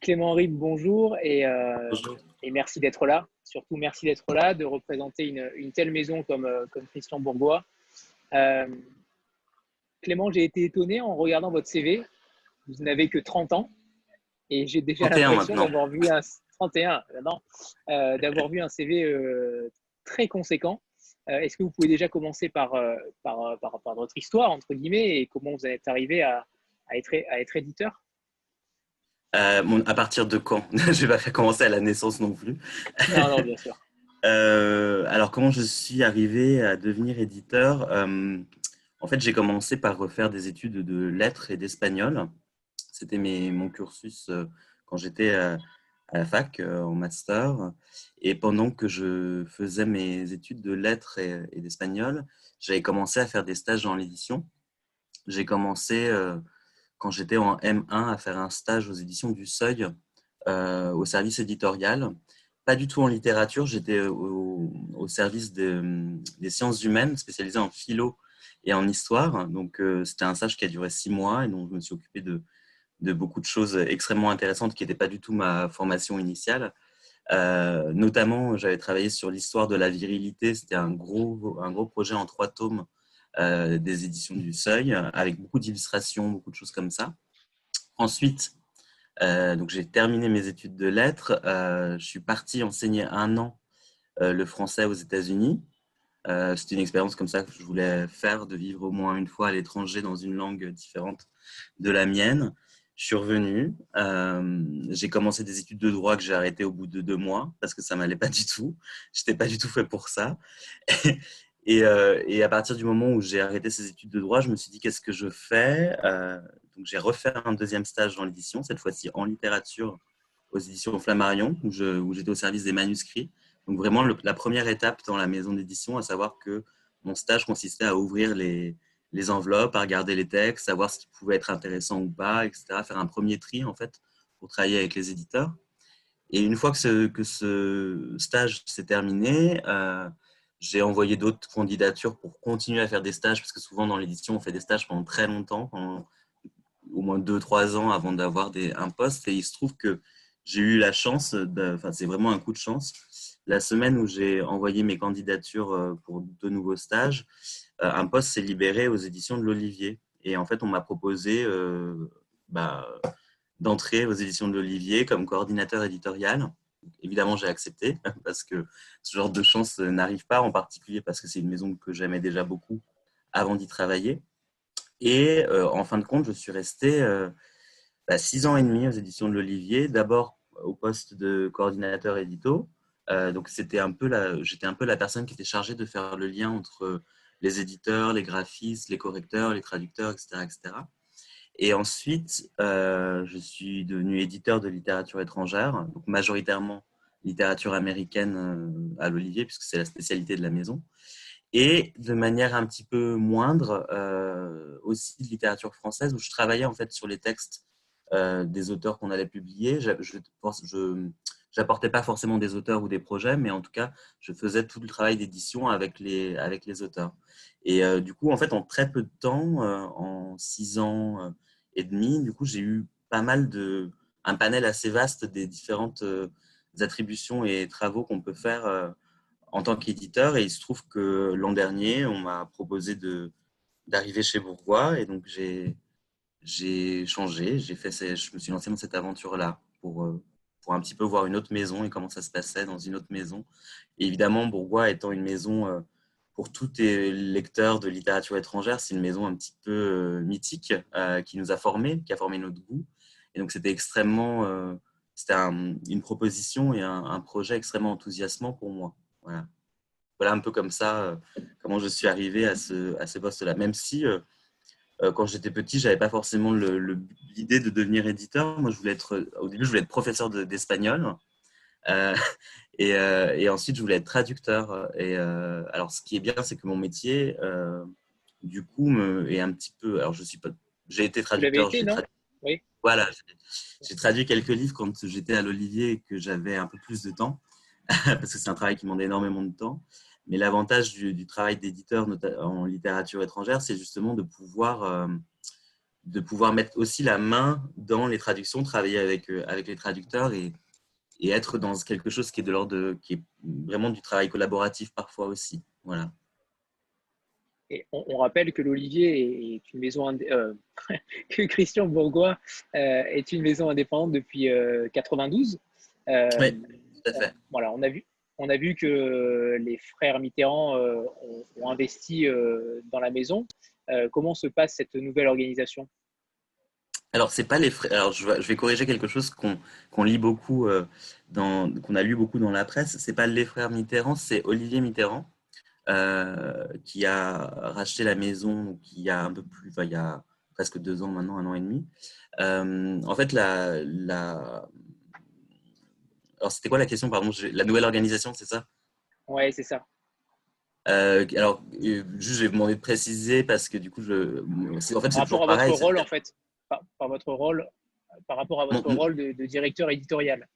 Clément Rib, bonjour et, et merci d'être là. Surtout, merci d'être là, de représenter une, telle maison comme, comme Christian Bourgois. Clément, j'ai été étonné en regardant votre CV. Vous n'avez que 30 ans et j'ai déjà l'impression d'avoir vu un 31, euh, d'avoir vu un CV euh, très conséquent. Euh, est-ce que vous pouvez déjà commencer par, par, par, votre histoire, entre guillemets, et comment vous êtes arrivé à, à, être, à être éditeur? À partir de quand? Je ne vais pas commencer à la naissance non plus. non, non, bien sûr. alors, comment je suis arrivé à devenir éditeur? En fait, j'ai commencé par refaire des études de lettres et d'espagnol. C'était mon cursus quand j'étais à, la fac en master. Et pendant que je faisais mes études de lettres et, d'espagnol, j'avais commencé à faire des stages dans l'édition. J'ai commencé quand j'étais en M1 à faire un stage aux éditions du Seuil au service éditorial. Pas du tout en littérature, j'étais au, service des sciences humaines, spécialisé en philo et en histoire. Donc, c'était un stage qui a duré six mois et dont je me suis occupé de, de beaucoup de choses extrêmement intéressantes qui n'étaient pas du tout ma formation initiale. Euh, notamment, j'avais travaillé sur l'histoire de la virilité. C'était un gros, un gros projet en trois tomes euh, des éditions du Seuil, avec beaucoup d'illustrations, beaucoup de choses comme ça. Ensuite, euh, j'ai terminé mes études de lettres. je suis parti enseigner un an le français aux États-Unis. C'était une expérience comme ça que je voulais faire, de vivre au moins une fois à l'étranger dans une langue différente de la mienne. Je suis revenu. Euh, j'ai commencé des études de droit que j'ai arrêtées au bout de deux mois parce que ça m'allait pas du tout. Je n'étais pas du tout fait pour ça. Et, euh, et, à partir du moment où j'ai arrêté ces études de droit, je me suis dit qu'est-ce que je fais euh, Donc j'ai refait un deuxième stage dans l'édition, cette fois-ci en littérature aux éditions Flammarion, où j'étais au service des manuscrits. Donc vraiment la première étape dans la maison d'édition, à savoir que mon stage consistait à ouvrir les, enveloppes, à regarder les textes, savoir ce qui pouvait être intéressant ou pas, etc. Faire un premier tri, en fait, pour travailler avec les éditeurs. Et une fois que ce, que ce stage s'est terminé, euh, j'ai envoyé d'autres candidatures pour continuer à faire des stages, parce que souvent dans l'édition, on fait des stages pendant très longtemps, pendant au moins 2-3 ans avant d'avoir un poste. Et il se trouve que j'ai eu la chance, enfin c'est vraiment un coup de chance, la semaine où j'ai envoyé mes candidatures euh, pour de nouveaux stages, euh, un poste s'est libéré aux éditions de l'Olivier. Et en fait, on m'a proposé euh, bah, d'entrer aux éditions de l'Olivier comme coordinateur éditorial. Évidemment, j'ai accepté parce que ce genre de chance n'arrive pas, en particulier parce que c'est une maison que j'aimais déjà beaucoup avant d'y travailler. Et en fin de compte, je suis resté bah, six ans et demi aux éditions de l'Olivier, d'abord au poste de coordinateur édito, euh, donc c'était un peu la, j'étais un peu la personne qui était chargée de faire le lien entre les éditeurs, les graphistes, les correcteurs, les traducteurs, etc., etc. Et ensuite, euh, je suis devenu éditeur de littérature étrangère, donc majoritairement littérature américaine euh, à l'Olivier, puisque c'est la spécialité de la maison. Et de manière un petit peu moindre, aussi de littérature française, où je travaillais en fait sur les textes des auteurs qu'on allait publier. Je, je, je, j'apportais pas forcément des auteurs ou des projets, mais en tout cas, je faisais tout le travail d'édition avec les, avec les auteurs. Et euh, du coup, en fait, en très peu de temps, euh, en six ans euh, et demi, du coup, j'ai eu pas mal de, un panel assez vaste des différentes attributions et travaux qu'on peut faire en tant qu'éditeur. Et il se trouve que l'an dernier, on m'a proposé de, d'arriver chez Bourgois, et donc j'ai, j'ai changé, j'ai fait, je me suis lancé dans cette aventure-là pour pour un petit peu voir une autre maison et comment ça se passait dans une autre maison. Évidemment, Bourgois étant une maison euh, pour tous les lecteurs de littérature étrangère, c'est une maison un petit peu euh, mythique euh, qui nous a formés, qui a formé notre goût. Et donc, c'était extrêmement, c'était une proposition et un, projet extrêmement enthousiasmant pour moi. Voilà, voilà un peu comme ça comment je suis arrivé à ce, à ce poste-là. Même si quand j'étais petit, j'avais pas forcément l'idée de devenir éditeur. Moi, je voulais être, au début, je voulais être professeur d'espagnol. Euh, euh, et, ensuite, je voulais être traducteur. Et alors, ce qui est bien, c'est que mon métier, du coup, me, est un petit peu. Alors, je suis pas. J'ai été traducteur. oui. Voilà, j'ai traduit quelques livres quand j'étais à l'Olivier et que j'avais un peu plus de temps, parce que c'est un travail qui demande énormément de temps. Mais l'avantage du, travail d'éditeur en littérature étrangère, c'est justement de pouvoir, euh, de pouvoir mettre aussi la main dans les traductions, travailler avec, avec les traducteurs et, et être dans quelque chose qui est de l'ordre qui est vraiment du travail collaboratif parfois aussi. Voilà. Et on, rappelle que l'Olivier est une maison euh, que Christian Bourgois euh, est une maison indépendante depuis 92. Euh, oui, tout à fait. Voilà, on a vu, on a vu que les frères Mitterrand ont, investi dans la maison. comment se passe cette nouvelle organisation? Alors, c'est pas les frères. Alors, je vais, corriger quelque chose qu'on lit beaucoup, qu'on a lu beaucoup dans la presse. C'est pas les frères Mitterrand, c'est Olivier Mitterrand, euh, qui a racheté la maison qui a un peu plus, il y a presque deux ans maintenant, un an et demi. Euh, en fait, la... alors c'était quoi la question Pardon, la nouvelle organisation, c'est ça? Ouais, c'est ça. Euh, alors, juste, je vais vous demander de préciser parce que du coup, je, en fait, par rapport à votre rôle, en fait, par, votre rôle, par rapport à votre rôle de, directeur éditorial.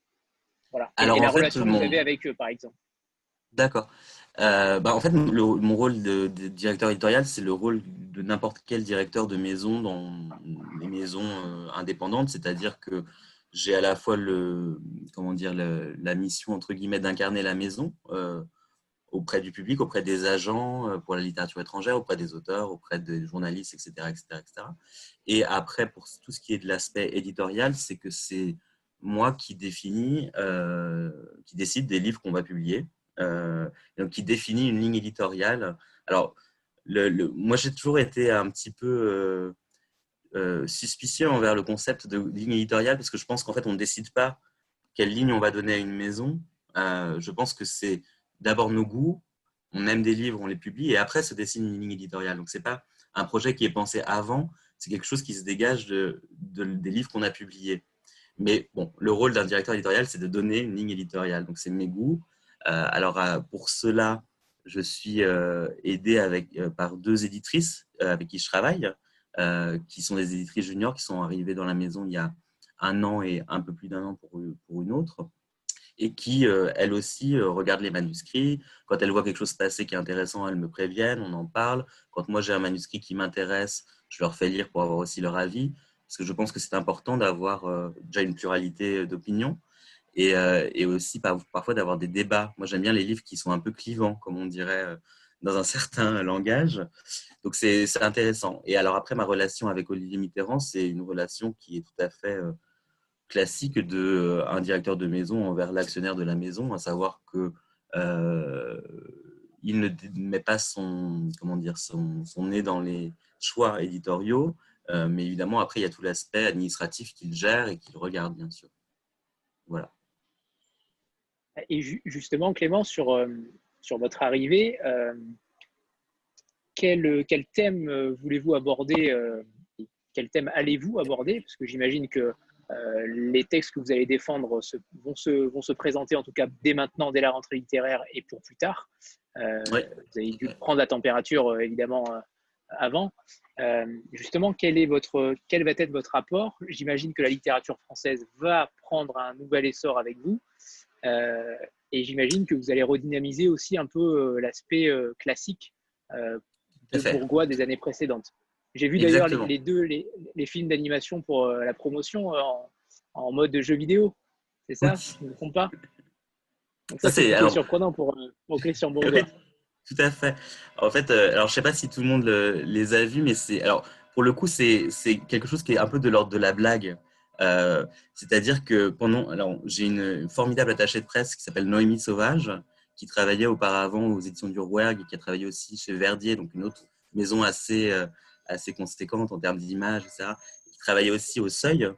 Voilà. Alors, et, la relation que vous avez avec eux, par exemple. D'accord. Euh, bah, en fait, mon rôle de, directeur éditorial, c'est le rôle de n'importe quel directeur de maison dans les maisons euh, indépendantes, c'est-à-dire que j'ai à la fois le, comment dire, la mission entre guillemets d'incarner la maison euh, auprès du public, auprès des agents pour la littérature étrangère, auprès des auteurs, auprès des journalistes, etc., etc., etc. Et après, pour tout ce qui est de l'aspect éditorial, c'est que c'est moi qui définis, qui décide des livres qu'on va publier. Euh, donc qui définit une ligne éditoriale. Alors, moi, j'ai toujours été un petit peu euh, euh, suspicieux envers le concept de ligne éditoriale parce que je pense qu'en fait, on ne décide pas quelle ligne on va donner à une maison. je pense que c'est d'abord nos goûts, on aime des livres, on les publie et après se dessine une ligne éditoriale. Donc, ce n'est pas un projet qui est pensé avant, c'est quelque chose qui se dégage de, des livres qu'on a publiés. Mais bon, le rôle d'un directeur éditorial, c'est de donner une ligne éditoriale. Donc, c'est mes goûts, euh, alors, euh, pour cela, je suis euh, aidé avec, par deux éditrices avec qui je travaille, qui sont des éditrices juniors qui sont arrivées dans la maison il y a un an et un peu plus d'un an pour, pour une autre et qui, elles aussi, regardent les manuscrits. Quand elles voient quelque chose passer qui est intéressant, elles me préviennent, on en parle. Quand moi j'ai un manuscrit qui m'intéresse, je leur fais lire pour avoir aussi leur avis, parce que je pense que c'est important d'avoir déjà une pluralité d'opinions et, euh, et aussi parfois d'avoir des débats. Moi, j'aime bien les livres qui sont un peu clivants, comme on dirait euh, dans un certain langage. Donc, c'est intéressant. Et alors, après, ma relation avec Olivier Mitterrand, c'est une relation qui est tout à fait euh, classique de un directeur de maison envers l'actionnaire de la maison, à savoir que il ne met pas son, comment dire, son, son nez dans les choix éditoriaux, mais évidemment, après, il y a tout l'aspect administratif qu'il gère et qu'il regarde, bien sûr. Voilà. Et justement, Clément, sur, euh, sur votre arrivée, euh, quel, quel, thème euh, voulez-vous aborder Quel thème allez-vous aborder? Parce que j'imagine que les textes que vous allez défendre vont, se, vont se présenter en tout cas dès maintenant, dès la rentrée littéraire et pour plus tard. Vous avez dû prendre la température évidemment avant. justement, quel, est votre, quel va être votre rapport? J'imagine que la littérature française va prendre un nouvel essor avec vous. Euh, et j'imagine que vous allez redynamiser aussi un peu euh, l'aspect euh, classique de Bourgois des années précédentes. J'ai vu d'ailleurs les, deux les, films d'animation pour la promotion en, mode jeu vidéo. C'est ça? Je ne me trompe pas? Ça, c'est surprenant pour, pour Christian Bourgois. Tout à fait. En fait, alors je sais pas si tout le monde les a vus, mais c'est alors pour le coup c'est quelque chose qui est un peu de l'ordre de la blague. Euh, c'est-à-dire que pendant. Alors, j'ai une formidable attachée de presse qui s'appelle Noémie Sauvage, qui travaillait auparavant aux éditions du Rouergue et qui a travaillé aussi chez Verdier, donc une autre maison assez, euh, assez conséquente en termes d'image, etc. Qui travaillait aussi au Seuil.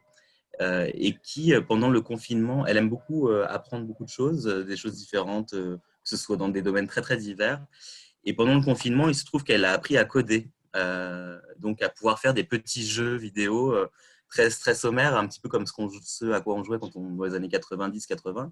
Euh, et qui, pendant le confinement, elle aime beaucoup apprendre beaucoup de choses, des choses différentes, que ce soit dans des domaines très très divers. Et pendant le confinement, il se trouve qu'elle a appris à coder, donc à pouvoir faire des petits jeux vidéo très, sommaire, un petit peu comme ce, qu'on, ce à quoi on jouait quand on dans les années 90-80.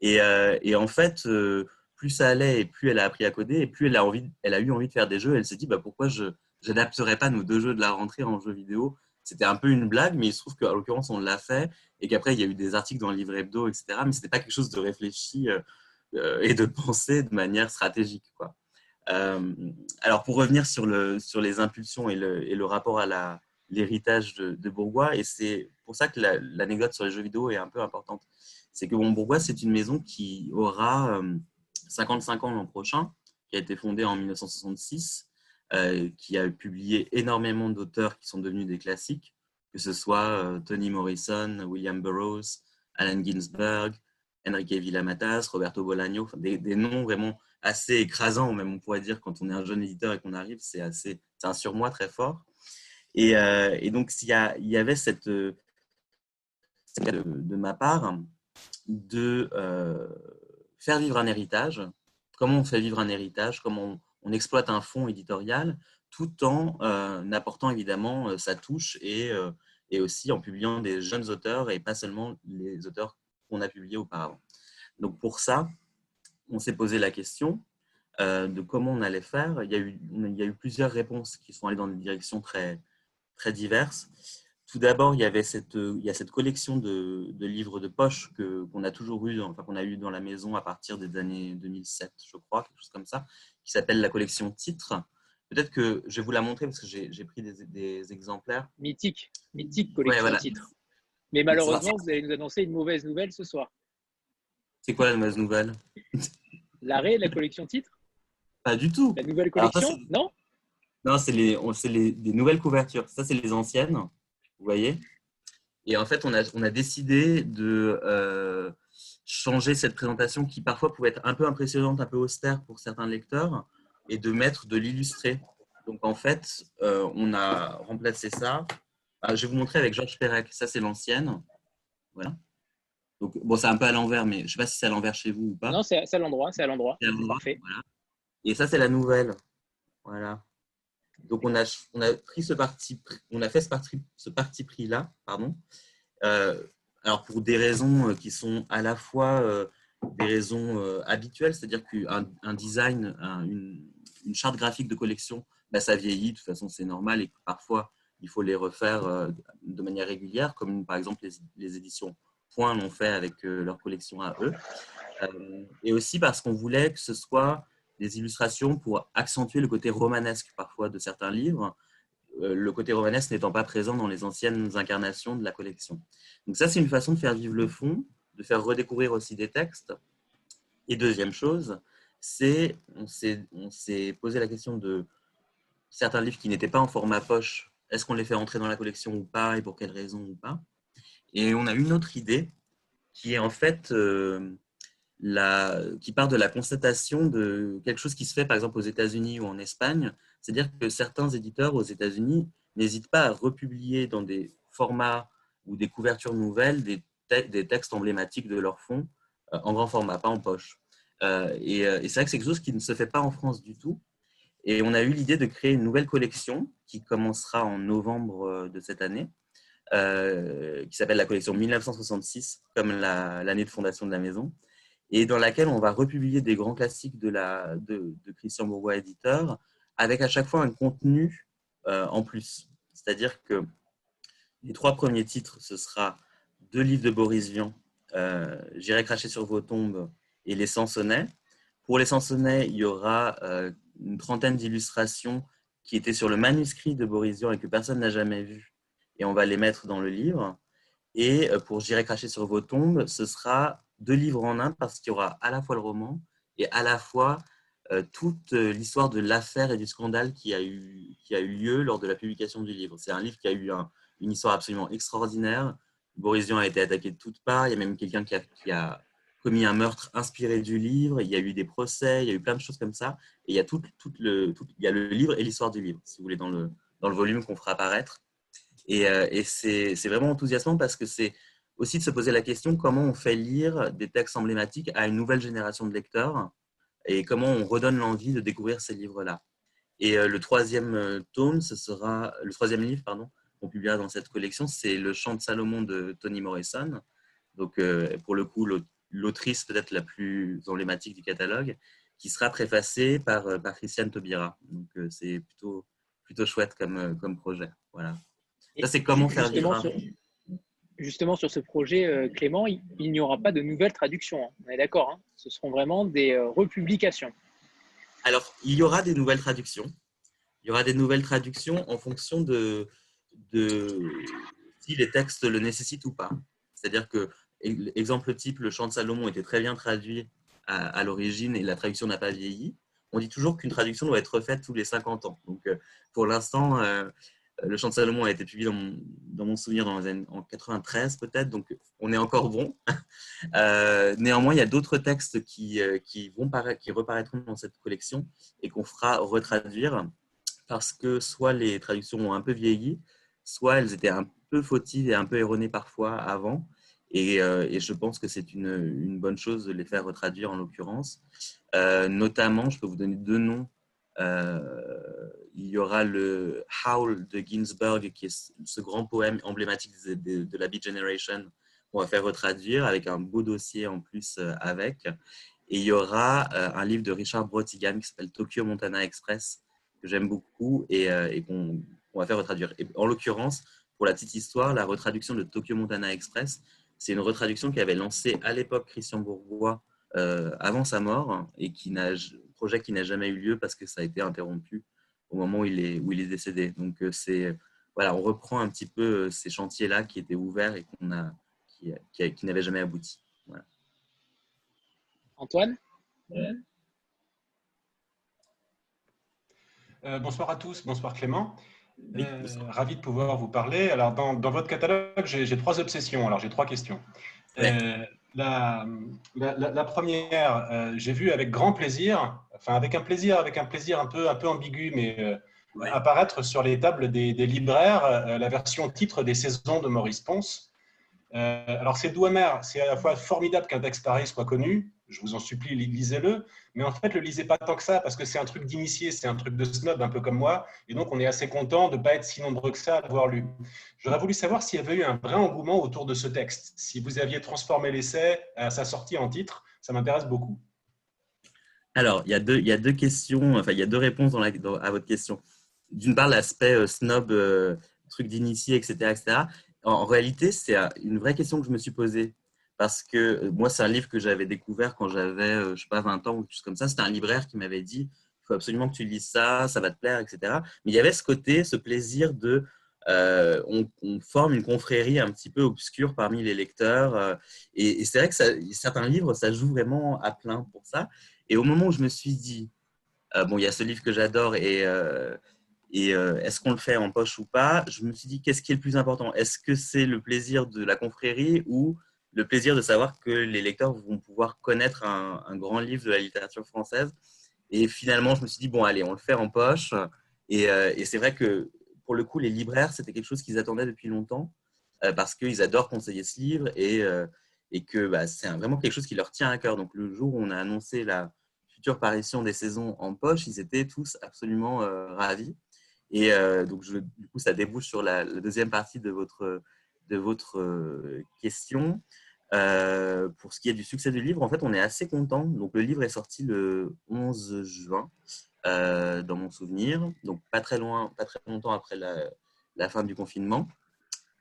Et, euh, et, en fait, euh, plus ça allait et plus elle a appris à coder et plus elle a, envie, elle a eu envie de faire des jeux. Elle s'est dit bah, pourquoi je n'adapterais pas nos deux jeux de la rentrée en jeux vidéo? C'était un peu une blague, mais il se trouve qu'en l'occurrence, on l'a fait et qu'après, il y a eu des articles dans le livre hebdo, etc. Mais ce n'était pas quelque chose de réfléchi euh, et de pensé de manière stratégique. Alors, pour revenir sur, le, sur les impulsions et le rapport à la, l'héritage de, Bourgois. Et c'est pour ça que l'anecdote sur les jeux vidéo est un peu importante. C'est que bon, Bourgois, c'est une maison qui aura 55 ans l'an prochain, qui a été fondée en 1966, qui a publié énormément d'auteurs qui sont devenus des classiques, que ce soit Toni Morrison, William Burroughs, Allen Ginsberg, Enrique Villamatas, Roberto Bolaño, des, des, noms vraiment assez écrasants, même on pourrait dire quand on est un jeune éditeur et qu'on arrive, c'est un surmoi très fort. Et, euh, et donc il y, avait cette, de, de, ma part de euh, faire vivre un héritage. Comment on fait vivre un héritage Comment on, exploite un fonds éditorial tout en euh, apportant évidemment sa touche et, et aussi en publiant des jeunes auteurs et pas seulement les auteurs qu'on a publiés auparavant. Donc pour ça, on s'est posé la question euh, de comment on allait faire. Il y, a eu, il y a eu plusieurs réponses qui sont allées dans des directions très, très diverses. Tout d'abord, il y avait cette, il y a cette collection de, de livres de poche que, qu'on a toujours eu, enfin, qu'on a eu dans la maison à partir des années 2007, je crois, quelque chose comme ça, qui s'appelle la collection Titres. Peut-être que je vais vous la montrer parce que j'ai, j'ai pris des, des, exemplaires. Mythique, mythique collection Titres. Mais malheureusement, vous allez nous annoncer une mauvaise nouvelle ce soir. C'est quoi la mauvaise nouvelle? L'arrêt de la collection titre? Pas du tout. La nouvelle collection? Non? Non, c'est les, les, nouvelles couvertures. Ça, c'est les anciennes, vous voyez Et en fait, on a, on a décidé de euh, changer cette présentation qui parfois pouvait être un peu impressionnante, un peu austère pour certains lecteurs, et de mettre de l'illustré. Donc en fait, euh, on a remplacé ça. Ah, je vais vous montrer avec Georges Perec. Ça, c'est l'ancienne. Voilà. Donc, bon, c'est un peu à l'envers, mais je ne sais pas si c'est à l'envers chez vous ou pas. Non, c'est à l'endroit, c'est à l'endroit. Parfait. Et ça, c'est la nouvelle. Voilà. Donc, on a, pris ce parti, on a fait ce parti, ce parti pris là, pardon. Euh, alors, pour des raisons euh, qui sont à la fois euh, des raisons habituelles, c'est-à-dire qu'un un design, une, charte graphique de collection, bah, ça vieillit, de toute façon, c'est normal et parfois, il faut les refaire de manière régulière, comme par exemple les, les éditions Point l'ont fait avec leur collection à eux. Et aussi parce qu'on voulait que ce soit des illustrations pour accentuer le côté romanesque parfois de certains livres, euh, le côté romanesque n'étant pas présent dans les anciennes incarnations de la collection. Donc ça, c'est une façon de faire vivre le fond, de faire redécouvrir aussi des textes. Et deuxième chose, c'est on s'est posé la question de certains livres qui n'étaient pas en format poche, est-ce qu'on les fait entrer dans la collection ou pas et pour quelles raisons ou pas? Et on a une autre idée qui est en fait euh, qui part de la constatation de quelque chose qui se fait par exemple aux États-Unis ou en Espagne, c'est-à-dire que certains éditeurs aux États-Unis n'hésitent pas à republier dans des formats ou des couvertures nouvelles des, textes emblématiques de leur fonds euh, en grand format, pas en poche. Euh, et, et c'est vrai que c'est quelque chose qui ne se fait pas en France du tout. Et on a eu l'idée de créer une nouvelle collection qui commencera en novembre de cette année, euh, qui s'appelle la collection 1966, comme l'année de fondation de la maison, et dans laquelle on va republier des grands classiques de, la, de, Christian Bourgois, éditeur, avec à chaque fois un contenu euh, en plus. C'est-à-dire que les trois premiers titres, ce sera deux livres de Boris Vian, euh, J'irai cracher sur vos tombes et Les Sansonnets. Pour Les Sansonnets, il y aura une trentaine d'illustrations qui étaient sur le manuscrit de Boris Vian et que personne n'a jamais vu et on va les mettre dans le livre. Et euh, pour J'irai cracher sur vos tombes, ce sera deux livres en un parce qu'il y aura à la fois le roman et à la fois euh, toute euh, l'histoire de l'affaire et du scandale qui a, eu, qui a eu lieu lors de la publication du livre. C'est un livre qui a eu une histoire absolument extraordinaire. Boris Vian a été attaqué de toutes parts. Il y a même quelqu'un qui a, qui a, commis un meurtre inspiré du livre. Il y a eu des procès, il y a eu plein de choses comme ça. Et il y a, tout le, il y a le livre et l'histoire du livre, si vous voulez, dans le, dans le volume qu'on fera apparaître. Et, euh, et c'est vraiment enthousiasmant parce que c'est aussi de se poser la question comment on fait lire des textes emblématiques à une nouvelle génération de lecteurs et comment on redonne l'envie de découvrir ces livres-là. Et euh, le troisième euh, tome, ce sera le troisième livre, pardon, qu'on publiera dans cette collection, c'est Le Chant de Salomon de Toni Morrison. Donc, pour le coup, l'autrice peut-être la plus emblématique du catalogue, qui sera préfacée par, par Christiane Taubira. Donc, c'est plutôt, plutôt chouette comme, comme projet. Voilà. Ça, c'est comment faire sur, justement, sur ce projet, euh, Clément, il, n'y aura pas de nouvelles traductions. Hein. On est d'accord hein. Ce seront vraiment des euh, republications. Alors, il y aura des nouvelles traductions. Il y aura des nouvelles traductions en fonction de, de si les textes le nécessitent ou pas. C'est-à-dire que, exemple type, le chant de Salomon était très bien traduit à, l'origine et la traduction n'a pas vieilli. On dit toujours qu'une traduction doit être refaite tous les 50 ans. Donc, euh, pour l'instant, le chant de Salomon a été publié dans mon, souvenir dans en 93 peut-être, donc on est encore bon. Euh, néanmoins, il y a d'autres textes qui, qui, vont qui reparaîtront dans cette collection et qu'on fera retraduire parce que soit les traductions ont un peu vieilli, soit elles étaient un peu fautives et un peu erronées parfois avant. Et, euh, je pense que c'est une, une, bonne chose de les faire retraduire en l'occurrence. Euh, notamment, je peux vous donner deux noms. Euh, il y aura le Howl de Ginsberg, qui est ce grand poème emblématique de, la Beat Generation, qu'on va faire retraduire avec un beau dossier en plus avec. Et il y aura un livre de Richard Brotigan qui s'appelle Tokyo Montana Express, que j'aime beaucoup et, qu'on va faire retraduire. Et en l'occurrence, pour la petite histoire, la retraduction de Tokyo Montana Express, c'est une retraduction qui avait lancé à l'époque Christian Bourgois euh, avant sa mort et qui n'a projet qui n'a jamais eu lieu parce que ça a été interrompu au moment où il est, où il est décédé. Donc euh, c'est voilà, on reprend un petit peu euh, ces chantiers-là qui étaient ouverts et qu'on a, qui, qui, n'avaient jamais abouti. Antoine? Bonsoir à tous, bonsoir Clément. Euh, ravi de pouvoir vous parler. Alors, dans, dans votre catalogue, j'ai trois obsessions. Alors, j'ai trois questions. Euh, la, la, première, euh, j'ai vu avec grand plaisir, enfin avec un plaisir, avec un plaisir un peu, un peu ambigu, mais apparaître sur les tables des, des libraires la version titre des saisons de Maurice Ponce. Alors, c'est doux amer, c'est à la fois formidable qu'un texte pareil soit connu, je vous en supplie, lisez-le. Mais en fait, le lisez pas tant que ça, parce que c'est un truc d'initié, c'est un truc de snob, un peu comme moi. Et donc, on est assez content de ne pas être si nombreux que ça à l'avoir lu. J'aurais voulu savoir s'il y avait eu un vrai engouement autour de ce texte. Si vous aviez transformé l'essai à sa sortie en titre, ça m'intéresse beaucoup. Alors, il y, a deux, questions, enfin, il y a deux réponses dans à votre question. D'une part, l'aspect euh, snob, euh, truc d'initié, etc., etc. en réalité, c'est une vraie question que je me suis posée parce que euh, moi, c'est un livre que j'avais découvert quand j'avais, euh, je sais pas, 20 ans ou quelque chose comme ça. C'était un libraire qui m'avait dit, il faut absolument que tu lises ça, ça va te plaire, etc. Mais il y avait ce côté, ce plaisir de, euh, on, forme une confrérie un petit peu obscure parmi les lecteurs. et, c'est vrai que certains livres, ça joue vraiment à plein pour ça. Et au moment où je me suis dit, bon, il y a ce livre que j'adore et, et est-ce qu'on le fait en poche ou pas? Je me suis dit, qu'est-ce qui est le plus important? Est-ce que c'est le plaisir de la confrérie ou le plaisir de savoir que les lecteurs vont pouvoir connaître un, grand livre de la littérature française? Et finalement, je me suis dit, bon, allez, on le fait en poche. Et, euh, c'est vrai que pour le coup, les libraires, c'était quelque chose qu'ils attendaient depuis longtemps euh, parce qu'ils adorent conseiller ce livre et, euh, et que bah, c'est vraiment quelque chose qui leur tient à cœur. Donc, le jour où on a annoncé la future parution des saisons en poche, ils étaient tous absolument ravis. Et donc, du coup, ça débouche sur la, deuxième partie de votre, votre question. Euh, pour ce qui est du succès du livre, en fait, on est assez content. Donc, le livre est sorti le 11 juin, euh, dans mon souvenir, donc pas très longtemps après la, fin du confinement.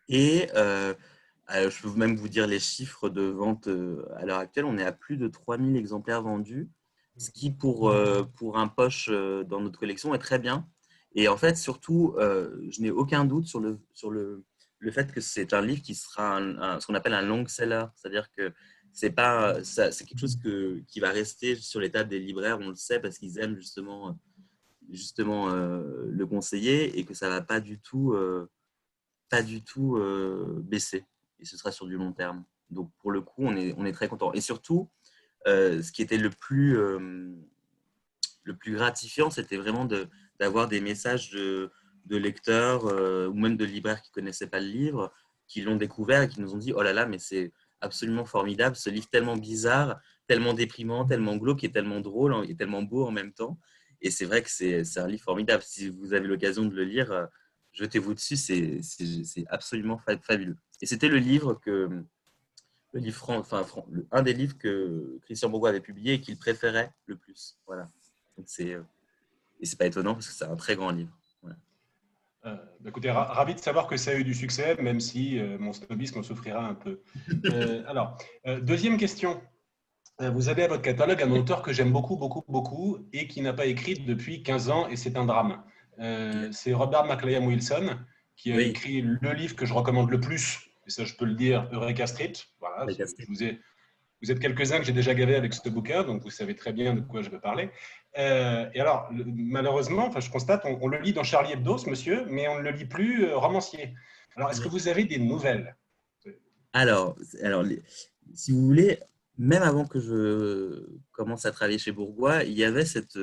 Et euh, je peux même vous dire les chiffres de vente à l'heure actuelle. On est à plus de 3000 exemplaires vendus, ce qui pour un poche dans notre collection est très bien. Et en fait, surtout, je n'ai aucun doute sur le, sur le le fait que c'est un livre qui sera ce qu'on appelle un long seller, c'est-à-dire que c'est quelque chose que, qui va rester sur les tables des libraires, on le sait parce qu'ils aiment justement justement euh, le conseiller et que ça va pas du tout euh, pas du tout euh, baisser. Et ce sera sur du long terme. Donc pour le coup, on est on est très content et surtout ce qui était le plus le plus gratifiant, c'était vraiment d'avoir des messages de lecteurs euh, ou même de libraires qui ne connaissaient pas le livre, qui l'ont découvert et qui nous ont dit Oh là là, mais c'est absolument formidable, ce livre tellement bizarre, tellement déprimant, tellement glauque et tellement drôle hein, et tellement beau en même temps. Et c'est vrai que c'est un livre formidable. Si vous avez l'occasion de le lire, euh, jetez-vous dessus, c'est absolument fabuleux. Et c'était le livre que, le livre, enfin, un des livres que Christian Bourgois avait publié et qu'il préférait le plus. Voilà. Donc c'est, euh, et c'est pas étonnant parce que c'est un très grand livre. Euh, bah, écoutez, ravi de savoir que ça a eu du succès, même si euh, mon snobisme souffrira un peu. Euh, alors, deuxième question. Vous avez à votre catalogue un auteur que j'aime beaucoup, beaucoup, beaucoup et qui n'a pas écrit depuis 15 ans et c'est un drame. c'est Robert McLean Wilson. qui a écrit le livre que je recommande le plus, et ça je peux le dire, Eureka Street. Voilà, je vous ai, vous êtes quelques-uns que j'ai déjà gavé avec ce bouquin, donc vous savez très bien de quoi je veux parler. Euh, et alors, malheureusement, enfin, je constate, on, le lit dans Charlie Hebdo, monsieur, mais on ne le lit plus euh, romancier. Alors, est-ce que vous avez des nouvelles? Alors, alors si vous voulez, même avant que je commence à travailler chez Bourgois, il y avait cette.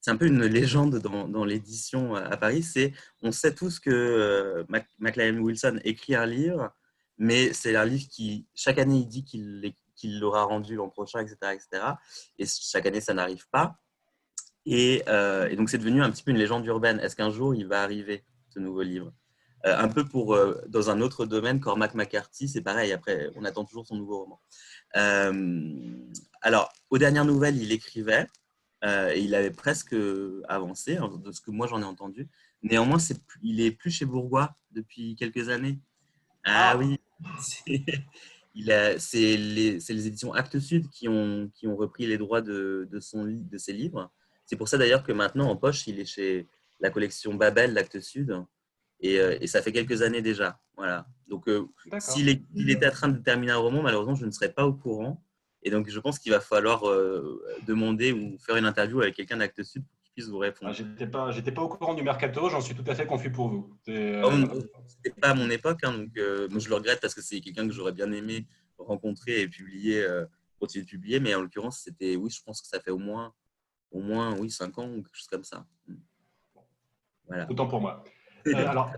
C'est un peu une légende dans, l'édition à Paris. C'est, on sait tous que euh, Wilson écrit un livre, mais c'est un livre qui, chaque année, il dit qu'il l'aura rendu l'an prochain, etc., etc. Et chaque année, ça n'arrive pas. Euh, et, donc, c'est devenu un petit peu une légende urbaine. Est-ce qu'un jour, il va arriver, ce nouveau livre? Euh, Un peu pour, euh, dans un autre domaine, Cormac McCarthy, c'est pareil. Après, on attend toujours son nouveau roman. alors, aux dernières nouvelles, il écrivait. et il avait presque avancé, hein, de ce que moi j'en ai entendu. Néanmoins, il est plus chez Bourgois depuis quelques années. Ah, ah. oui, c'est les, les, éditions Actes Sud qui ont, qui ont repris les droits de, de, son, de ses livres. C'est pour ça d'ailleurs que maintenant, en poche, il est chez la collection Babel, l'Acte Sud. Et, euh, et, ça fait quelques années déjà. Voilà. Donc, euh, s'il il était en train de terminer un roman, malheureusement, je ne serais pas au courant. Et donc, je pense qu'il va falloir euh, demander ou faire une interview avec quelqu'un d'Acte Sud pour puisse vous répondre. Ah, j'étais pas, j'étais pas au courant du mercato. J'en suis tout à fait confus pour vous. Oh, C'était pas à mon époque, hein, donc moi je le regrette parce que c'est quelqu'un que j'aurais bien aimé rencontrer et publier, continuer de publier. Mais en l'occurrence, c'était, oui, je pense que ça fait au moins au moins, oui, 5 ans ou quelque chose comme ça. Voilà. Autant pour moi. Euh, alors,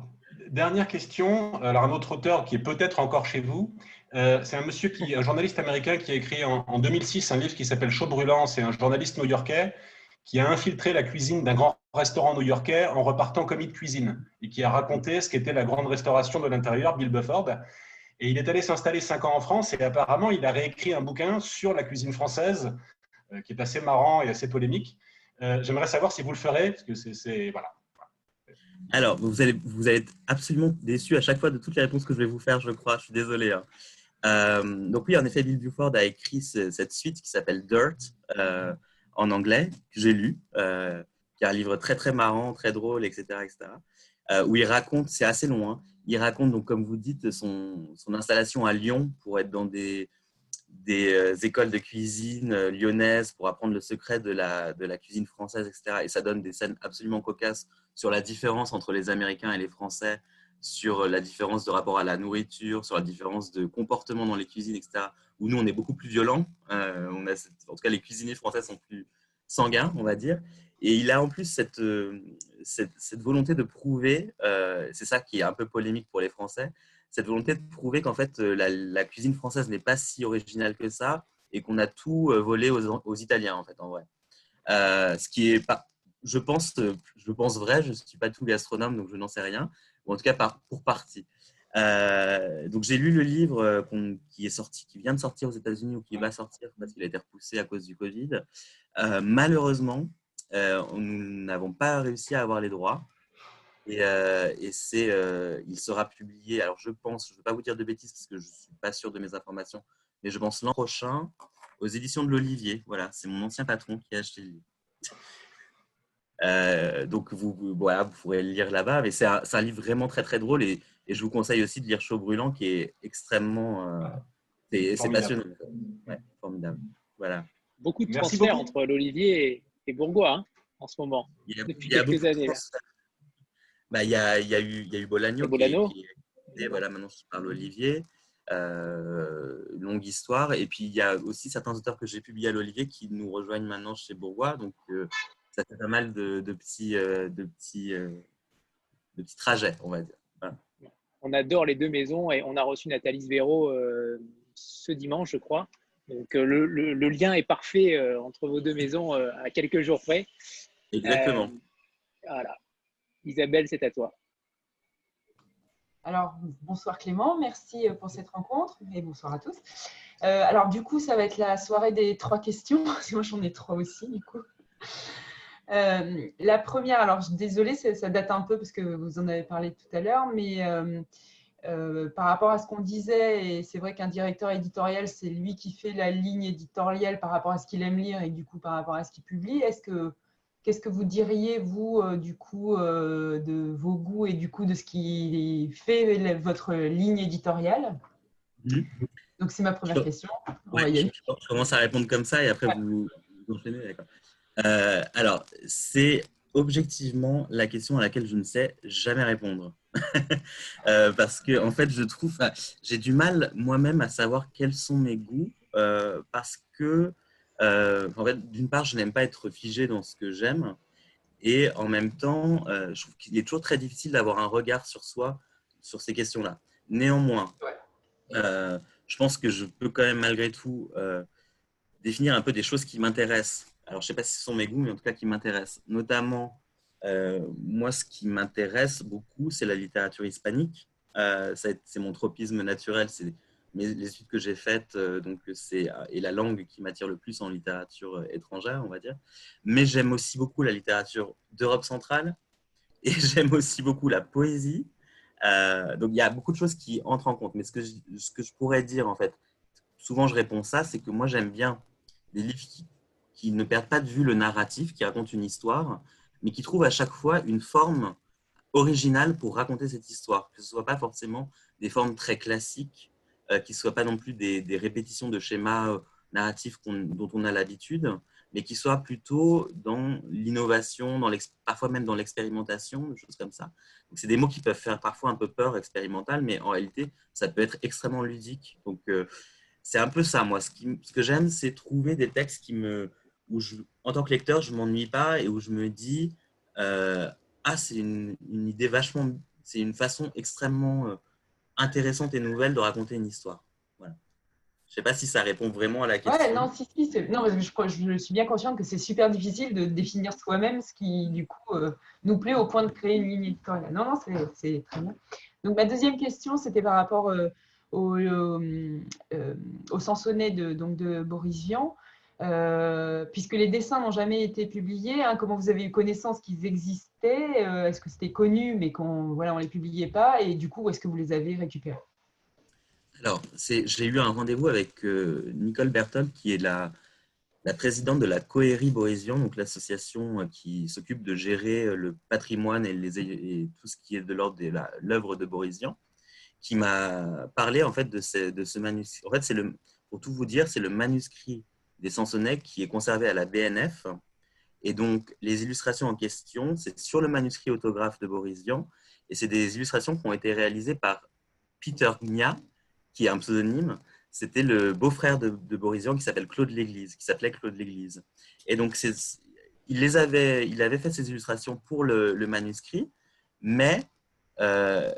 dernière question. Alors, un autre auteur qui est peut-être encore chez vous, euh, c'est un monsieur qui, un journaliste américain qui a écrit en, 2006 un livre qui s'appelle Chaud brûlant. C'est un journaliste new-yorkais qui a infiltré la cuisine d'un grand restaurant new-yorkais en repartant commis de cuisine et qui a raconté ce qu'était la grande restauration de l'intérieur, Bill Bufford. Et il est allé s'installer cinq ans en France et apparemment, il a réécrit un bouquin sur la cuisine française euh, qui est assez marrant et assez polémique. Euh, j'aimerais savoir si vous le ferez, parce que c'est. Voilà. Alors, vous allez, vous allez être absolument déçu à chaque fois de toutes les réponses que je vais vous faire, je crois. Je suis désolé. Hein. Euh, donc oui, en effet, Bill Buford a écrit cette suite qui s'appelle Dirt en anglais, que j'ai lu, qui est un livre très très marrant, très drôle, etc. etc. où il raconte, c'est assez long, hein, il raconte, donc, comme vous dites, son, son, installation à Lyon pour être dans des, euh, écoles de cuisine euh, lyonnaises pour apprendre le secret de la cuisine française, etc. Et ça donne des scènes absolument cocasses sur la différence entre les Américains et les Français, sur la différence de rapport à la nourriture, sur la différence de comportement dans les cuisines, etc. Où nous, on est beaucoup plus violents. Euh, on a en tout cas, les cuisiniers français sont plus sanguins, on va dire. Et il a en plus cette, cette volonté de prouver, c'est ça qui est un peu polémique pour les Français, cette volonté de prouver qu'en fait, euh, la, cuisine française n'est pas si originale que ça et qu'on a tout euh, volé aux, Italiens, en fait, en vrai. Euh, ce qui est pas, je pense, je pense vrai, je ne suis pas tout gastronome, donc je n'en sais rien, ou en tout cas pour partie. Donc j'ai lu le livre qui est sorti, qui vient de sortir aux États-Unis ou qui va sortir parce qu'il a été repoussé à cause du Covid. malheureusement, nous n'avons pas réussi à avoir les droits. Et, euh, c'est, euh, il sera publié, alors je pense, je ne vais pas vous dire de bêtises parce que je ne suis pas sûr de mes informations, mais je pense l'an prochain aux éditions de l'Olivier. Voilà, c'est mon ancien patron qui a acheté le livre. Euh, donc vous, voilà, vous pourrez le lire là-bas, mais c'est un, un, livre vraiment très très drôle et, et, je vous conseille aussi de lire Chaud Brûlant qui est extrêmement... c'est, passionnant. Ouais, formidable. Voilà. Beaucoup de transferts entre l'Olivier et, Bourgois hein, en ce moment, il y a, depuis quelques années. Bah, il, y a, y a eu, y a eu Bolagno. Qui, et voilà, maintenant je parle Olivier. Euh, longue histoire. Et puis il y a aussi certains auteurs que j'ai publiés à l'Olivier qui nous rejoignent maintenant chez Bourgois. Donc euh, ça fait pas mal de, petits, euh, de, petits, de petits trajets, on va dire. On adore les deux maisons et on a reçu Nathalie Véro ce dimanche, je crois. Donc le, le, lien est parfait entre vos deux maisons à quelques jours près. Exactement. voilà. Isabelle, c'est à toi. Alors, bonsoir Clément, merci euh, pour cette rencontre et bonsoir à tous. Euh, alors, du coup, ça va être la soirée des trois questions, moi j'en ai trois aussi, du coup. Euh, la première, alors désolée, ça, ça, date un peu parce que vous en avez parlé tout à l'heure, mais par rapport à ce qu'on disait, et c'est vrai qu'un directeur éditorial, c'est lui qui fait la ligne éditoriale par rapport à ce qu'il aime lire et du coup par rapport à ce qu'il publie, est-ce que qu'est-ce que vous diriez, vous, du coup, de vos goûts et du coup de ce qui fait votre ligne éditoriale? Mmh. Donc, c'est ma première question. je, commence à répondre comme ça et après vous, vous enchaînez. D'accord. alors, c'est objectivement la question à laquelle je ne sais jamais répondre. Euh, parce que, en fait, je trouve, j'ai du mal moi-même à savoir quels sont mes goûts euh, parce que, euh, en fait, d'une part, je n'aime pas être figé dans ce que j'aime et en même temps, je trouve qu'il est toujours très difficile d'avoir un regard sur soi sur ces questions-là. Néanmoins, je pense que je peux quand même malgré tout définir un peu des choses qui m'intéressent alors je ne sais pas si ce sont mes goûts, mais en tout cas qui m'intéressent. Notamment, euh, moi, ce qui m'intéresse beaucoup, c'est la littérature hispanique. Euh, c'est mon tropisme naturel, c'est les études que j'ai faites, euh, donc c'est et la langue qui m'attire le plus en littérature étrangère, on va dire. Mais j'aime aussi beaucoup la littérature d'Europe centrale et j'aime aussi beaucoup la poésie. donc il y a beaucoup de choses qui entrent en compte. Mais ce que je, ce que je pourrais dire en fait, souvent je réponds ça, c'est que moi j'aime bien les livres qui qui ne perdent pas de vue le narratif, qui raconte une histoire, mais qui trouvent à chaque fois une forme originale pour raconter cette histoire, que ce ne soit pas forcément des formes très classiques, euh, qui ne soient pas non plus des, répétitions de schémas euh, narratifs dont on a l'habitude, mais qui soient plutôt dans l'innovation, parfois même dans l'expérimentation, des choses comme ça. C'est des mots qui peuvent faire parfois un peu peur, expérimental, mais en réalité, ça peut être extrêmement ludique. Donc, euh, c'est un peu ça, moi. Ce que j'aime, c'est trouver des textes qui me, où je, en tant que lecteur, je ne m'ennuie pas et où je me dis euh, Ah, c'est une, idée vachement, c'est une façon extrêmement euh, intéressante et nouvelle de raconter une histoire. Voilà. Je ne sais pas si ça répond vraiment à la question. Ouais, non, si, si, non, parce que je, je, suis bien consciente que c'est super difficile de définir soi-même ce qui, du coup, euh, nous plaît au point de créer une ligne éditoriale. Non, non, c'est très bien. Donc, ma deuxième question, c'était par rapport au, au, Sansonnet de, donc de Boris Vian. Euh, puisque les dessins n'ont jamais été publiés, hein, comment vous avez eu connaissance qu'ils existaient euh, Est-ce que c'était connu mais qu'on voilà, on les publiait pas Et du coup, est-ce que vous les avez récupérés? Alors, j'ai eu un rendez-vous avec euh, Nicole Bertol, qui est la, la présidente de la Coérie Boésian, donc l'association qui s'occupe de gérer le patrimoine et, les, et, tout ce qui est de l'ordre de l'œuvre de Borésian, qui m'a parlé en fait de ce, de ce manuscrit. En fait, c'est le, pour tout vous dire, c'est le manuscrit des Sansonnets qui est conservé à la BNF. Et donc, les illustrations en question, c'est sur le manuscrit autographe de Boris Vian. Et c'est des illustrations qui ont été réalisées par Peter Gnia, qui est un pseudonyme. C'était le beau-frère de, de Boris qui s'appelle Claude L'Église, qui s'appelait Claude L'Église. Et donc, il, les avait, il avait fait ces illustrations pour le, manuscrit, mais euh,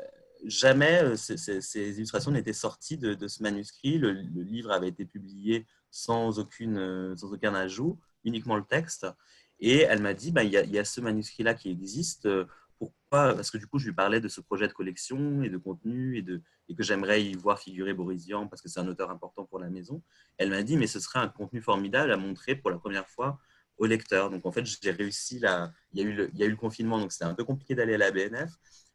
jamais euh, ces, illustrations n'étaient sorties de, ce manuscrit. Le, livre avait été publié sans, aucune, euh, sans aucun ajout, uniquement le texte. Et elle m'a dit, bah, il, y a, y, a, ce manuscrit-là qui existe. Euh, pourquoi Parce que du coup, je lui parlais de ce projet de collection et de contenu et, de, et que j'aimerais y voir figurer Boris Vian parce que c'est un auteur important pour la maison. Elle m'a dit, mais ce serait un contenu formidable à montrer pour la première fois au lecteur. Donc en fait, j'ai réussi. Il y a eu le, y a eu le confinement, donc c'était un peu compliqué d'aller à la BNF.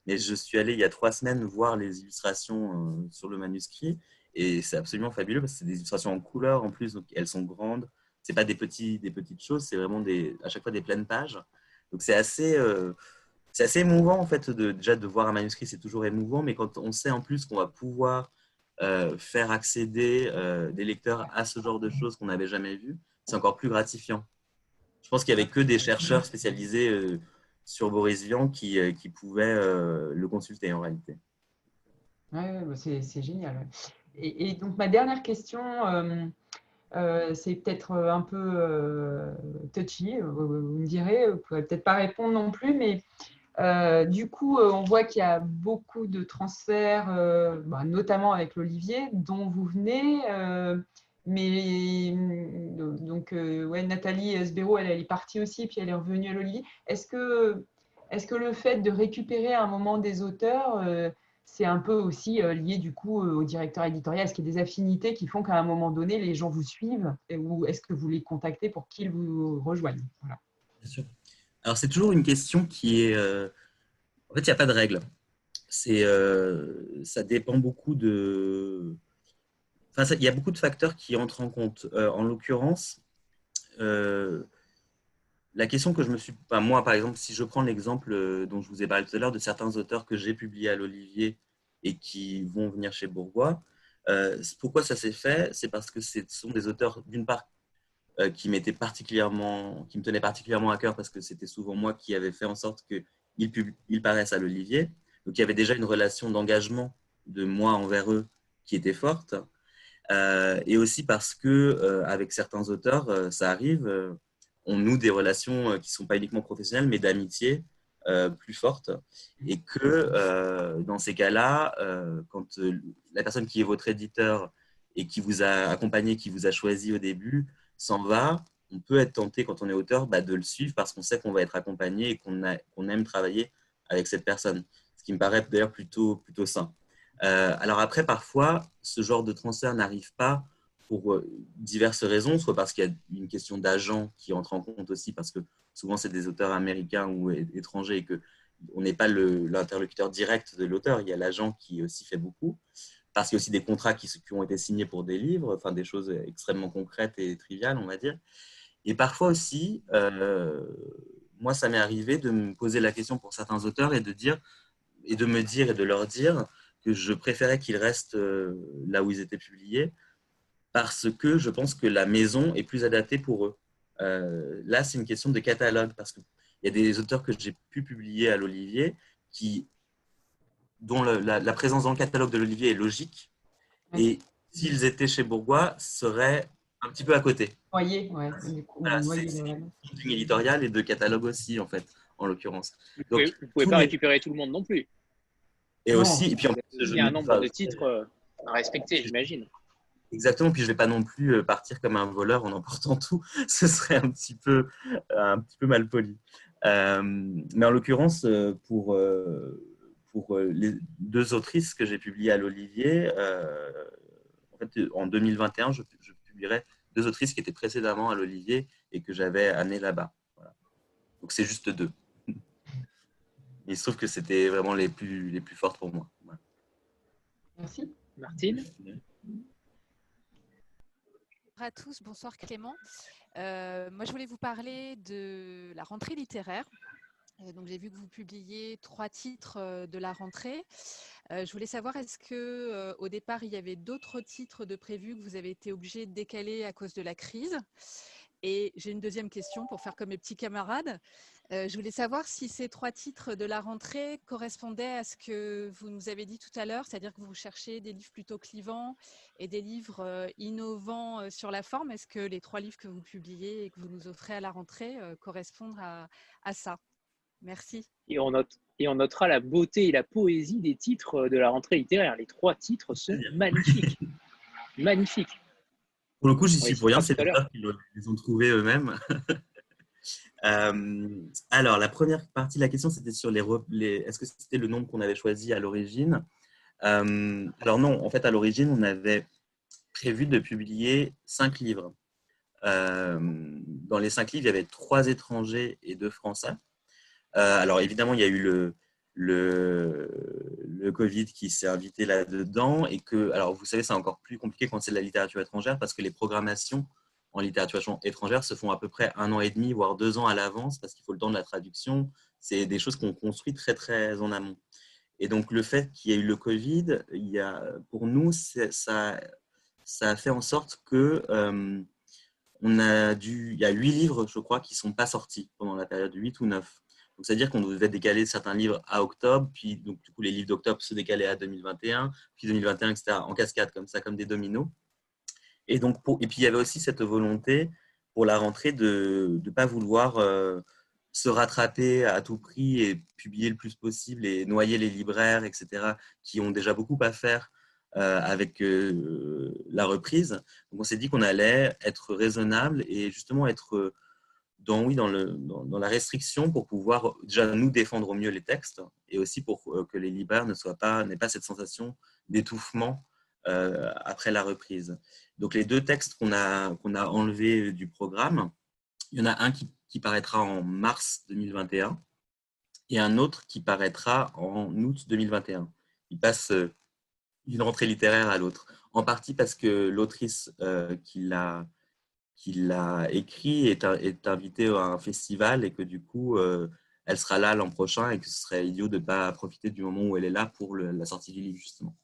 Mais je suis allé il y a trois semaines voir les illustrations euh, sur le manuscrit et c'est absolument fabuleux parce que c'est des illustrations en couleur en plus, donc elles sont grandes. C'est pas des, petits, des petites choses, c'est vraiment des, à chaque fois des pleines pages. Donc c'est assez, euh, c'est assez émouvant en fait, de, déjà de voir un manuscrit, c'est toujours émouvant, mais quand on sait en plus qu'on va pouvoir euh, faire accéder euh, des lecteurs à ce genre de choses qu'on n'avait jamais vues, c'est encore plus gratifiant. Je pense qu'il n'y avait que des chercheurs spécialisés sur Boris Vian qui, qui pouvaient le consulter en réalité. Oui, bah, c'est génial et, donc, ma dernière question, euh, euh, c'est peut-être un peu euh, touchy, vous me direz, vous ne pourrez peut-être pas répondre non plus, mais du coup, on voit qu'il y a beaucoup de transferts, bah, notamment avec l'Olivier, dont vous venez. mais donc, ouais, Nathalie Sbero, elle, est partie aussi, puis elle est revenue à l'Olivier. Est-ce que, est -ce que le fait de récupérer un moment des auteurs, c'est un peu aussi euh, lié du coup euh, au directeur éditorial. Est-ce qu'il y a des affinités qui font qu'à un moment donné, les gens vous suivent ou est-ce que vous les contactez pour qu'ils vous rejoignent? Bien sûr. Alors c'est toujours une question qui est... Euh, en fait, il n'y a pas de règle. Ça dépend beaucoup de... Enfin, il y a beaucoup de facteurs qui entrent en compte. en l'occurrence, la question que je me suis. moi, par exemple, si je prends l'exemple euh, dont je vous ai parlé tout à l'heure de certains auteurs que j'ai publiés à l'Olivier et qui vont venir chez Bourgois, euh, pourquoi ça s'est fait? C'est parce que ce sont des auteurs, d'une part, euh, qui, particulièrement, qui me tenaient particulièrement à cœur parce que c'était souvent moi qui avais fait en sorte qu'ils ils paraissent à l'Olivier. Donc il y avait déjà une relation d'engagement de moi envers eux qui était forte. et aussi parce que avec certains auteurs, ça arrive on noue des relations euh, qui ne sont pas uniquement professionnelles, mais d'amitié euh, plus fortes. Et que euh, dans ces cas-là, quand la personne qui est votre éditeur et qui vous a accompagné, qui vous a choisi au début, s'en va, on peut être tenté, quand on est auteur, bah, de le suivre parce qu'on sait qu'on va être accompagné et qu'on aime travailler avec cette personne. Ce qui me paraît d'ailleurs plutôt, plutôt sain. alors après, parfois, ce genre de transfert n'arrive pas pour euh, diverses raisons, soit parce qu'il y a une question d'agent qui entre en compte aussi, parce que souvent c'est des auteurs américains ou étrangers et que on n'est pas l'interlocuteur direct de l'auteur, il y a l'agent qui aussi fait beaucoup, parce qu'il y a aussi des contrats qui, ont été signés pour des livres, enfin des choses extrêmement concrètes et triviales, on va dire. Et parfois aussi, euh, moi, ça m'est arrivé de me poser la question pour certains auteurs et de dire et de me dire et de leur dire que je préférais qu'ils restent euh, là où ils étaient publiés, parce que je pense que la maison est plus adaptée pour eux. Euh, là, c'est une question de catalogue, parce qu'il y a des auteurs que j'ai pu publier à l'Olivier qui, dont la, présence dans le catalogue de l'Olivier est logique, et s'ils étaient chez Bourgois, seraient un petit peu à côté. Voyez, ouais. c'est une éditoriale et de catalogue aussi, en fait, en l'occurrence. Vous ne pouvez, pas récupérer tout le monde non plus. Et aussi, et puis il y a un nombre de titres euh, à respecter, j'imagine. Exactement, puis je ne vais pas non plus euh, partir comme un voleur en emportant tout, ce serait un petit peu, un petit peu mal poli. Euh, mais en l'occurrence, euh, pour, pour les deux autrices que j'ai publiées à l'Olivier, en, fait, en 2021, je, je, publierai deux autrices qui étaient précédemment à l'Olivier et que j'avais amenées là-bas. Donc c'est juste deux. Il se trouve que c'était vraiment les plus, les plus fortes pour moi. Merci. Martine? À tous, bonsoir Clément. Euh, moi, je voulais vous parler de la rentrée littéraire. Euh, donc, j'ai vu que vous publiez trois titres euh, de la rentrée. je voulais savoir, est-ce que au départ, il y avait d'autres titres de prévus que vous avez été obligé de décaler à cause de la crise? Et j'ai une deuxième question pour faire comme mes petits camarades. Euh, je voulais savoir si ces trois titres de la rentrée correspondaient à ce que vous nous avez dit tout à l'heure, c'est-à-dire que vous cherchez des livres plutôt clivants et des livres euh, innovants euh, sur la forme. Est-ce que les trois livres que vous publiez et que vous nous offrez à la rentrée correspondent à, ça? Merci. Et on, note, et on notera la beauté et la poésie des titres de la rentrée littéraire. Les trois titres sont magnifiques. magnifiques. Pour le coup, j'y suis pour rien, c'est les qui les ont trouvés eux-mêmes. Euh, alors, la première partie de la question, c'était sur les, est-ce que c'était le nombre qu'on avait choisi à l'origine? Euh, Alors non, en fait, à l'origine, on avait prévu de publier cinq livres. Euh, dans les cinq livres, il y avait trois étrangers et deux français. alors évidemment, il y a eu le, le, le Covid qui s'est invité là-dedans et que, alors vous savez, c'est encore plus compliqué quand c'est de la littérature étrangère parce que les programmations en littérature étrangère se font à peu près un an et demi, voire deux ans à l'avance, parce qu'il faut le temps de la traduction. C'est des choses qu'on construit très, très en amont. Et donc, le fait qu'il y ait eu le Covid, il y a, pour nous, ça, ça a fait en sorte que euh, on a dû, il y a huit livres, je crois, qui ne sont pas sortis pendant la période 8 ou 9. Donc, c'est-à-dire qu'on devait décaler certains livres à octobre, puis donc, du coup, les livres d'octobre se décalaient à 2021, puis 2021, etc., en cascade, comme ça, comme des dominos. Et, donc et puis il y avait aussi cette volonté pour la rentrée de ne pas vouloir euh, se rattraper à tout prix et publier le plus possible et noyer les libraires, etc., qui ont déjà beaucoup à faire euh, avec euh, la reprise. Donc on s'est dit qu'on allait être raisonnable et justement être dans, oui, dans, le, dans, la restriction pour pouvoir déjà nous défendre au mieux les textes et aussi pour que les libraires ne pas, n'aient pas cette sensation d'étouffement après la reprise. Donc les deux textes qu'on a, qu'on a enlevés du programme, il y en a un qui, paraîtra en mars 2021 et un autre qui paraîtra en août 2021. Il passe euh, d'une rentrée littéraire à l'autre. En partie parce que l'autrice euh, qui, qui l'a écrit est invitée à un festival et que du coup, elle sera là l'an prochain et que ce serait idiot de ne pas profiter du moment où elle est là pour la sortie du livre, justement.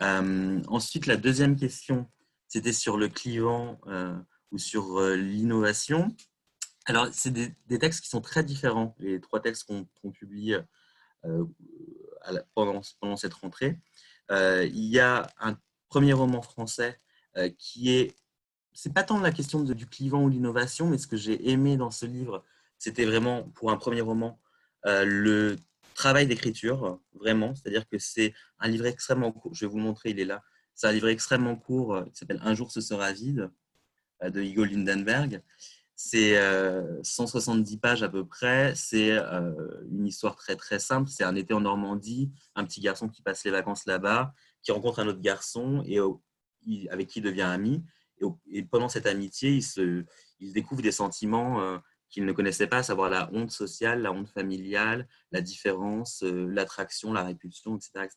Ensuite, la deuxième question, c'était sur le clivant ou sur l'innovation. Alors, c'est des, textes qui sont très différents, les trois textes qu'on publie pendant, cette rentrée. il y a un premier roman français qui est c'est pas tant la question du clivant ou l'innovation, mais ce que j'ai aimé dans ce livre, c'était vraiment, pour un premier roman, euh, le travail d'écriture, vraiment. C'est-à-dire que c'est un livre extrêmement court. Je vais vous montrer, il est là. C'est un livre extrêmement court euh, qui s'appelle Un jour ce sera vide euh, de Hugo Lindenberg. C'est 170 pages à peu près. C'est une histoire très très simple. C'est un été en Normandie, un petit garçon qui passe les vacances là-bas, qui rencontre un autre garçon et avec qui il devient ami. Et, pendant cette amitié, il, se, il découvre des sentiments euh, qu'il ne connaissait pas, à savoir la honte sociale, la honte familiale, la différence, euh, l'attraction, la répulsion, etc.,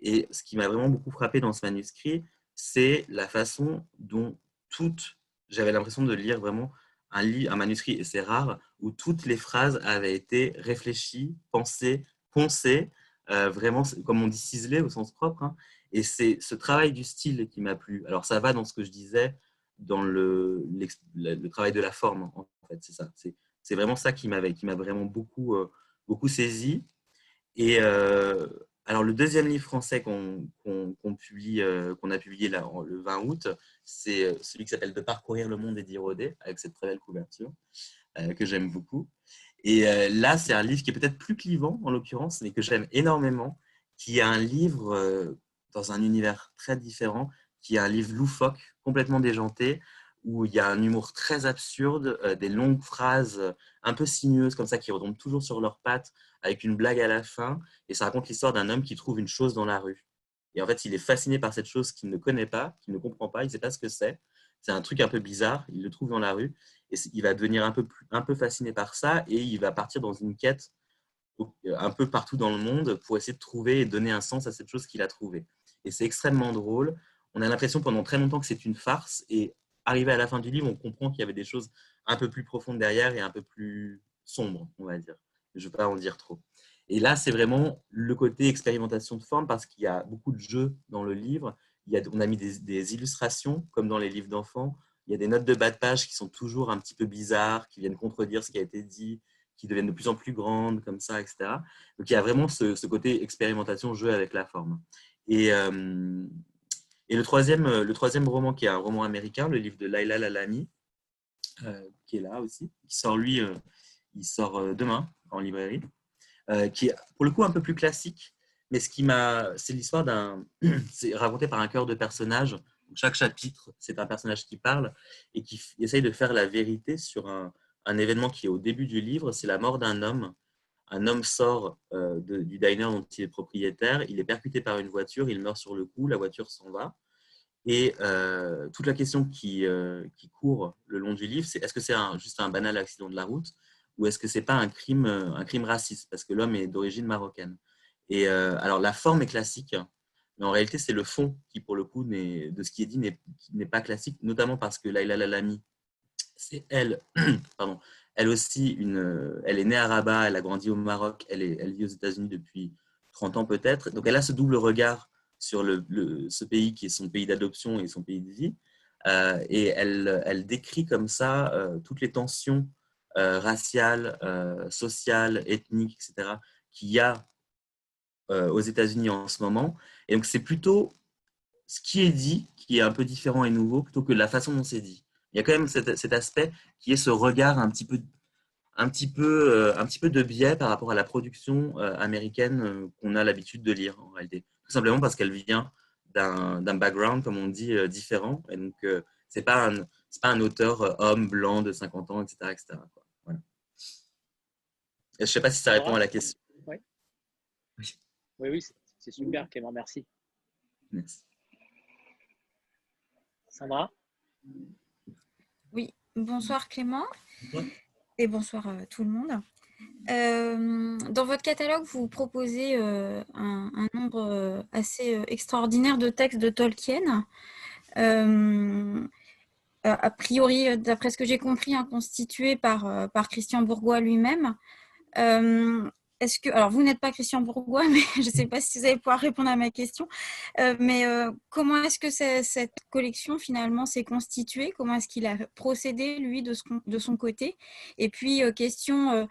Et ce qui m'a vraiment beaucoup frappé dans ce manuscrit, c'est la façon dont toutes, j'avais l'impression de lire vraiment un, livre, un manuscrit, et c'est rare, où toutes les phrases avaient été réfléchies, pensées, poncées, euh, vraiment, comme on dit, ciselées au sens propre, hein, et c'est ce travail du style qui m'a plu. Alors, ça va dans ce que je disais, dans le, travail de la forme, en fait, c'est ça. C'est vraiment ça qui m'a vraiment beaucoup, euh, saisi. Et euh, alors, le deuxième livre français qu'on publie, euh, qu'on a publié le 20 août, c'est celui qui s'appelle De parcourir le monde et d'y rôder, avec cette très belle couverture que j'aime beaucoup. Et là, c'est un livre qui est peut-être plus clivant, en l'occurrence, mais que j'aime énormément, qui est un livre dans un univers très différent, qui est un livre loufoque, complètement déjanté, où il y a un humour très absurde, euh, des longues phrases euh, un peu sinueuses comme ça qui retombent toujours sur leurs pattes avec une blague à la fin. Et ça raconte l'histoire d'un homme qui trouve une chose dans la rue. Et en fait, il est fasciné par cette chose qu'il ne connaît pas, qu'il ne comprend pas, il ne sait pas ce que c'est. C'est un truc un peu bizarre, il le trouve dans la rue. Et il va devenir un peu, plus, un peu fasciné par ça et il va partir dans une quête un peu partout dans le monde pour essayer de trouver et donner un sens à cette chose qu'il a trouvée et c'est extrêmement drôle. On a l'impression pendant très longtemps que c'est une farce et arrivé à la fin du livre, on comprend qu'il y avait des choses un peu plus profondes derrière et un peu plus sombres, on va dire. Je ne vais pas en dire trop. Et là, c'est vraiment le côté expérimentation de forme parce qu'il y a beaucoup de jeux dans le livre. Il y a, on a mis des, illustrations, comme dans les livres d'enfants. Il y a des notes de bas de page qui sont toujours un petit peu bizarres, qui viennent contredire ce qui a été dit, qui deviennent de plus en plus grandes, comme ça, etc. Donc il y a vraiment ce, côté expérimentation, jeu avec la forme. Et, euh, et le, troisième, le troisième roman, qui est un roman américain, le livre de Laila Lalami, euh, qui est là aussi, qui sort lui, euh, il sort demain en librairie, qui est pour le coup un peu plus classique, mais ce qui m'a, c'est l'histoire d'un, c'est raconté par un cœur de personnage. Chaque chapitre, c'est un personnage qui parle et qui essaye de faire la vérité sur un, un événement qui est au début du livre, c'est la mort d'un homme un homme sort euh, du diner dont il est propriétaire, il est percuté par une voiture, il meurt sur le coup, la voiture s'en va. Et euh, toute la question qui, euh, qui, court le long du livre, c'est est-ce que c'est juste un banal accident de la route ou est-ce que c'est pas un crime, un crime raciste parce que l'homme est d'origine marocaine? Et alors la forme est classique, mais en réalité c'est le fond qui pour le coup de ce qui est dit n'est pas classique, notamment parce que Laila Lalami, c'est elle, pardon, elle aussi, une, elle est née à Rabat, elle a grandi au Maroc, elle, vit aux États-Unis depuis 30 ans peut-être. Donc elle a ce double regard sur ce pays qui est son pays d'adoption et son pays de vie. Euh, et elle, décrit comme ça euh, toutes les tensions euh, raciales, sociales, ethniques, etc., qu'il y a aux États-Unis en ce moment. Et donc c'est plutôt ce qui est dit qui est un peu différent et nouveau plutôt que la façon dont c'est dit il y a quand même cet, aspect qui est ce regard un petit peu, un petit peu, euh, un petit peu de biais par rapport à la production euh, américaine euh, qu'on a l'habitude de lire en réalité. Tout simplement parce qu'elle vient d'un background, comme on dit, différent. Et donc, ce n'est pas, un, pas un auteur homme, blanc, de 50 ans, etc. etc. Voilà. je ne sais pas si ça répond à la question. Oui, oui, oui c'est super, Clément, merci. Merci. Sandra? Bonsoir Clément. Et bonsoir à tout le monde. Euh, dans votre catalogue, vous proposez euh, un, nombre euh, assez extraordinaire de textes de Tolkien. a priori, d'après ce que j'ai compris, hein, constitué par, par Christian Bourgois lui-même. Est-ce que, alors vous n'êtes pas Christian Bourgois, mais je ne sais pas si vous allez pouvoir répondre à ma question. mais comment est-ce que cette collection finalement s'est constituée? Comment est-ce qu'il a procédé lui de, son côté? Et puis question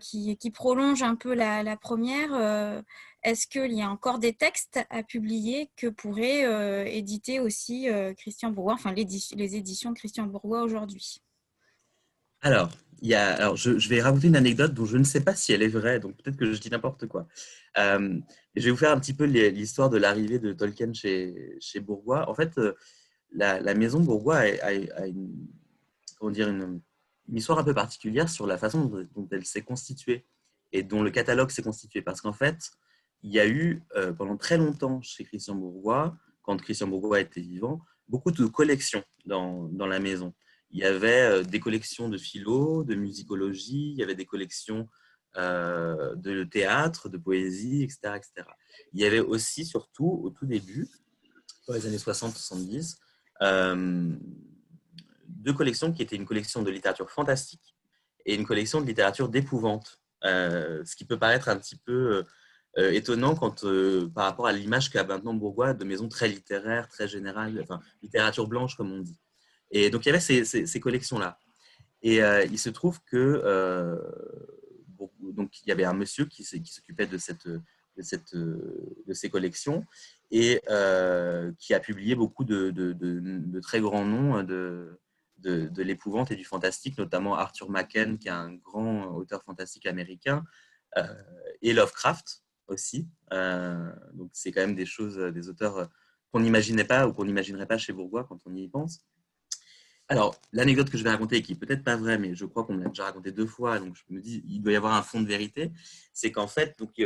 qui, prolonge un peu la, première est-ce qu'il y a encore des textes à publier que pourrait euh, éditer aussi euh, Christian Bourgois, enfin les éditions Christian Bourgois aujourd'hui? Alors, y a, alors je, vais raconter une anecdote dont je ne sais pas si elle est vraie, donc peut-être que je dis n'importe quoi. Euh, je vais vous faire un petit peu l'histoire de l'arrivée de Tolkien chez, chez Bourgois. En fait, la, maison Bourgois a, une, comment dire, une, une, histoire un peu particulière sur la façon dont elle s'est constituée et dont le catalogue s'est constitué. Parce qu'en fait, il y a eu euh, pendant très longtemps chez Christian Bourgois, quand Christian Bourgois était vivant, beaucoup de collections dans, dans la maison. Il y avait euh, des collections de philo, de musicologie, il y avait des collections euh, de théâtre, de poésie, etc., etc. Il y avait aussi, surtout, au tout début, dans les années 60-70, deux collections qui étaient une collection de littérature fantastique et une collection de littérature d'épouvante. ce qui peut paraître un petit peu euh, étonnant quand, euh, par rapport à l'image qu'a maintenant Bourgois de maison très littéraire, très générale, enfin, littérature blanche, comme on dit. Et donc, il y avait ces, ces, collections-là. Et euh, il se trouve que donc, il y avait un monsieur qui, s'occupait de, cette, de, cette, de ces collections et qui a publié beaucoup de, de, très grands noms de, de, l'épouvante et du fantastique, notamment Arthur Machen, qui est un grand auteur fantastique américain, et Lovecraft, aussi. Euh, donc, c'est quand même des choses, euh, des auteurs euh, qu'on n'imaginait pas ou qu'on n'imaginerait pas chez Bourgois quand on y pense. Alors, l'anecdote que je vais raconter, qui est peut-être pas vraie, mais je crois qu'on l'a déjà raconté deux fois, donc je me dis, il doit y avoir un fond de vérité, c'est qu'en fait, donc,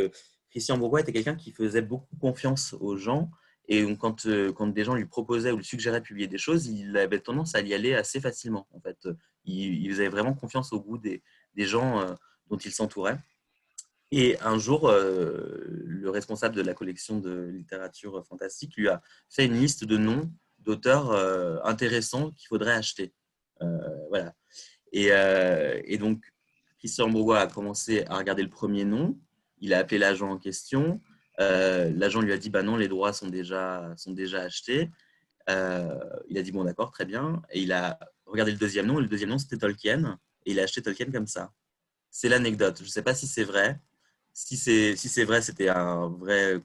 Christian Bourgois était quelqu'un qui faisait beaucoup confiance aux gens, et quand, quand des gens lui proposaient ou lui suggéraient de publier des choses, il avait tendance à y aller assez facilement. En fait, il, il faisait vraiment confiance au goût des, gens dont il s'entourait. Et un jour, euh, le responsable de la collection de littérature fantastique lui a fait une liste de noms d'auteurs euh, intéressants qu'il faudrait acheter. Euh, voilà. Et, donc, Christian Bourgois a commencé à regarder le premier nom. Il a appelé l'agent en question. l'agent lui a dit bah non, les droits sont déjà, sont déjà achetés. il a dit bon, d'accord, très bien. Et il a regardé le deuxième nom. Et le deuxième nom, c'était Tolkien. Et il a acheté Tolkien comme ça. C'est l'anecdote. Je ne sais pas si c'est vrai si c'est si vrai, c'était un vrai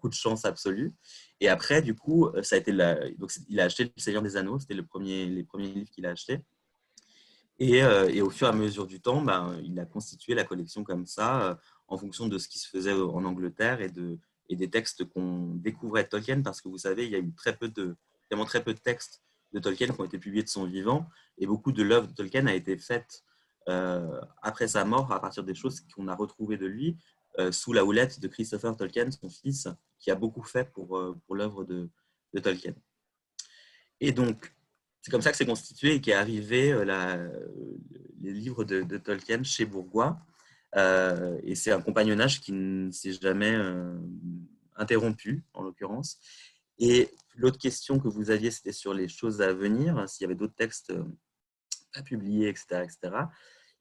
coup de chance absolu. Et après, du coup, ça a été il a acheté Le Seigneur des Anneaux, c'était le premier, les premiers livres qu'il a achetés. Et, euh, au fur et à mesure du temps, ben, il a constitué la collection comme ça, euh, en fonction de ce qui se faisait en Angleterre et, de, et des textes qu'on découvrait de Tolkien, parce que vous savez, il y a eu très peu de, vraiment très peu de textes de Tolkien qui ont été publiés de son vivant, et beaucoup de l'œuvre de Tolkien a été faite euh, après sa mort, à partir des choses qu'on a retrouvées de lui, euh, sous la houlette de Christopher Tolkien, son fils, qui a beaucoup fait pour, euh, pour l'œuvre de, Tolkien. Et donc, c'est comme ça que c'est constitué et qu'est arrivé la, les livres de, Tolkien chez Bourgois. et c'est un compagnonnage qui ne s'est jamais interrompu, en l'occurrence. Et l'autre question que vous aviez, c'était sur les choses à venir, s'il y avait d'autres textes à publier, etc. etc.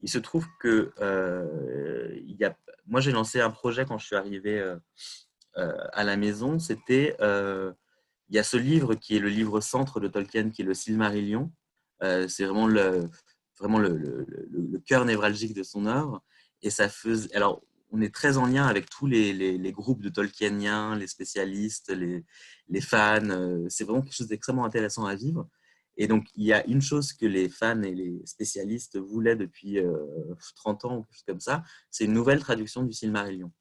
Il se trouve que euh, il y a, moi, j'ai lancé un projet quand je suis arrivé euh, euh, à la maison. C'était, il y a ce livre qui est le livre centre de Tolkien, qui est le Silmarillion. c'est vraiment le, vraiment le, cœur névralgique de son œuvre. Et ça faisait, alors, on est très en lien avec tous les, les, les groupes de Tolkieniens, les spécialistes, les, les fans. C'est vraiment quelque chose d'extrêmement intéressant à vivre. Et donc, il y a une chose que les fans et les spécialistes voulaient depuis 30 euh, ans, ou quelque chose comme ça, c'est une nouvelle traduction du Silmarillion.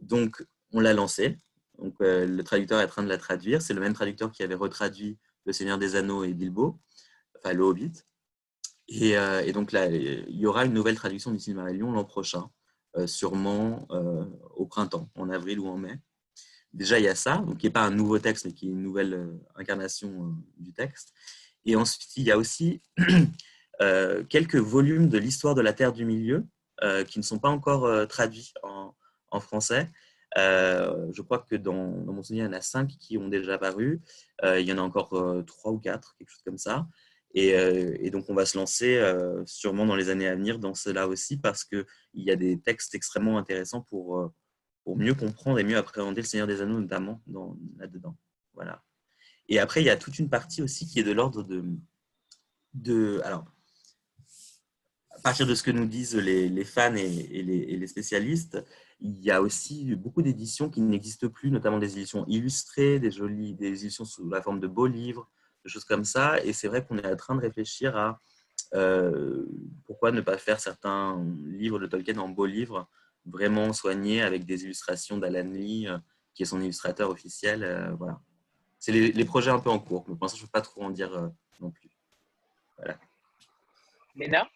Donc, on l'a lancé. Donc, euh, le traducteur est en train de la traduire. C'est le même traducteur qui avait retraduit Le Seigneur des Anneaux et Bilbo, enfin le Hobbit. Et, euh, donc, là, il y aura une nouvelle traduction du Silmarillion l'an prochain, sûrement au printemps, en avril ou en mai. Déjà, il y a ça, donc qui n'est pas un nouveau texte, mais qui est une nouvelle incarnation du texte. Et ensuite, il y a aussi euh, quelques volumes de l'histoire de la Terre du Milieu euh, qui ne sont pas encore euh, traduits en, français. je crois que dans, mon souvenir, il y en a cinq qui ont déjà paru. il y en a encore trois ou quatre, quelque chose comme ça. Et, donc, on va se lancer sûrement dans les années à venir dans cela aussi parce qu'il y a des textes extrêmement intéressants pour, pour mieux comprendre et mieux appréhender le Seigneur des Anneaux, notamment là-dedans. Voilà. Et après, il y a toute une partie aussi qui est de l'ordre de, de. Alors, à partir de ce que nous disent les, fans et, les, spécialistes, il y a aussi beaucoup d'éditions qui n'existent plus, notamment des éditions illustrées, des jolies, des éditions sous la forme de beaux livres, des choses comme ça. Et c'est vrai qu'on est en train de réfléchir à euh, pourquoi ne pas faire certains livres de Tolkien en beaux livres, vraiment soignés avec des illustrations d'Alan Lee, euh, qui est son illustrateur officiel. Euh, voilà c'est les, projets un peu en cours. Mais pour l'instant, je ne peux pas trop en dire euh, non plus. Voilà. Léna?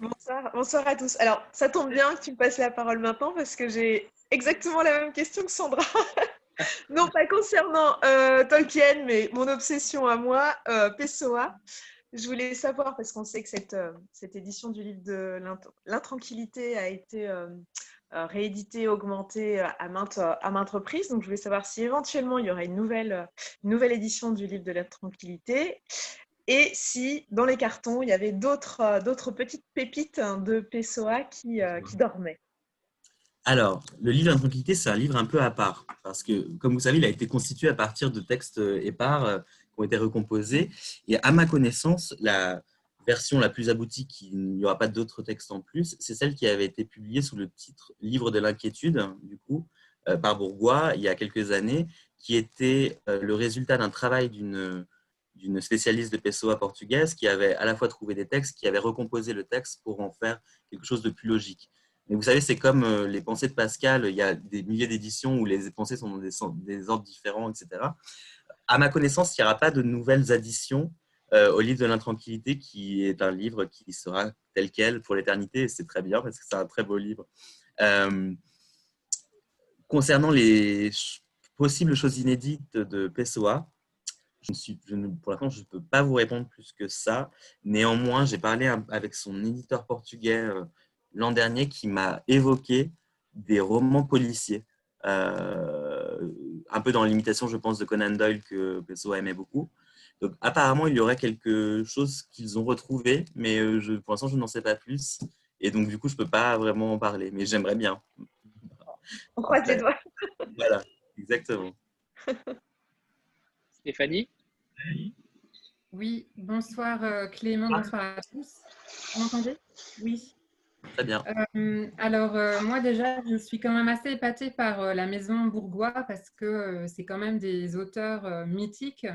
Bonsoir, bonsoir à tous. Alors, ça tombe bien que tu me passes la parole maintenant parce que j'ai exactement la même question que Sandra. non, pas concernant euh, Tolkien, mais mon obsession à moi, euh, Pessoa. Je voulais savoir, parce qu'on sait que cette, euh, cette édition du livre de l'intranquillité a été euh, réédité, augmenté euh, à maintes, à maintes reprises. Donc, je voulais savoir si éventuellement il y aurait une nouvelle, une nouvelle édition du livre de la tranquillité et si dans les cartons il y avait d'autres, euh, d'autres petites pépites de Pessoa qui, qui dormaient. Alors, le livre de la tranquillité, c'est un livre un peu à part, parce que, comme vous savez, il a été constitué à partir de textes épars qui ont été recomposés. Et à ma connaissance, la, version la plus aboutie, qu'il n'y aura pas d'autres textes en plus, c'est celle qui avait été publiée sous le titre Livre de l'inquiétude, du coup, euh, par Bourgois, il y a quelques années, qui était euh, le résultat d'un travail d'une spécialiste de Pessoa portugaise qui avait à la fois trouvé des textes, qui avait recomposé le texte pour en faire quelque chose de plus logique. Mais vous savez, c'est comme euh, les pensées de Pascal, il y a des milliers d'éditions où les pensées sont dans des ordres différents, etc. À ma connaissance, il n'y aura pas de nouvelles additions euh, au livre de l'intranquillité, qui est un livre qui sera tel quel pour l'éternité. C'est très bien parce que c'est un très beau livre. Euh, concernant les possibles choses inédites de Pessoa, pour l'instant, je ne peux pas vous répondre plus que ça. Néanmoins, j'ai parlé avec son éditeur portugais euh, l'an dernier qui m'a évoqué des romans policiers. un peu dans l'imitation, je pense, de Conan Doyle que Pessoa aimait beaucoup. Donc, apparemment, il y aurait quelque chose qu'ils ont retrouvé, mais euh, je, pour l'instant, je n'en sais pas plus. Et donc, du coup, je ne peux pas vraiment en parler, mais j'aimerais bien. On croise les doigts. voilà, exactement. Stéphanie? Oui, bonsoir euh, Clément, ah. bonsoir à tous. Vous m'entendez? Oui. Très bien. Euh, alors, moi déjà, je suis quand même assez épatée par la maison Bourgois parce que c'est quand même des auteurs mythiques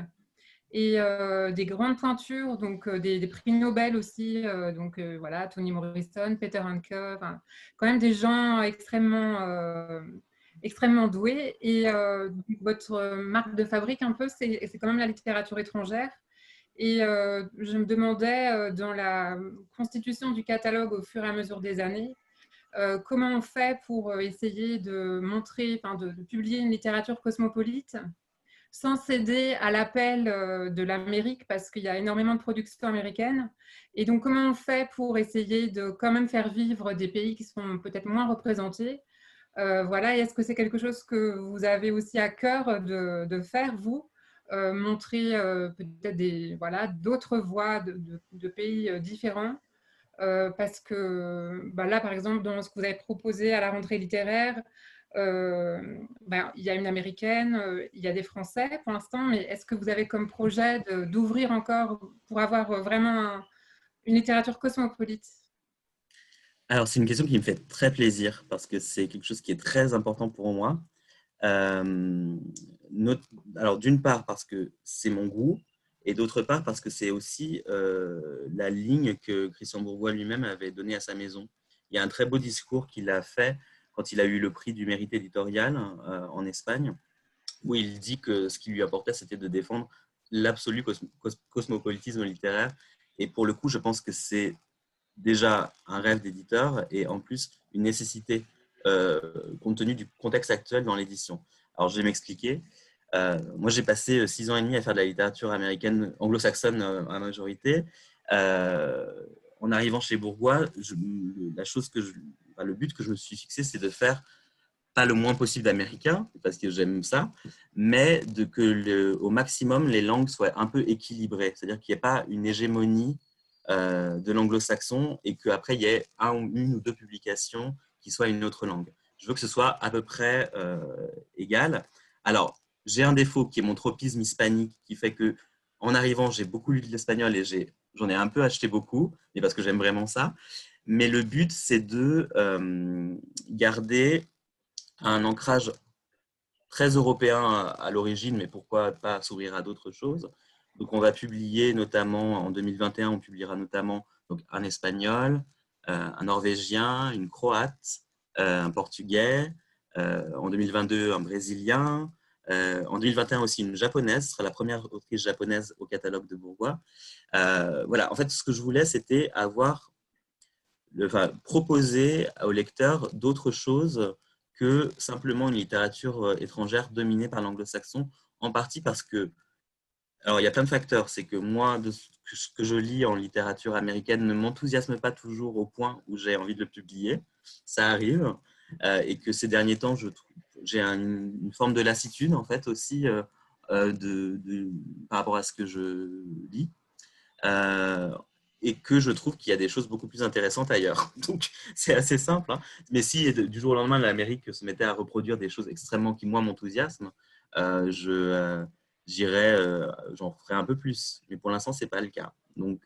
et euh, des grandes pointures, donc euh, des, prix Nobel aussi, euh, donc voilà, Toni Morrison, Peter Hanke, quand même des gens extrêmement, extrêmement doués. Et votre marque de fabrique, un peu, c'est quand même la littérature étrangère. Et je me demandais, dans la constitution du catalogue au fur et à mesure des années, comment on fait pour essayer de montrer, de publier une littérature cosmopolite? Sans céder à l'appel euh, de l'Amérique parce qu'il y a énormément de productions américaines. Et donc, comment on fait pour essayer de quand même faire vivre des pays qui sont peut-être moins représentés? Euh, Voilà, est-ce que c'est quelque chose que vous avez aussi à cœur de, faire, vous? Euh, Montrer peut-être des voilà d'autres voies de, pays différents. Parce que bah là, par exemple, dans ce que vous avez proposé à la rentrée littéraire, ben, il y a une américaine, euh, il y a des français pour l'instant, mais est-ce que vous avez comme projet d'ouvrir encore pour avoir euh, vraiment une littérature cosmopolite? Alors, c'est une question qui me fait très plaisir parce que c'est quelque chose qui est très important pour moi. alors, d'une part, parce que c'est mon goût, et d'autre part, parce que c'est aussi la ligne que Christian Bourgois lui-même avait donnée à sa maison. Il y a un très beau discours qu'il a fait quand il a eu le prix du mérite éditorial euh, en Espagne, où il dit que ce qui lui apportait, c'était de défendre l'absolu cosmopolitisme littéraire. Et pour le coup, je pense que c'est déjà un rêve d'éditeur et en plus une nécessité euh, compte tenu du contexte actuel dans l'édition. Alors, je vais m'expliquer. Euh, moi, j'ai passé six ans et demi à faire de la littérature américaine anglo-saxonne à majorité. en arrivant chez Bourgois, la chose que je, le but que je me suis fixé, c'est de faire pas le moins possible d'américain, parce que j'aime ça, mais de que au maximum les langues soient un peu équilibrées, c'est-à-dire qu'il n'y ait pas une hégémonie euh, de l'anglo-saxon et qu'après il y ait un, une ou deux publications qui soient une autre langue. Je veux que ce soit à peu près euh, égal. Alors, j'ai un défaut qui est mon tropisme hispanique qui fait que en arrivant, j'ai beaucoup lu de l'espagnol et j'en ai, un peu acheté beaucoup, mais parce que j'aime vraiment ça. Mais le but, c'est de euh, garder un ancrage très européen à, l'origine, mais pourquoi pas s'ouvrir à d'autres choses. Donc, on va publier notamment, en 2021, on publiera notamment un espagnol, euh, un norvégien, une croate, euh, un portugais, en 2022, un brésilien, en 2021 aussi, une japonaise ce sera la première autrice japonaise au catalogue de Bourgois. Voilà, en fait, ce que je voulais, c'était avoir, proposer aux lecteurs d'autres choses que simplement une littérature euh, étrangère dominée par l'anglo-saxon, en partie parce que, alors il y a plein de facteurs, c'est que moi, ce que je lis en littérature américaine ne m'enthousiasme pas toujours au point où j'ai envie de le publier, ça arrive, et que ces derniers temps, j'ai une, forme de lassitude en fait aussi euh, euh, de, par rapport à ce que je lis. Euh, et que je trouve qu'il y a des choses beaucoup plus intéressantes ailleurs. Donc c'est assez simple. Hein. Mais si du jour au lendemain l'Amérique se mettait à reproduire des choses extrêmement qui moi m'enthousiasment, je j'irais, j'en ferai un peu plus. Mais pour l'instant c'est pas le cas. Donc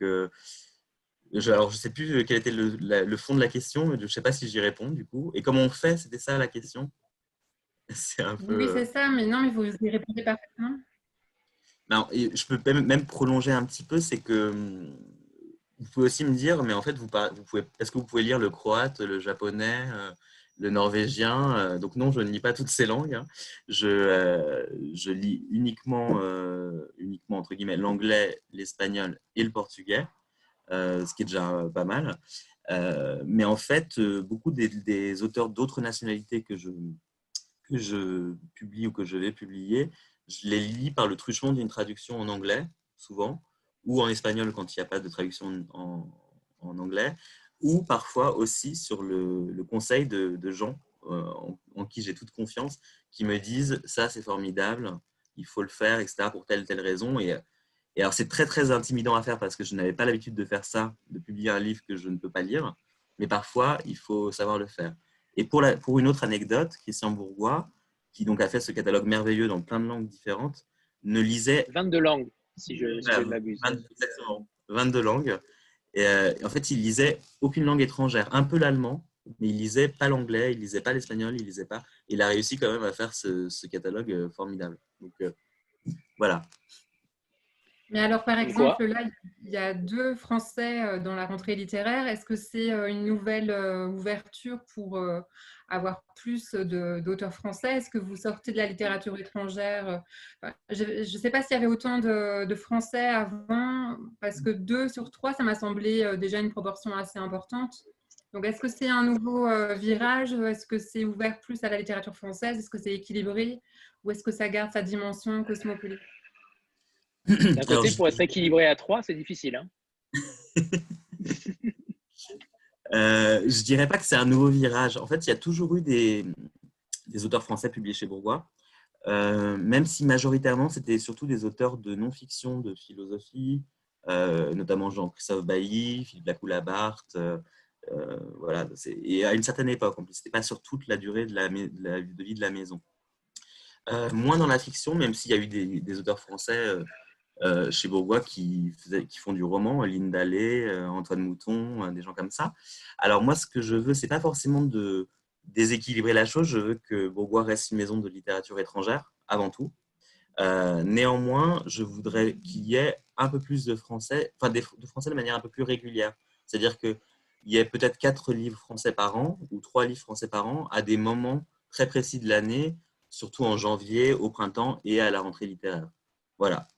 je, alors, je ne sais plus quel était le, le, fond de la question, mais je ne sais pas si j'y réponds du coup. Et comment on fait? C'était ça la question? Oui, c'est ça, mais non, mais vous y répondez parfaitement. Non, je peux même prolonger un petit peu, c'est que hum, vous pouvez aussi me dire, mais en fait, vous, est-ce que vous pouvez lire le croate, le japonais, euh, le norvégien euh, Donc non, je ne lis pas toutes ces langues. Hein. Je, euh, je, lis uniquement, uniquement entre guillemets, l'anglais, l'espagnol et le portugais, ce qui est déjà pas mal. mais en fait, beaucoup des auteurs d'autres nationalités que je que je publie ou que je vais publier, je les lis par le truchement d'une traduction en anglais, souvent, ou en espagnol quand il n'y a pas de traduction en, anglais, ou parfois aussi sur le, conseil de, gens euh, en, qui j'ai toute confiance, qui me disent ça c'est formidable, il faut le faire, etc., pour telle telle raison. Et, alors c'est très très intimidant à faire parce que je n'avais pas l'habitude de faire ça, de publier un livre que je ne peux pas lire, mais parfois il faut savoir le faire. Et pour, pour une autre anecdote, Christian Bourgois, qui donc a fait ce catalogue merveilleux dans plein de langues différentes, ne lisait... 22 langues, si je, ne m'abuse. 22, langues. Et euh, en fait, il lisait aucune langue étrangère, un peu l'allemand, mais il lisait pas l'anglais, il lisait pas l'espagnol, il lisait pas. Il a réussi quand même à faire ce, catalogue euh, formidable. Donc euh, voilà. Mais alors, par exemple, là, il y a deux Français dans la rentrée littéraire. Est-ce que c'est une nouvelle ouverture pour avoir plus d'auteurs français? Est-ce que vous sortez de la littérature étrangère? Je ne sais pas s'il y avait autant de, Français avant, parce que deux sur trois, ça m'a semblé déjà une proportion assez importante. Donc, est-ce que c'est un nouveau virage? Est-ce que c'est ouvert plus à la littérature française? Est-ce que c'est équilibré? Ou est-ce que ça garde sa dimension cosmopolite? D'un côté, pour être équilibré à 3, c'est difficile. Hein euh, je dirais pas que c'est un nouveau virage. En fait, il y a toujours eu des, auteurs français publiés chez Bourgois, euh, même si majoritairement, c'était surtout des auteurs de non-fiction, de philosophie, euh, notamment Jean-Christophe Bailly, Philippe Lacoula-Barthes. Euh, voilà, et à une certaine époque, en plus, c'était pas sur toute la durée de la, vie de la maison. moins dans la fiction, même s'il y a eu des, auteurs français chez Bourgois qui, font du roman, Lynn Dallet, euh, Antoine Mouton, euh, des gens comme ça. Alors moi, ce que je veux, c'est pas forcément de déséquilibrer la chose. Je veux que Bourgois reste une maison de littérature étrangère avant tout. néanmoins, je voudrais qu'il y ait un peu plus de français, enfin de français de manière un peu plus régulière. C'est-à-dire qu'il y ait peut-être quatre livres français par an ou trois livres français par an à des moments très précis de l'année, surtout en janvier, au printemps et à la rentrée littéraire. Voilà.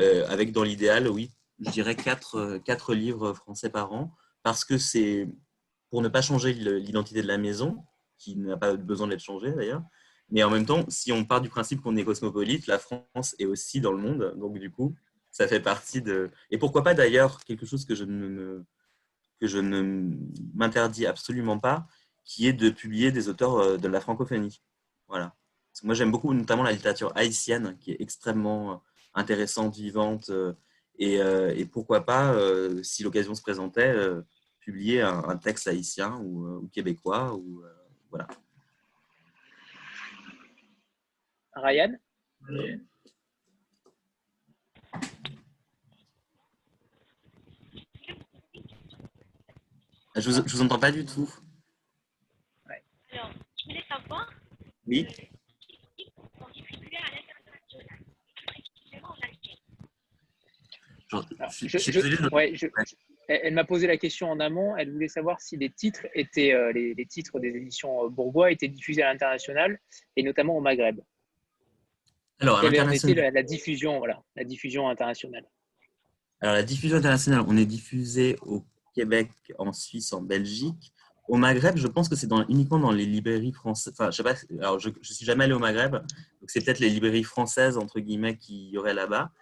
Euh, avec dans l'idéal, oui, je dirais quatre, quatre livres français par an, parce que c'est pour ne pas changer l'identité de la maison, qui n'a pas besoin d'être changée d'ailleurs. Mais en même temps, si on part du principe qu'on est cosmopolite, la France est aussi dans le monde. Donc, du coup, ça fait partie de. Et pourquoi pas d'ailleurs quelque chose que je ne, que je ne m'interdis absolument pas, qui est de publier des auteurs euh, de la francophonie. Voilà. moi, j'aime beaucoup notamment la littérature haïtienne, qui est extrêmement intéressante, vivante, et, pourquoi pas, si l'occasion se présentait, publier un, texte haïtien ou, québécois. Ou, voilà. Ryan? Je vous, vous entends pas du tout. Alors, je voulais savoir. Oui. Elle m'a posé la question en amont. Elle voulait savoir si les titres étaient euh, les, titres des éditions euh, Bourgois étaient diffusés à l'international et notamment au Maghreb. Alors, à la, la, diffusion, voilà, la diffusion internationale? Alors, la diffusion internationale, on est diffusé au Québec, en Suisse, en Belgique. Au Maghreb, je pense que c'est uniquement dans les librairies françaises. Enfin, je sais pas. Alors, je, ne suis jamais allé au Maghreb, donc c'est peut-être les librairies françaises entre guillemets qui y auraient là-bas.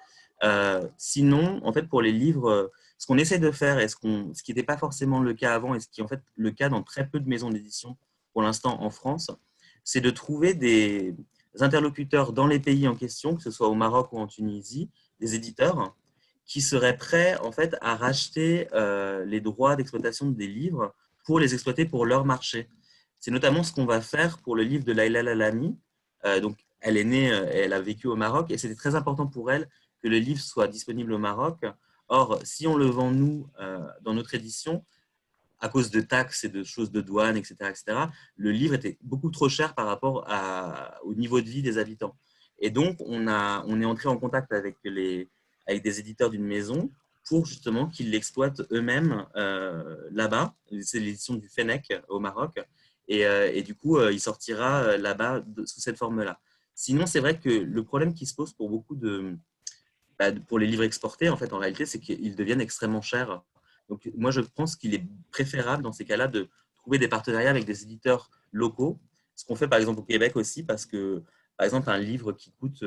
Euh, sinon, en fait, pour les livres, ce qu'on essaie de faire, et ce, ce qui n'était pas forcément le cas avant, et ce qui est en fait le cas dans très peu de maisons d'édition pour l'instant en France, c'est de trouver des interlocuteurs dans les pays en question, que ce soit au Maroc ou en Tunisie, des éditeurs qui seraient prêts en fait à racheter euh, les droits d'exploitation des livres pour les exploiter pour leur marché. C'est notamment ce qu'on va faire pour le livre de Laila Lalami. Euh, donc, elle est née, euh, elle a vécu au Maroc et c'était très important pour elle que le livre soit disponible au Maroc. Or, si on le vend nous dans notre édition, à cause de taxes et de choses de douane, etc., etc., le livre était beaucoup trop cher par rapport au niveau de vie des habitants. Et donc, on, a, on est entré en contact avec les, avec des éditeurs d'une maison pour justement qu'ils l'exploitent eux-mêmes euh, là-bas. C'est l'édition du Fennec au Maroc. Et, euh, du coup, euh, il sortira là-bas sous cette forme-là. Sinon, c'est vrai que le problème qui se pose pour beaucoup de, bah, pour les livres exportés, en fait, en réalité, c'est qu'ils deviennent extrêmement chers. Donc, moi, je pense qu'il est préférable dans ces cas-là de trouver des partenariats avec des éditeurs locaux. Ce qu'on fait par exemple au Québec aussi, parce que, par exemple, un livre qui coûte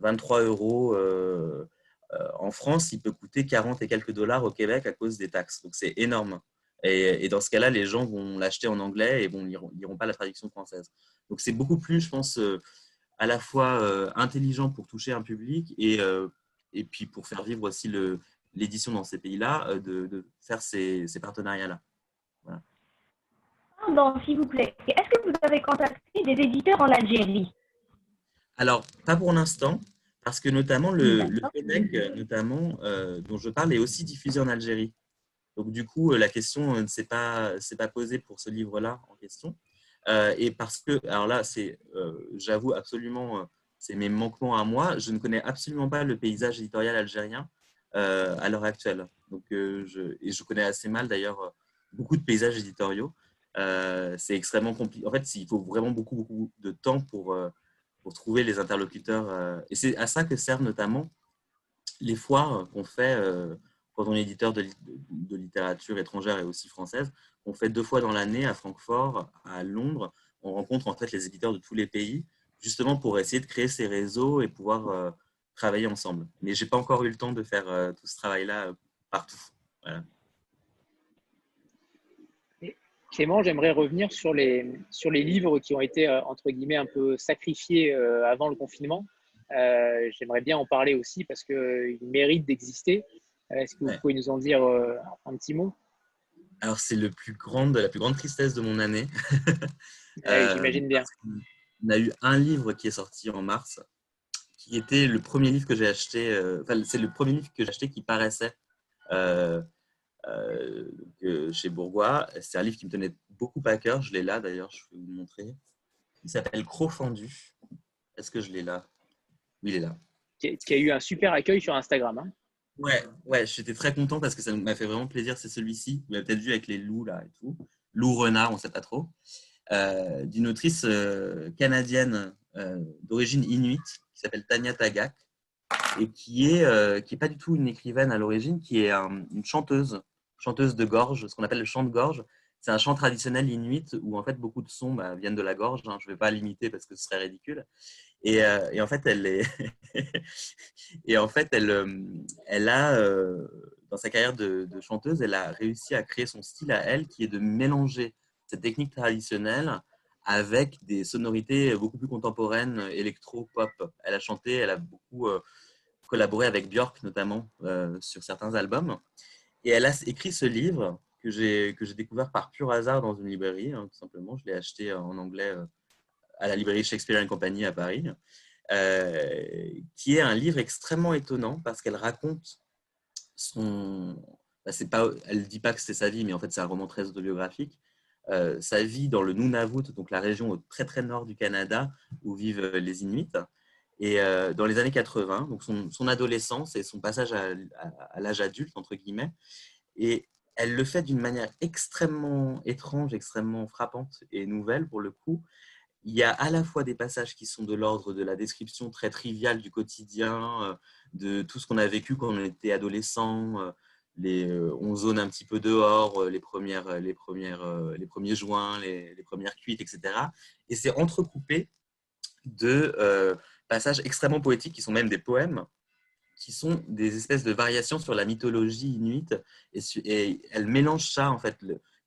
23 euros euh, euh, en France, il peut coûter 40 et quelques dollars au Québec à cause des taxes. Donc c'est énorme. Et, dans ce cas-là, les gens vont l'acheter en anglais et ne liront, pas la traduction française. Donc c'est beaucoup plus, je pense, euh, à la fois intelligent pour toucher un public et, et puis pour faire vivre aussi l'édition dans ces pays-là, de, faire ces, partenariats-là. Pardon, s'il vous plaît, est-ce que vous avez contacté des éditeurs en Algérie? Alors, pas pour l'instant. Parce que notamment le, le notamment, euh, dont je parle, est aussi diffusé en Algérie. Donc du coup, euh, la question ne s'est pas, pas posée pour ce livre-là en question. Euh, et parce que, alors là, c'est, j'avoue absolument, c'est mes manquements à moi. Je ne connais absolument pas le paysage éditorial algérien à l'heure actuelle. Donc, et je connais assez mal d'ailleurs beaucoup de paysages éditoriaux. c'est extrêmement compliqué. En fait, il faut vraiment beaucoup, beaucoup de temps pour pour trouver les interlocuteurs. Euh, et c'est à ça que servent notamment les foires qu'on fait euh, quand on est éditeur de, littérature étrangère et aussi française. On fait deux fois dans l'année à Francfort, à Londres. On rencontre en fait les éditeurs de tous les pays, justement pour essayer de créer ces réseaux et pouvoir euh, travailler ensemble. Mais j'ai pas encore eu le temps de faire tout ce travail-là partout. Voilà. Clément, j'aimerais revenir sur les, sur les livres qui ont été, euh, entre guillemets, un peu sacrifiés euh, avant le confinement. Euh, j'aimerais bien en parler aussi parce qu'ils méritent d'exister. Est-ce que vous pouvez nous en dire un petit mot? Alors, c'est le plus grande, la plus grande tristesse de mon année. J'imagine bien. On a eu un livre qui est sorti en mars, qui était le premier livre que j'ai acheté. Enfin, c'est le premier livre que j'ai acheté qui paraissait euh, chez Bourgois. C'est un livre qui me tenait beaucoup à cœur. Je l'ai là d'ailleurs, je vais vous le montrer. Il s'appelle Cro Fendu. Est-ce que je l'ai là? Oui, il est là. Qui a eu un super accueil sur Instagram. Hein. Ouais, ouais, j'étais très content parce que ça m'a fait vraiment plaisir. C'est celui-ci. Vous l'avez peut-être vu avec les loups là et tout. Loup renard, on ne sait pas trop. Euh, d'une autrice euh, canadienne d'origine inuite qui s'appelle Tanya Tagak et qui est qui est pas du tout une écrivaine à l'origine, qui est une chanteuse chanteuse de gorge, ce qu'on appelle le chant de gorge. C'est un chant traditionnel inuit où en fait beaucoup de sons bah, viennent de la gorge. Hein. Je ne vais pas l'imiter parce que ce serait ridicule. Et, euh, en fait, elle est et en fait, elle, euh, a euh, dans sa carrière de, chanteuse, elle a réussi à créer son style à elle, qui est de mélanger cette technique traditionnelle avec des sonorités beaucoup plus contemporaines, électro-pop. Elle a chanté, elle a beaucoup collaboré avec Björk notamment sur certains albums. Et elle a écrit ce livre que j'ai découvert par pur hasard dans une librairie, hein, tout simplement. Je l'ai acheté en anglais à la librairie Shakespeare Company à Paris, qui est un livre extrêmement étonnant parce qu'elle raconte son, bah, pas, elle ne dit pas que c'est sa vie, mais en fait, c'est un roman très autobiographique. Euh, sa vie dans le Nunavut, donc la région au très très nord du Canada où vivent euh, les Inuits. Et euh, dans les années 80, donc son, adolescence et son passage à, l'âge adulte, entre guillemets. Et elle le fait d'une manière extrêmement étrange, extrêmement frappante et nouvelle pour le coup. Il y a à la fois des passages qui sont de l'ordre de la description très triviale du quotidien, de tout ce qu'on a vécu quand on était adolescent, les, euh, on zone un petit peu dehors, euh, les, premières, euh, les, premières, les premiers joints, les, premières cuites, etc. Et c'est entrecoupé de passages extrêmement poétiques qui sont même des poèmes, qui sont des espèces de variations sur la mythologie inuite. Et, elle mélange ça, en fait,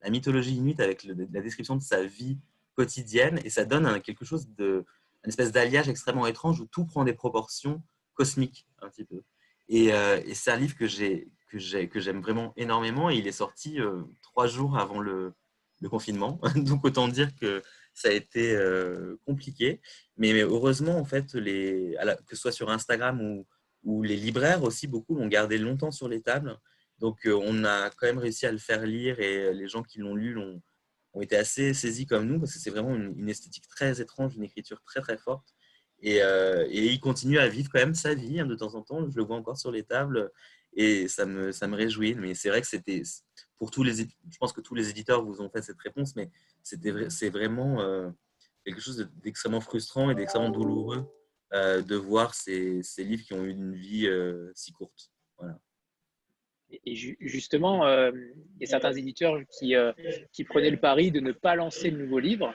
la mythologie inuite avec la description de sa vie quotidienne, et ça donne quelque chose de, espèce d'alliage extrêmement étrange où tout prend des proportions cosmiques, un petit peu. Et, et c'est un livre que j'ai que j'aime vraiment énormément. Et il est sorti euh, trois jours avant le, confinement. Donc, autant dire que ça a été euh, compliqué. Mais, heureusement, en fait, que ce soit sur Instagram ou, les libraires aussi, beaucoup l'ont gardé longtemps sur les tables. Donc, euh, on a quand même réussi à le faire lire et les gens qui l'ont lu ont, ont été assez saisis comme nous parce que c'est vraiment une, esthétique très étrange, une écriture très très forte. Et, et, il continue à vivre quand même sa vie hein, de temps en temps. Je le vois encore sur les tables et ça me, ça me réjouit. Mais c'est vrai que c'était pour tous les, je pense que tous les éditeurs vous ont fait cette réponse, mais c'est vraiment euh, quelque chose d'extrêmement frustrant et d'extrêmement douloureux euh, de voir ces, ces, livres qui ont eu une vie euh, si courte. Voilà. Et justement, il y a certains éditeurs qui, qui prenaient le pari de ne pas lancer de nouveaux livres.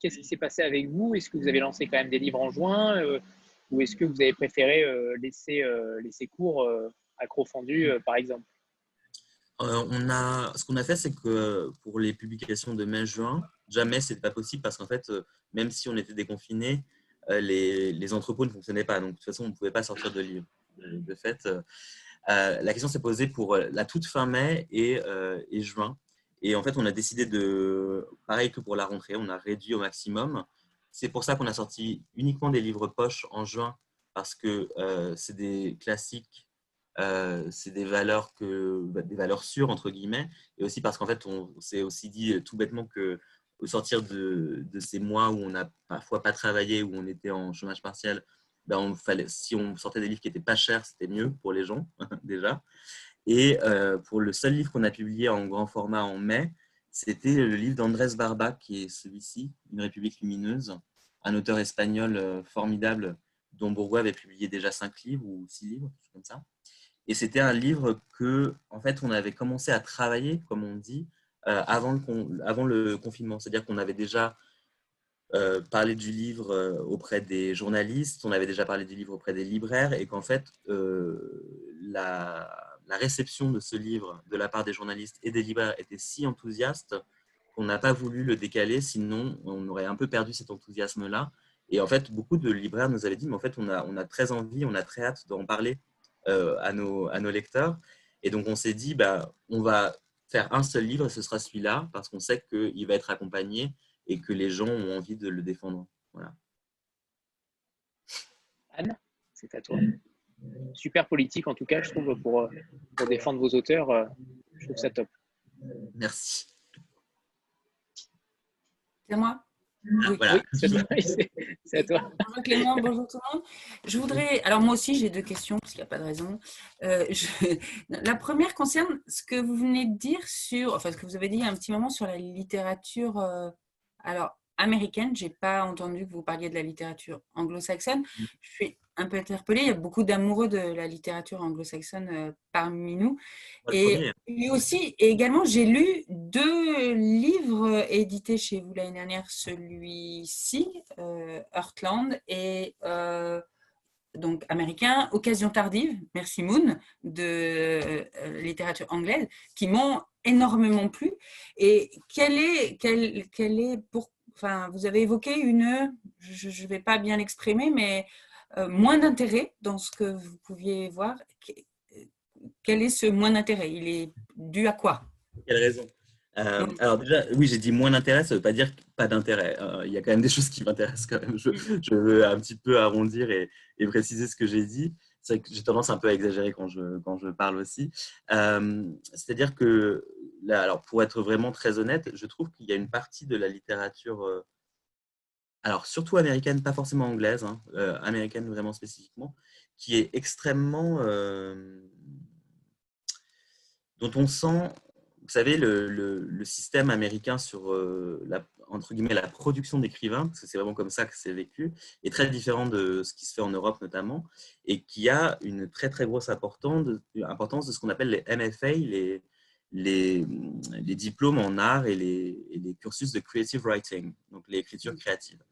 Qu'est-ce qui s'est passé avec vous? Est-ce que vous avez lancé quand même des livres en juin ou est-ce que vous avez préféré euh, laisser, euh, laisser cours euh, à par exemple? On a, ce qu'on a fait, c'est que pour les publications de mai-juin, jamais c'est pas possible parce qu'en fait, même si on était déconfiné, les, les, entrepôts ne fonctionnaient pas. Donc, de toute façon, on ne pouvait pas sortir de livres. De fait, la question s'est posée pour la toute fin mai et, juin. Et en fait, on a décidé de, pareil que pour la rentrée, on a réduit au maximum. C'est pour ça qu'on a sorti uniquement des livres poche en juin, parce que euh, c'est des classiques, euh, c'est des valeurs, que, bah, des valeurs sûres, entre guillemets, et aussi parce qu'en fait, on s'est aussi dit euh, tout bêtement que au sortir de, ces mois où on n'a parfois pas travaillé, où on était en chômage partiel, ben si on sortait des livres qui n'étaient pas chers, c'était mieux pour les gens, déjà. Et pour le seul livre qu'on a publié en grand format en mai, c'était le livre d'Andrés Barba, qui est celui-ci, Une République lumineuse, un auteur espagnol euh, formidable dont Bourgois avait publié déjà cinq livres ou six livres, comme ça. Et c'était un livre que, en fait, on avait commencé à travailler, comme on dit, euh, avant, le, avant le confinement. C'est-à-dire qu'on avait déjà euh, parlé du livre auprès des journalistes, on avait déjà parlé du livre auprès des libraires, et qu'en fait, la, la réception de ce livre de la part des journalistes et des libraires était si enthousiaste qu'on n'a pas voulu le décaler, sinon on aurait un peu perdu cet enthousiasme-là. Et en fait, beaucoup de libraires nous avaient dit, mais en fait, on a, très envie, on a très hâte d'en parler euh, à, nos, à nos lecteurs. Et donc, on s'est dit, bah, on va faire un seul livre, et ce sera celui-là, parce qu'on sait qu'il va être accompagné et que les gens ont envie de le défendre. Voilà. Anne, c'est à toi super politique en tout cas, je trouve, pour, euh, pour défendre vos auteurs. Euh, je trouve ça top. Merci. C'est moi? Voilà. c'est à toi. Bonjour Clément, bonjour tout le monde. Je voudrais, alors moi aussi j'ai deux questions parce qu'il n'y a pas de raison. Euh, la première concerne ce que vous venez de dire sur, enfin ce que vous avez dit il y a un petit moment sur la littérature. Alors américaine, j'ai pas entendu que vous parliez de la littérature anglo-saxonne. Mm. Je suis un peu interpellée. Il y a beaucoup d'amoureux de la littérature anglo-saxonne euh, parmi nous. Et, aussi, et également, j'ai lu deux livres édités chez vous l'année dernière. Celui-ci, euh, Heartland, et euh, donc américain, Occasion tardive, Merci Moon, de littérature anglaise, qui m'ont énormément plu. Et quel est, quel, quel est pour, enfin, vous avez évoqué une, je ne vais pas bien l'exprimer, mais moins d'intérêt dans ce que vous pouviez voir. Quel est ce moins d'intérêt? Il est dû à quoi? Quelle raison? Euh, alors déjà, oui, j'ai dit moins d'intérêt, ça ne veut pas dire pas d'intérêt. Euh, il y a quand même des choses qui m'intéressent quand même. Je, je, veux un petit peu arrondir et, et préciser ce que j'ai dit. C'est vrai que j'ai tendance un peu à exagérer quand je, quand je parle aussi. Euh, c'est-à-dire que, là, alors pour être vraiment très honnête, je trouve qu'il y a une partie de la littérature, alors surtout américaine, pas forcément anglaise, hein, américaine vraiment spécifiquement, qui est extrêmement... dont on sent vous savez, le, système américain sur euh, la, entre guillemets, la production d'écrivains, parce que c'est vraiment comme ça que c'est vécu, est très différent de ce qui se fait en Europe notamment, et qui a une très très grosse importance de, ce qu'on appelle les MFA, les, les, les, diplômes en art et les, les, cursus de creative writing, donc l'écriture créative,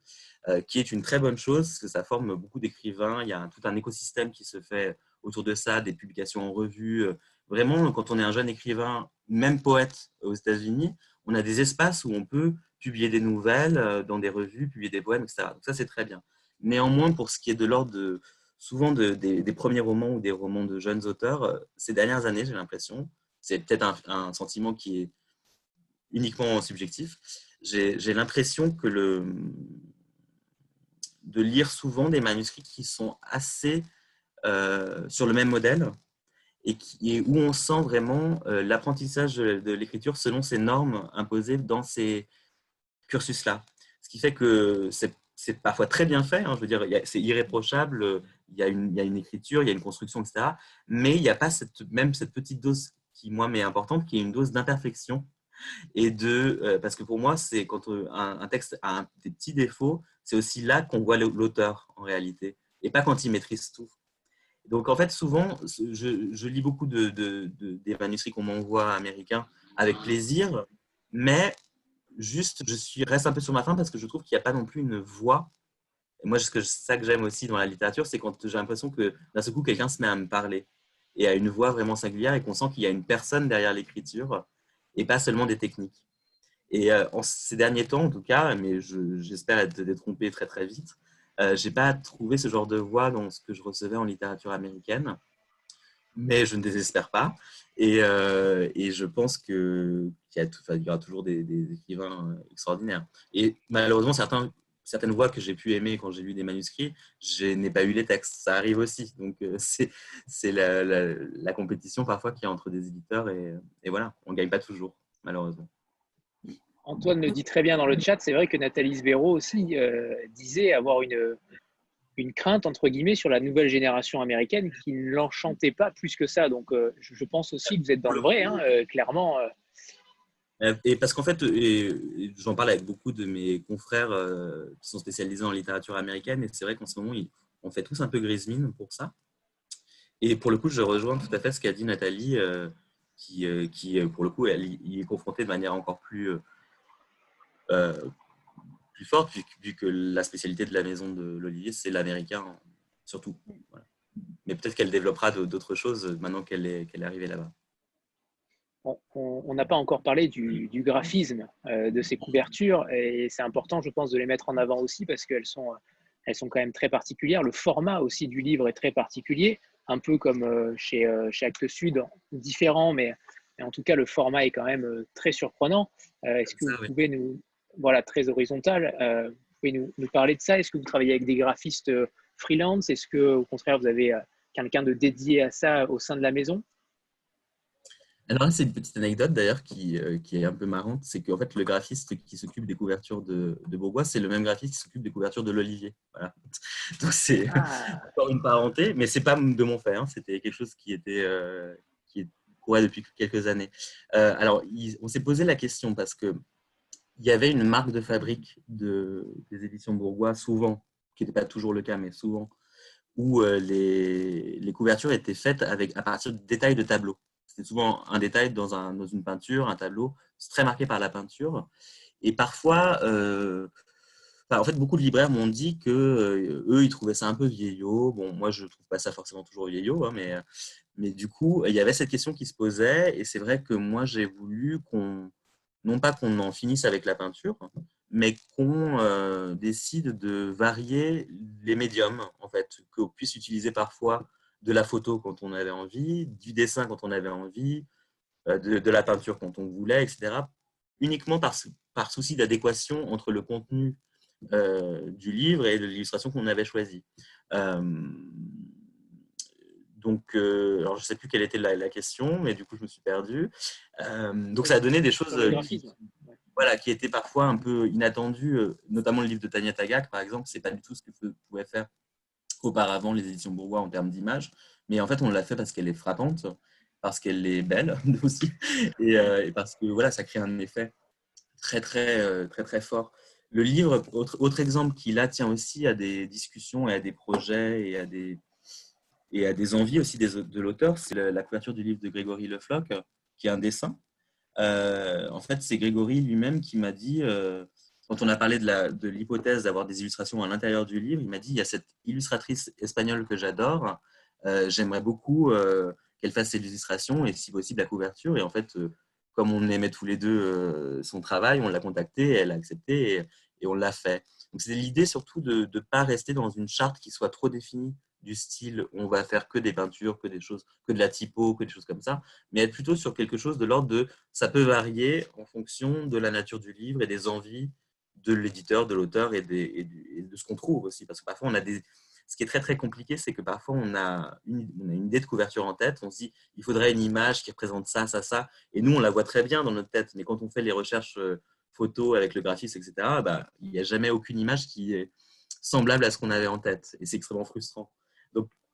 euh, qui est une très bonne chose, parce que ça forme beaucoup d'écrivains, il y a tout un écosystème qui se fait autour de ça, des publications en revue, euh, vraiment, quand on est un jeune écrivain, même poète aux États-Unis, on a des espaces où on peut publier des nouvelles euh, dans des revues, publier des poèmes, etc. Donc ça, c'est très bien. Néanmoins, pour ce qui est de l'ordre de, souvent des, premiers romans ou des romans de jeunes auteurs, euh, ces dernières années, j'ai l'impression, c'est peut-être un, sentiment qui est uniquement subjectif, j'ai l'impression que le, de lire souvent des manuscrits qui sont assez euh, sur le même modèle, et, où on sent vraiment euh, l'apprentissage de l'écriture selon ces normes imposées dans ces cursus-là. Ce qui fait que c'est parfois très bien fait, hein, je veux dire, c'est irréprochable, il y, a une, écriture, il y a une construction, etc. Mais il n'y a pas même cette petite dose qui, moi, m'est importante, qui est une dose d'imperfection. Et de, euh, parce que pour moi, c'est quand euh, un, texte a des petits défauts, c'est aussi là qu'on voit l'auteur en réalité, et pas quand il maîtrise tout. Donc, en fait, souvent, je, lis beaucoup de, des manuscrits qu'on m'envoie américains avec plaisir, mais juste, je suis, reste un peu sur ma faim parce que je trouve qu'il n'y a pas non plus une voix. Et moi, c'est ça que j'aime aussi dans la littérature, c'est quand j'ai l'impression que d'un seul coup, quelqu'un se met à me parler et a une voix vraiment singulière et qu'on sent qu'il y a une personne derrière l'écriture et pas seulement des techniques. Et euh, en ces derniers temps, en tout cas, mais j'espère être détrompé très très vite, euh, je n'ai pas trouvé ce genre de voix dans ce que je recevais en littérature américaine, mais je ne désespère pas. Et, euh, je pense qu'il y, aura toujours des, écrivains euh, extraordinaires. Et malheureusement, certaines voix que j'ai pu aimer quand j'ai lu des manuscrits, je n'ai pas eu les textes. Ça arrive aussi. Donc, c'est la, la, compétition parfois qu'il y a entre des éditeurs. Et, et voilà, on ne gagne pas toujours, malheureusement. Antoine le dit très bien dans le chat, c'est vrai que Nathalie Sbero aussi euh, disait avoir une, une crainte, entre guillemets, sur la nouvelle génération américaine qui ne l'enchantait pas plus que ça. Donc, euh, je pense aussi que vous êtes dans le vrai, hein, euh, clairement. Et parce qu'en fait, j'en parle avec beaucoup de mes confrères qui sont spécialisés en littérature américaine, et c'est vrai qu'en ce moment, on fait tous un peu grise mine pour ça. Et pour le coup, je rejoins tout à fait ce qu'a dit Nathalie, qui, qui, pour le coup, elle y est confrontée de manière encore plus plus forte, vu, que la spécialité de la maison de l'Olivier, c'est l'américain, surtout. Mais peut-être qu'elle développera d'autres choses maintenant qu'elle est, qu'elle est arrivée là-bas. On n'a pas encore parlé du, graphisme euh, de ces couvertures et c'est important, je pense, de les mettre en avant aussi parce qu'elles sont, elles sont quand même très particulières. Le format aussi du livre est très particulier, un peu comme euh, chez, chez Actes Sud, différent, mais, mais, en tout cas, le format est quand même très surprenant. Est-ce que vous pouvez nous, voilà, très horizontale. Euh, vous pouvez nous, parler de ça Est-ce que vous travaillez avec des graphistes euh, freelance? Est-ce que, au contraire, vous avez euh, quelqu'un de dédié à ça au sein de la maison? Alors c'est une petite anecdote d'ailleurs qui, qui, est un peu marrante, c'est qu'en fait le graphiste qui s'occupe des couvertures de, de Bourgois, c'est le même graphiste qui s'occupe des couvertures de l'Olivier. Voilà. Donc c'est ah. encore une parenté, mais c'est pas de mon fait, hein. c'était quelque chose qui était qui courait depuis quelques années. alors on s'est posé la question parce que il y avait une marque de fabrique de, des éditions Bourgois, souvent, qui n'était pas toujours le cas, mais souvent, où euh, les, couvertures étaient faites à partir de détails de tableaux. C'était souvent un détail dans, un, dans, une peinture, un tableau, très marqué par la peinture. Et parfois, euh, en fait, beaucoup de libraires m'ont dit que euh, eux, ils trouvaient ça un peu vieillot. Bon, moi, je ne trouve pas ça forcément toujours vieillot, hein, mais, mais du coup, il y avait cette question qui se posait. Et c'est vrai que moi, j'ai voulu qu'on, non pas qu'on en finisse avec la peinture, mais qu'on euh, décide de varier les médiums, en fait, qu'on puisse utiliser parfois de la photo quand on avait envie, du dessin quand on avait envie, euh, de, la peinture quand on voulait, etc., uniquement par, souci d'adéquation entre le contenu euh, du livre et de l'illustration qu'on avait choisie. Donc, alors je ne sais plus quelle était la, question, mais du coup, je me suis perdu. donc, ça a donné des choses voilà, qui était parfois un peu inattendu, euh, notamment le livre de Tania Tagak, par exemple, c'est pas du tout ce que pouvaient faire auparavant les éditions Bourgois en termes d'image, mais en fait, on l'a fait parce qu'elle est frappante, parce qu'elle est belle aussi, euh, et, parce que voilà, ça crée un effet très, très, euh, très, très fort. Le livre, autre, autre exemple qui là tient aussi à des discussions et à des projets et à des, et à des envies aussi de l'auteur, c'est la couverture du livre de Grégory Le Floch, qui est un dessin euh, en fait, c'est Grégory lui-même qui m'a dit, euh, quand on a parlé de l'hypothèse d'avoir des illustrations à l'intérieur du livre, il m'a dit, il y a cette illustratrice espagnole que j'adore, euh, j'aimerais beaucoup qu'elle fasse ses illustrations et si possible la couverture. Et en fait, comme on aimait tous les deux son travail, on l'a contacté, elle a accepté et, et on l'a fait. Donc c'est l'idée surtout de ne pas rester dans une charte qui soit trop définie du style on va faire que des peintures, que des choses, que de la typo, que des choses comme ça, mais être plutôt sur quelque chose de l'ordre de ça peut varier en fonction de la nature du livre et des envies de l'éditeur, de l'auteur et, de ce qu'on trouve aussi. Parce que parfois, on a des. Ce qui est très très compliqué, c'est que parfois on a, une, idée de couverture en tête, on se dit il faudrait une image qui représente ça, ça, ça, et nous on la voit très bien dans notre tête, mais quand on fait les recherches euh, photos avec le graphiste, etc., bah, il n'y a jamais aucune image qui est semblable à ce qu'on avait en tête, et c'est extrêmement frustrant.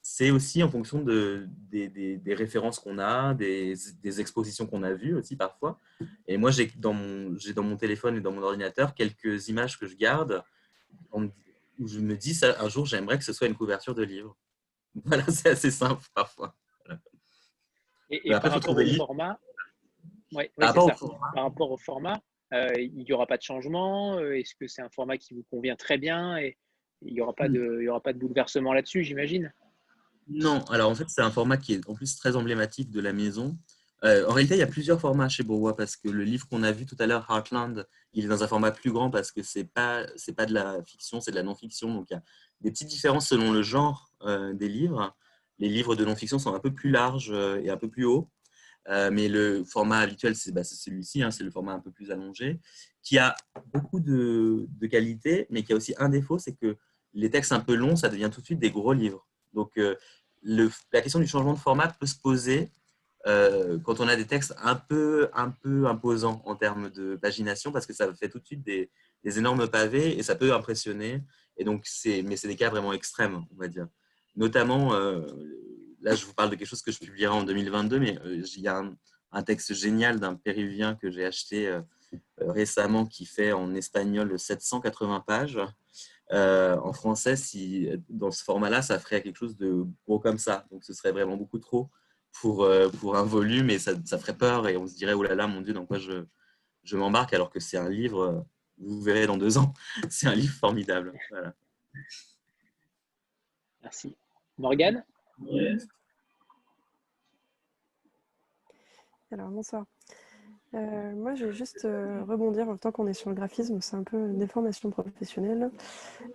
C'est aussi en fonction de, des, références qu'on a, des, expositions qu'on a vues aussi parfois. Et moi, j'ai dans, mon, dans mon téléphone et dans mon ordinateur quelques images que je garde où je me dis, ça, un jour, j'aimerais que ce soit une couverture de livre. Voilà, c'est assez simple parfois. Et, par, rapport au format, par, rapport au format, il n'y aura pas de changement euh, Est-ce que c'est un format qui vous convient très bien et, il n'y aura, pas hmm. aura pas de bouleversement là-dessus, j'imagine? Non, alors en fait, c'est un format qui est en plus très emblématique de la maison. Euh, en réalité, il y a plusieurs formats chez Bourgois parce que le livre qu'on a vu tout à l'heure, Heartland, il est dans un format plus grand parce que ce n'est pas, pas de la fiction, c'est de la non-fiction. Donc il y a des petites différences selon le genre euh, des livres. Les livres de non-fiction sont un peu plus larges euh, et un peu plus hauts. mais le format habituel, c'est bah, celui-ci, hein, c'est le format un peu plus allongé, qui a beaucoup de, de qualité, mais qui a aussi un défaut, c'est que les textes un peu longs, ça devient tout de suite des gros livres. Donc, euh, la question du changement de format peut se poser euh, quand on a des textes un peu, un peu imposants en termes de pagination, parce que ça fait tout de suite des, énormes pavés et ça peut impressionner. Et donc, mais c'est des cas vraiment extrêmes, on va dire. Notamment, euh, là, je vous parle de quelque chose que je publierai en 2022, mais il y a un texte génial d'un péruvien que j'ai acheté récemment qui fait en espagnol 780 pages euh, en français, si dans ce format-là, ça ferait quelque chose de gros comme ça. Donc, ce serait vraiment beaucoup trop pour, euh, pour un volume et ça, ça, ferait peur et on se dirait, oh là là, mon Dieu, dans quoi je, je m'embarque alors que c'est un livre, vous verrez dans deux ans, c'est un livre formidable. Voilà. Merci. Morgane? Alors, bonsoir. Euh, moi, je vais juste euh, rebondir en tant qu'on est sur le graphisme, c'est un peu une déformation professionnelle.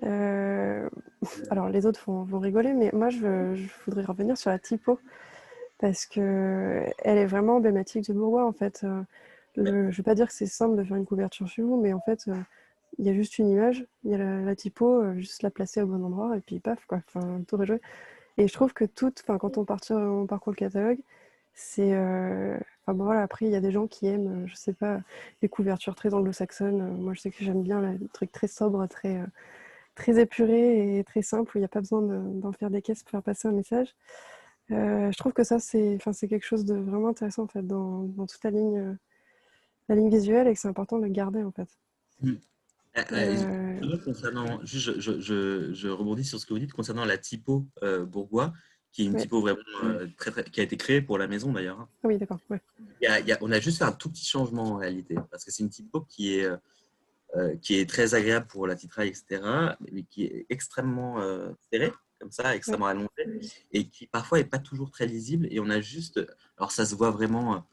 Euh, alors, les autres vont, rigoler, mais moi, je, voudrais revenir sur la typo parce que elle est vraiment emblématique de Bourgois. En fait, je ne vais pas dire que c'est simple de faire une couverture chez vous, mais en fait, il y a juste une image, il y a la, typo, juste la placer au bon endroit et puis paf, quoi. Enfin, tout est joué. Et je trouve que tout, enfin, quand on, part, on parcourt le catalogue, c'est voilà, après, il y a des gens qui aiment, euh, je sais pas, les couvertures très anglo-saxonnes. Euh, moi, je sais que j'aime bien le truc très sobre, très, euh, très épuré et très simple, où il n'y a pas besoin d'en faire des caisses pour faire passer un message. je trouve que ça, c'est quelque chose de vraiment intéressant en fait, dans, dans toute la ligne, la ligne visuelle et que c'est important de le garder en fait. Mmh. Concernant, je, je, je, je, rebondis sur ce que vous dites concernant la typo bourgois qui est une typo vraiment euh, très, très, qui a été créée pour la maison d'ailleurs. Hein. Ah oui, d'accord. on a juste fait un tout petit changement en réalité, parce que c'est une typo qui est, qui est très agréable pour la titraille, etc., mais qui est extrêmement serré, comme ça, extrêmement allongé, et qui parfois n'est pas toujours très lisible. Et on a juste, alors ça se voit vraiment,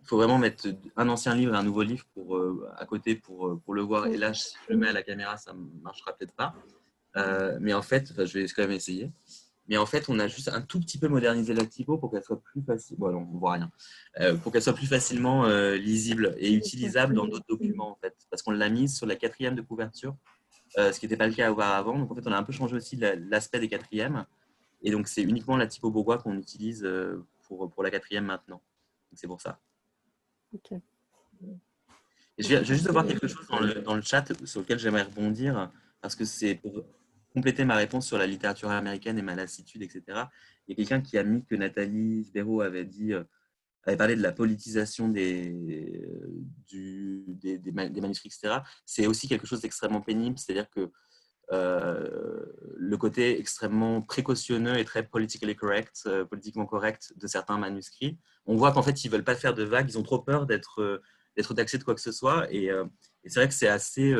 il faut vraiment mettre un ancien livre et un nouveau livre pour, à côté pour, pour le voir. Et là, si je le mets à la caméra, ça ne marchera peut-être pas. mais en fait, je vais quand même essayer. Mais en fait, on a juste un tout petit peu modernisé la typo pour qu'elle soit plus facile. Bon, on voit rien. Euh, pour qu'elle soit plus facilement euh, lisible et utilisable dans d'autres documents, en fait. Parce qu'on l'a mise sur la quatrième de couverture, euh, ce qui n'était pas le cas auparavant. Donc, en fait, on a un peu changé aussi l'aspect des quatrièmes. Et donc, c'est uniquement la typo bourgois qu'on utilise pour, pour la quatrième maintenant. C'est pour ça. Ok. je, viens, juste voir quelque chose dans le, dans le chat sur lequel j'aimerais rebondir, parce que c'est pour compléter ma réponse sur la littérature américaine et ma lassitude, etc. Il y a quelqu'un qui a mis que Nathalie Sbero avait dit, euh, avait parlé de la politisation des, du, des, manuscrits, etc. C'est aussi quelque chose d'extrêmement pénible, c'est-à-dire que euh, le côté extrêmement précautionneux et très politically correct, euh, politiquement correct de certains manuscrits. On voit qu'en fait, ils veulent pas faire de vagues, ils ont trop peur d'être taxés de quoi que ce soit. Et c'est vrai que c'est assez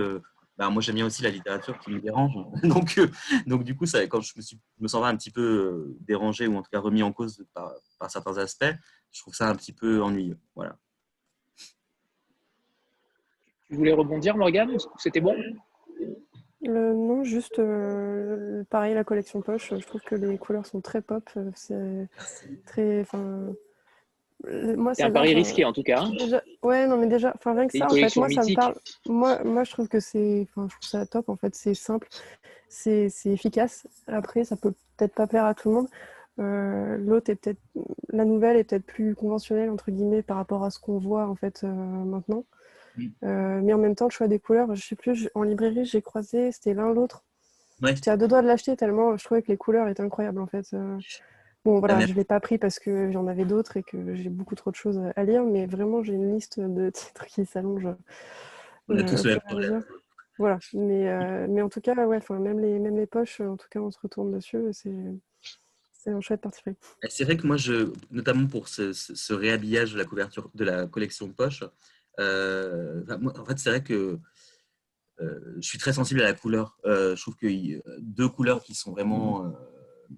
bah, moi j'aime bien aussi la littérature qui me dérange. donc, euh, donc du coup, ça, quand je me, suis, me sens un petit peu euh, dérangé ou en tout cas remis en cause par, certains aspects, je trouve ça un petit peu ennuyeux. Voilà. Tu voulais rebondir, Morgane C'était bon? Non, juste pareil, la collection poche. Je trouve que les couleurs sont très pop. C'est très. Moi, c'est un pari risqué en tout cas. Hein. ouais, non, mais déjà, enfin rien que ça, en fait, moi, ça me parle. Moi, moi, je trouve que c'est, enfin, je trouve ça top. En fait, c'est simple, c'est efficace. Après, ça peut peut-être pas plaire à tout le monde. Euh, l'autre est peut-être, la nouvelle est peut-être plus conventionnelle entre guillemets par rapport à ce qu'on voit en fait euh, maintenant. Euh, mais en même temps, le choix des couleurs, je sais plus, en librairie, j'ai croisé, c'était l'un l'autre. Ouais. J'étais à deux doigts de l'acheter tellement je trouvais que les couleurs étaient incroyables en fait. Bon, voilà, je ne l'ai pas pris parce que j'en avais d'autres et que j'ai beaucoup trop de choses à lire, mais vraiment, j'ai une liste de titres qui s'allonge. On a euh, tous le même Voilà, mais, euh, mais en tout cas, ouais, même, les, même les poches, en tout cas, on se retourne dessus. C'est un chouette parti C'est vrai que moi, je, notamment pour ce, réhabillage de la couverture de la collection poche, euh, en fait, c'est vrai que je suis très sensible à la couleur. je trouve que deux couleurs qui sont vraiment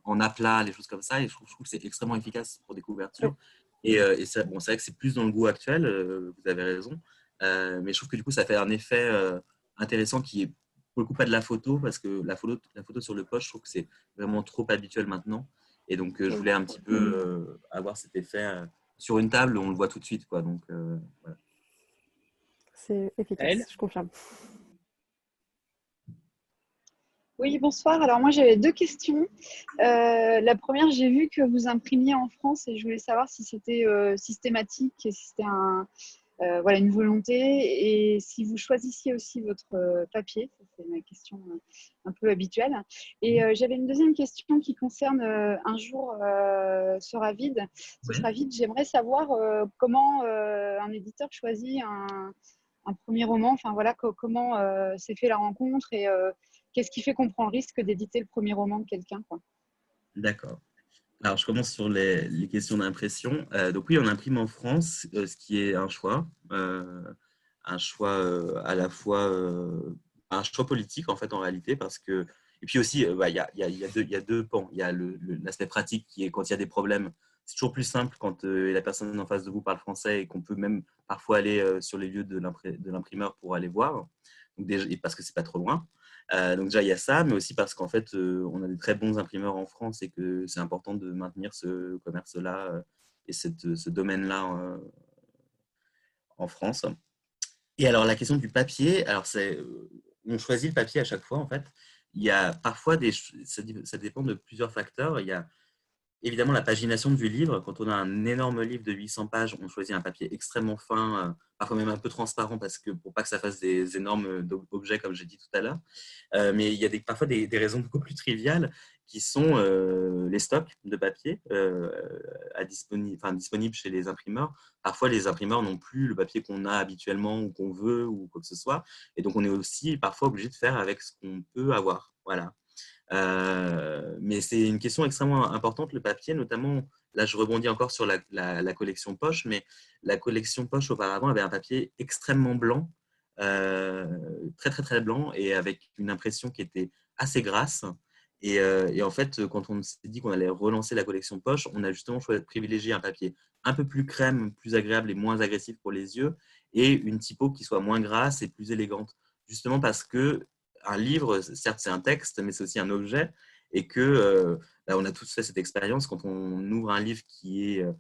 en aplat, les choses comme ça. Et je trouve, que c'est extrêmement efficace pour des couvertures. Et, euh, c'est bon, vrai que c'est plus dans le goût actuel, euh, vous avez raison. Euh, mais je trouve que du coup, ça fait un effet intéressant qui est pour le coup pas de la photo, parce que la photo, la photo sur le poche, je trouve que c'est vraiment trop habituel maintenant. Et donc, je voulais un petit peu avoir cet effet sur une table, on le voit tout de suite. Quoi. Donc, voilà. C'est efficace, je confirme. Oui, bonsoir. Alors moi j'avais deux questions. Euh, la première, j'ai vu que vous imprimiez en France et je voulais savoir si c'était euh, systématique et si c'était un, euh, voilà, une volonté et si vous choisissiez aussi votre papier. C'est ma question un peu habituelle. Et j'avais une deuxième question qui concerne un jour sera vide. Ce sera vide. J'aimerais savoir comment un éditeur choisit un, un, premier roman. Enfin voilà, comment s'est fait la rencontre et qu'est-ce qui fait qu'on prend le risque d'éditer le premier roman de quelqu'un D'accord. Alors, je commence sur les, questions d'impression. Euh, donc oui, on imprime en France, euh, ce qui est un choix, euh, un choix à la fois un choix politique en fait en réalité, parce que et puis aussi, il y, a, deux pans. Il y a l'aspect pratique qui est quand il y a des problèmes, c'est toujours plus simple quand la personne en face de vous parle français et qu'on peut même parfois aller sur les lieux de l'imprimeur pour aller voir, parce que c'est pas trop loin. Euh, donc déjà, il y a ça, mais aussi parce qu'en fait, euh, on a des très bons imprimeurs en France et que c'est important de maintenir ce commerce-là euh, et ce domaine-là en France. Et alors, la question du papier, alors c'est, on choisit le papier à chaque fois, en fait. Il y a parfois des, ça, ça dépend de plusieurs facteurs. Il y a évidemment la pagination du livre. Quand on a un énorme livre de 800 pages, on choisit un papier extrêmement fin, euh, parfois même un peu transparent parce que pour pas que ça fasse des énormes euh, objets comme j'ai dit tout à l'heure. Euh, mais il y a des, parfois des, raisons beaucoup plus triviales qui sont les stocks de papier à enfin, disponibles chez les imprimeurs. Parfois, les imprimeurs n'ont plus le papier qu'on a habituellement ou qu'on veut ou quoi que ce soit. Et donc, on est aussi parfois obligé de faire avec ce qu'on peut avoir. Voilà. Euh, mais c'est une question extrêmement importante, le papier, notamment, là je rebondis encore sur la, collection poche, mais la collection poche auparavant avait un papier extrêmement blanc, très très très blanc et avec une impression qui était assez grasse. Et, et en fait, quand on s'est dit qu'on allait relancer la collection poche, on a justement choisi de privilégier un papier un peu plus crème, plus agréable et moins agressif pour les yeux, et une typo qui soit moins grasse et plus élégante. Justement parce que un livre, certes, c'est un texte, mais c'est aussi un objet, et que euh, bah, on a tous fait cette expérience quand on ouvre un livre qui est euh,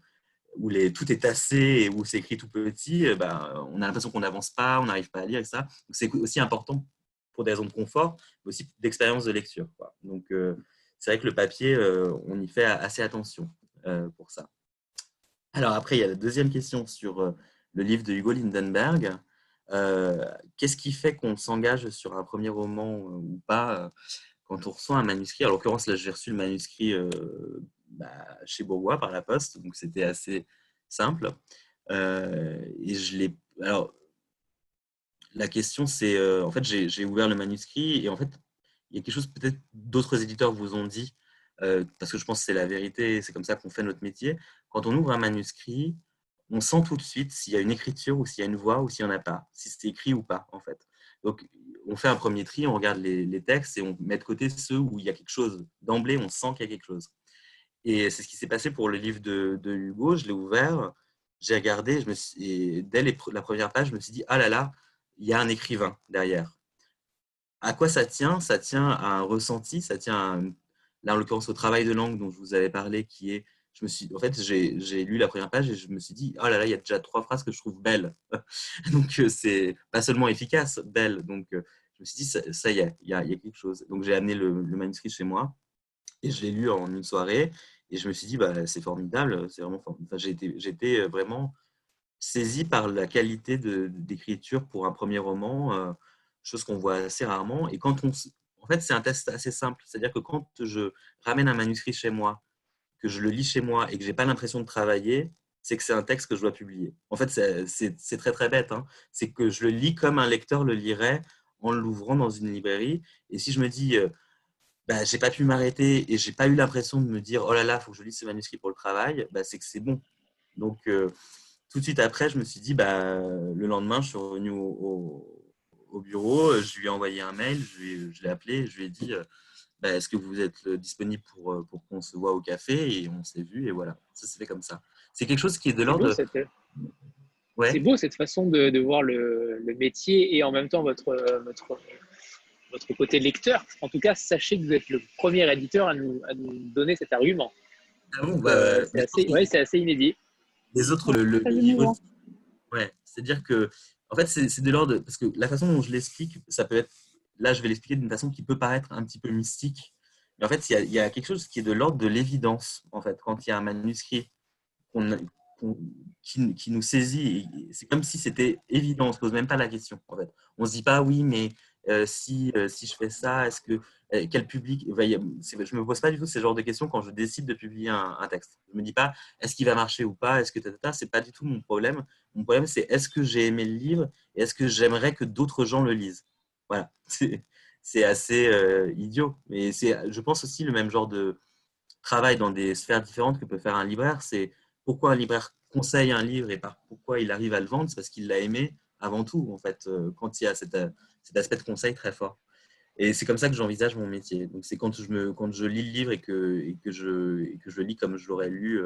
où tout est tassé et où c'est écrit tout petit, euh, bah, on a l'impression qu'on n'avance pas, on n'arrive pas à lire et ça. C'est aussi important pour des raisons de confort, mais aussi d'expérience de lecture. Donc, c'est vrai que le papier, on y fait assez attention pour ça. Alors après, il y a la deuxième question sur le livre de Hugo Lindenberg. Euh, qu'est-ce qui fait qu'on s'engage sur un premier roman euh, ou pas euh, quand on reçoit un manuscrit? En l'occurrence, là, j'ai reçu le manuscrit bah, chez Bourgois par la poste, donc c'était assez simple. et je l'ai. Alors, la question, c'est en fait, j'ai ouvert le manuscrit et en fait, il y a quelque chose peut-être d'autres éditeurs vous ont dit, parce que je pense que c'est la vérité, c'est comme ça qu'on fait notre métier. Quand on ouvre un manuscrit, on sent tout de suite s'il y a une écriture ou s'il y a une voix ou s'il n'y en a pas, si c'est écrit ou pas, en fait. Donc, on fait un premier tri, on regarde les, textes et on met de côté ceux où il y a quelque chose. D'emblée, on sent qu'il y a quelque chose. Et c'est ce qui s'est passé pour le livre de, Hugo. Je l'ai ouvert, j'ai regardé, je me et dès la première page, je me suis dit, ah là là, il y a un écrivain derrière. À quoi ça tient? Ça tient à un ressenti, ça tient à, là en l'occurrence au travail de langue dont je vous avais parlé, qui est je me suis, en fait, j'ai lu la première page et je me suis dit, oh là là, il y a déjà trois phrases que je trouve belles. Donc, euh, c'est pas seulement efficace, belle. Donc, euh, je me suis dit, ça, y est, il y a, quelque chose. Donc, j'ai amené le, manuscrit chez moi et je l'ai lu en une soirée et je me suis dit, bah, c'est formidable, c'est vraiment. Enfin, été, euh, vraiment saisi par la qualité d'écriture pour un premier roman, chose qu'on voit assez rarement. Et quand on, en fait, c'est un test assez simple. C'est-à-dire que quand je ramène un manuscrit chez moi que je le lis chez moi et que j'ai pas l'impression de travailler, c'est que c'est un texte que je dois publier. En fait, c'est très très bête. Hein. C'est que je le lis comme un lecteur le lirait en l'ouvrant dans une librairie. Et si je me dis, euh, bah, j'ai pas pu m'arrêter et j'ai pas eu l'impression de me dire, oh là là, faut que je lise ce manuscrit pour le travail, bah, c'est que c'est bon. Donc, euh, tout de suite après, je me suis dit, bah, le lendemain, je suis revenu au, bureau, je lui ai envoyé un mail, je, l'ai appelé, je lui ai dit, euh, bah, est-ce que vous êtes euh, disponible pour, euh, pour qu'on se voit au café Et on s'est vu et voilà, ça s'est fait comme ça. C'est quelque chose qui est de l'ordre. Ouais. C'est beau cette façon de, de voir le, le, métier et en même temps votre, euh, votre, votre, côté lecteur. En tout cas, sachez que vous êtes le premier éditeur à nous, à nous donner cet argument. Ah bon, bah, c'est assez, ouais, assez, inédit. Les autres, le, le livre. Ouais, c'est-à-dire que, en fait, c'est de l'ordre. Parce que la façon dont je l'explique, ça peut être là, je vais l'expliquer d'une façon qui peut paraître un petit peu mystique. Mais en fait, il y a, quelque chose qui est de l'ordre de l'évidence. En fait, quand il y a un manuscrit qui, nous saisit, c'est comme si c'était évident. On ne se pose même pas la question. En fait, on se dit pas oui, mais euh, si, euh, si je fais ça, est-ce que euh, quel public Je ne me pose pas du tout ce genre de questions quand je décide de publier un, texte. Je me dis pas est-ce qu'il va marcher ou pas, est-ce que c'est pas du tout mon problème. Mon problème c'est est-ce que j'ai aimé le livre et est-ce que j'aimerais que d'autres gens le lisent. Voilà, c'est assez euh, idiot. Mais c'est, je pense aussi, le même genre de travail dans des sphères différentes que peut faire un libraire. C'est pourquoi un libraire conseille un livre et pourquoi il arrive à le vendre, c'est parce qu'il l'a aimé avant tout, en fait, euh, quand il y a cet, euh, cet aspect de conseil très fort. Et c'est comme ça que j'envisage mon métier. Donc c'est quand je, lis le livre et que, je, et que je lis comme je l'aurais lu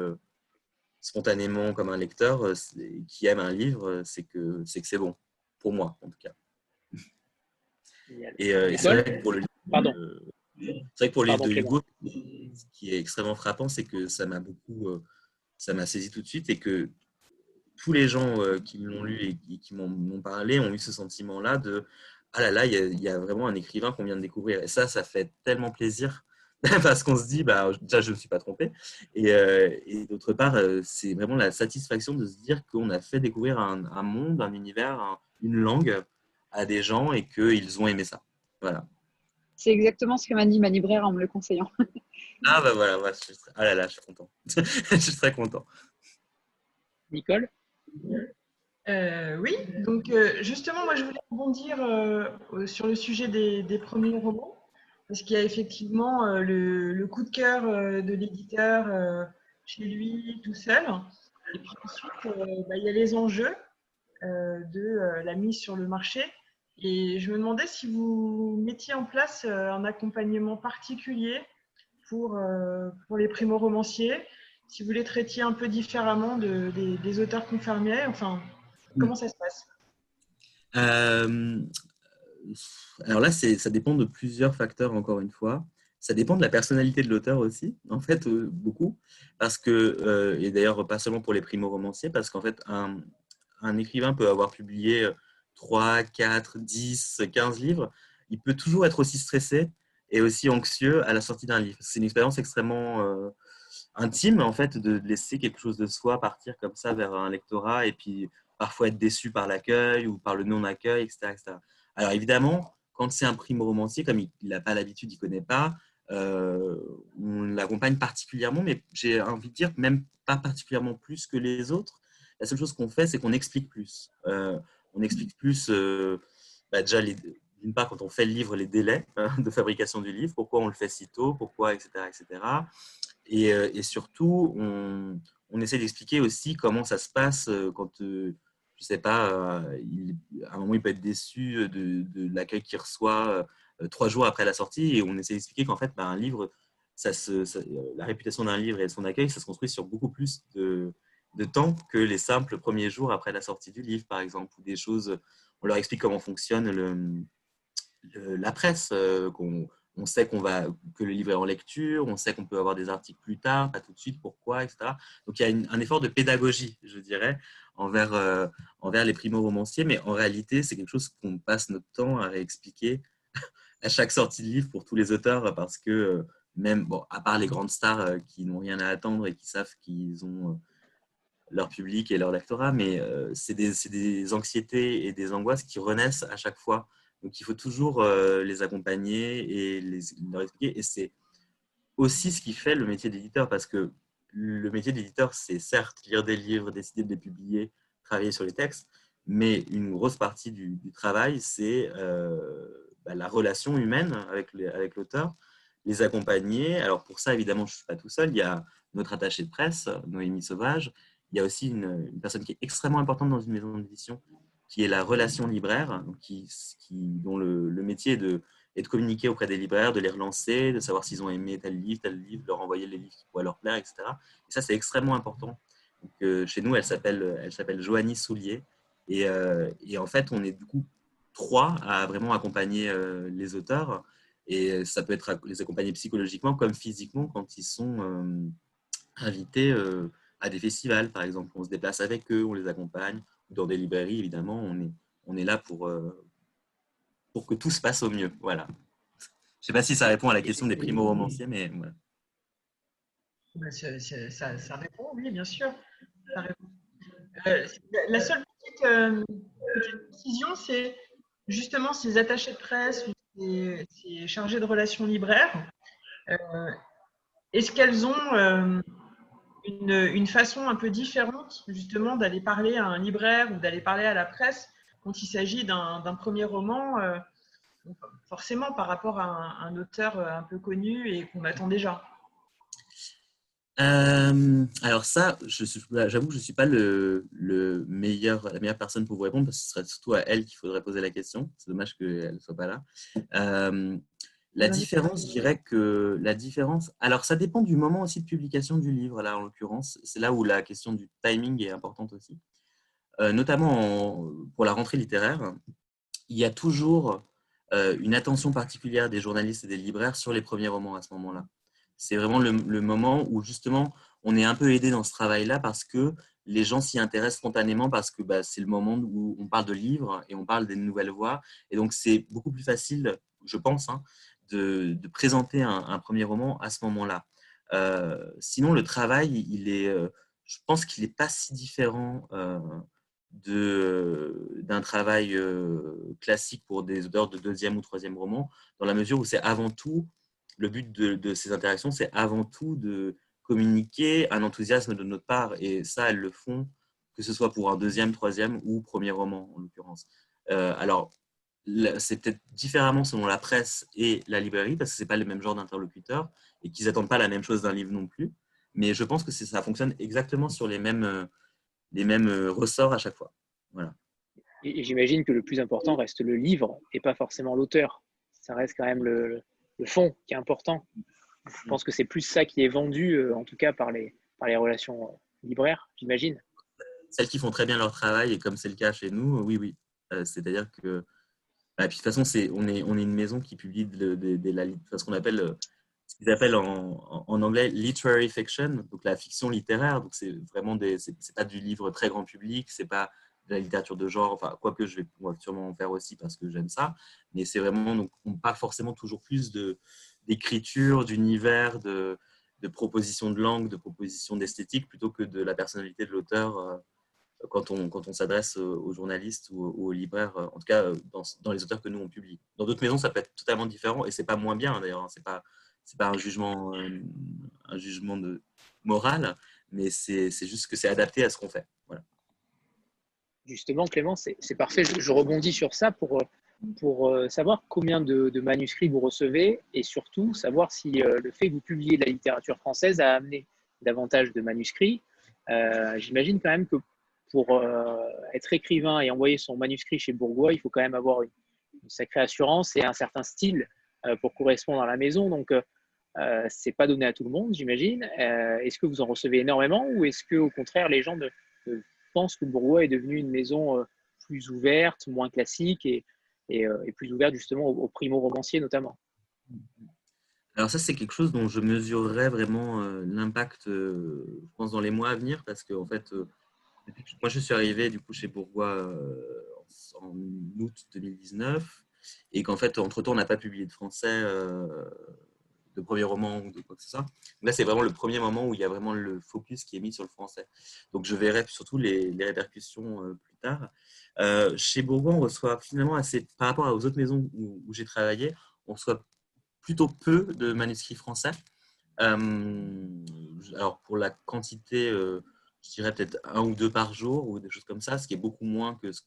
spontanément comme un lecteur qui aime un livre, c'est que c'est que c'est bon, pour moi en tout cas. Et, euh, c'est vrai que pour le livre, de Hugo, ce qui est extrêmement frappant, c'est que ça m'a beaucoup, euh, ça m'a saisi tout de suite et que tous les gens euh, qui l'ont lu et qui m'ont parlé ont eu ce sentiment-là de ah là là, il y, a vraiment un écrivain qu'on vient de découvrir. Et ça, ça fait tellement plaisir parce qu'on se dit, bah, déjà, je ne me suis pas trompé. Et, et d'autre part, c'est vraiment la satisfaction de se dire qu'on a fait découvrir un, un monde, un univers, une langue à des gens et qu'ils ont aimé ça. Voilà. C'est exactement ce que m'a dit ma libraire en me le conseillant. ah bah voilà, je suis ah là là, je suis content. je suis très content. Nicole? Euh, Oui, donc euh, justement, moi je voulais rebondir euh, sur le sujet des, premiers romans, parce qu'il y a effectivement le, coup de cœur de l'éditeur chez lui tout seul, et puis ensuite bah, il y a les enjeux de la mise sur le marché. Et je me demandais si vous mettiez en place un accompagnement particulier pour, pour les primo-romanciers, si vous les traitiez un peu différemment de, des, auteurs confirmés, enfin, comment ça se passe? Alors là, ça dépend de plusieurs facteurs, encore une fois. Ça dépend de la personnalité de l'auteur aussi, en fait, euh, beaucoup. Parce que, euh, et d'ailleurs, pas seulement pour les primo-romanciers, parce qu'en fait, un, un, écrivain peut avoir publié 3, 4, 10, 15 livres. Il peut toujours être aussi stressé et aussi anxieux à la sortie d'un livre. C'est une expérience extrêmement euh, intime, en fait, de laisser quelque chose de soi partir comme ça vers un lectorat et puis parfois être déçu par l'accueil ou par le non-accueil, etc., etc. Alors évidemment, quand c'est un primo-romancier, comme il n'a pas l'habitude, il ne connaît pas, euh, on l'accompagne particulièrement, mais j'ai envie de dire même pas particulièrement plus que les autres. La seule chose qu'on fait, c'est qu'on explique plus. Euh, on explique plus, euh, bah, déjà, d'une part, quand on fait le livre, les délais hein, de fabrication du livre, pourquoi on le fait si tôt, pourquoi, etc. etc. Et, surtout, on, essaie d'expliquer aussi comment ça se passe quand, je ne sais pas, à un moment, il peut être déçu de, l'accueil qu'il reçoit euh, trois jours après la sortie et on essaie d'expliquer qu'en fait, bah, un livre, la réputation d'un livre et son accueil, ça se construit sur beaucoup plus de, temps que les simples premiers jours après la sortie du livre, par exemple, ou des choses. On leur explique comment fonctionne le, la presse, euh, on sait qu'on va, que le livre est en lecture, on sait qu'on peut avoir des articles plus tard, pas tout de suite, pourquoi, etc. Donc il y a un effort de pédagogie, je dirais, envers, euh, envers les primo-romanciers, mais en réalité, c'est quelque chose qu'on passe notre temps à réexpliquer à chaque sortie de livre pour tous les auteurs parce que euh, même, bon, à part les grandes stars qui n'ont rien à attendre et qui savent qu'ils ont leur public et leur lectorat, mais c'est des, anxiétés et des angoisses qui renaissent à chaque fois. Donc il faut toujours les accompagner et les, leur expliquer. Et c'est aussi ce qui fait le métier d'éditeur, parce que le métier d'éditeur, c'est certes lire des livres, décider de les publier, travailler sur les textes, mais une grosse partie du, travail, c'est bah, la relation humaine avec l'auteur, les accompagner. Alors pour ça, évidemment, je ne suis pas tout seul. Il y a notre attaché de presse, Noémie Sauvage. Il y a aussi une, personne qui est extrêmement importante dans une maison d'édition, qui est la relation libraire, qui, dont le, métier est de, est de, communiquer auprès des libraires, de les relancer, de savoir s'ils ont aimé tel livre, tel livre, leur envoyer les livres qui pourraient leur plaire, etc. Et ça, c'est extrêmement important. Donc, euh, chez nous, elle s'appelle, elle s'appelle Joanie Soulier. Et, euh, et, en fait, on est du coup trois à vraiment accompagner euh, les auteurs. Et ça peut être les accompagner psychologiquement comme physiquement quand ils sont invités à des festivals, par exemple. On se déplace avec eux, on les accompagne. Dans des librairies, évidemment, on est, on est là pour, pour que tout se passe au mieux. Voilà. Je ne sais pas si ça répond à la question des primo-romanciers, mais voilà. Ça, répond, oui, bien sûr. la seule petite, petite précision, c'est justement ces attachés de presse ou ces, chargés de relations libraires, euh, est-ce qu'elles ont euh, une, façon un peu différente justement d'aller parler à un libraire ou d'aller parler à la presse quand il s'agit d'un premier roman, euh, forcément par rapport à un auteur un peu connu et qu'on attend déjà euh, alors ça, bah, j'avoue que je ne suis pas le, meilleur, la meilleure personne pour vous répondre, parce que ce serait surtout à elle qu'il faudrait poser la question. C'est dommage qu'elle ne soit pas là. Euh, la différence, je dirais que la différence, alors ça dépend du moment aussi de publication du livre, là en l'occurrence. C'est là où la question du timing est importante aussi. Euh, notamment pour la rentrée littéraire, il y a toujours une attention particulière des journalistes et des libraires sur les premiers romans à ce moment-là c'est vraiment le, moment où justement on est un peu aidé dans ce travail-là parce que les gens s'y intéressent spontanément parce que bah, c'est le moment où on parle de livres et on parle des nouvelles voix. Et donc c'est beaucoup plus facile, je pense, hein, de, présenter un, premier roman à ce moment-là. Euh, sinon, le travail, il est, euh, je pense qu'il n'est pas si différent euh, d'un travail classique pour des auteurs de deuxième ou troisième roman, dans la mesure où c'est avant tout le but de, ces interactions, c'est avant tout de communiquer un enthousiasme de notre part. Et ça, elles le font, que ce soit pour un deuxième, troisième ou premier roman, en l'occurrence. Euh, alors, c'est peut-être différemment selon la presse et la librairie, parce que ce n'est pas le même genre d'interlocuteurs et qu'ils n'attendent pas la même chose d'un livre non plus. Mais je pense que ça fonctionne exactement sur les mêmes, les mêmes ressorts à chaque fois. Voilà. Et, j'imagine que le plus important reste le livre et pas forcément l'auteur. Ça reste quand même le, fond qui est important. Je pense que c'est plus ça qui est vendu, euh, en tout cas par les, par les relations euh, libraires, j'imagine. Celles qui font très bien leur travail, et comme c'est le cas chez nous, oui, oui. Euh, c'est-à-dire que. Bah, puis, de toute façon, on, est, on est une maison qui publie de, ce qu'on appelle, ce qu'ils appellent en, en, anglais literary fiction, donc la fiction littéraire. Donc, c'est vraiment des. Pas du livre très grand public, c'est pas la littérature de genre, enfin, quoique je vais sûrement en faire aussi parce que j'aime ça, mais c'est vraiment, donc, on parle forcément toujours plus d'écriture, d'univers, de, de propositions de langue, de propositions d'esthétique, plutôt que de la personnalité de l'auteur euh, quand on, quand on s'adresse aux journalistes ou aux libraires, euh, en tout cas euh, dans, dans, les auteurs que nous on publie. Dans d'autres maisons, ça peut être totalement différent et c'est pas moins bien d'ailleurs, hein. c'est pas c'est pas un jugement un jugement de moral, mais c'est juste que c'est adapté à ce qu'on fait. Voilà justement, Clément, c'est parfait. Je, rebondis sur ça pour, pour euh, savoir combien de, manuscrits vous recevez et surtout savoir si euh, le fait que vous publiez de la littérature française a amené davantage de manuscrits. Euh, j'imagine quand même que pour être écrivain et envoyer son manuscrit chez Bourgois, il faut quand même avoir une, sacrée assurance et un certain style pour correspondre à la maison. Donc, c'est pas donné à tout le monde, j'imagine. est-ce que vous en recevez énormément ou est-ce que au contraire les gens de pense que Bourgois est devenu une maison euh, plus ouverte, moins classique et, euh, plus ouverte justement aux, primo-romanciers notamment? Alors ça, c'est quelque chose dont je mesurerai vraiment euh, l'impact, je pense, dans les mois à venir, parce que fait, moi, je suis arrivé du coup chez Bourgois en août 2019, et qu'en fait, entre-temps, on n'a pas publié de français de premier roman ou de quoi que ce soit. Là, c'est vraiment le premier moment où il y a vraiment le focus qui est mis sur le français. Donc, je verrai surtout les, répercussions euh, plus tard. Euh, chez Bourgoin, on reçoit finalement assez, par rapport aux autres maisons où, j'ai travaillé, on reçoit plutôt peu de manuscrits français. Euh, alors, pour la quantité, je dirais peut-être un ou deux par jour ou des choses comme ça, ce qui est beaucoup moins que ce,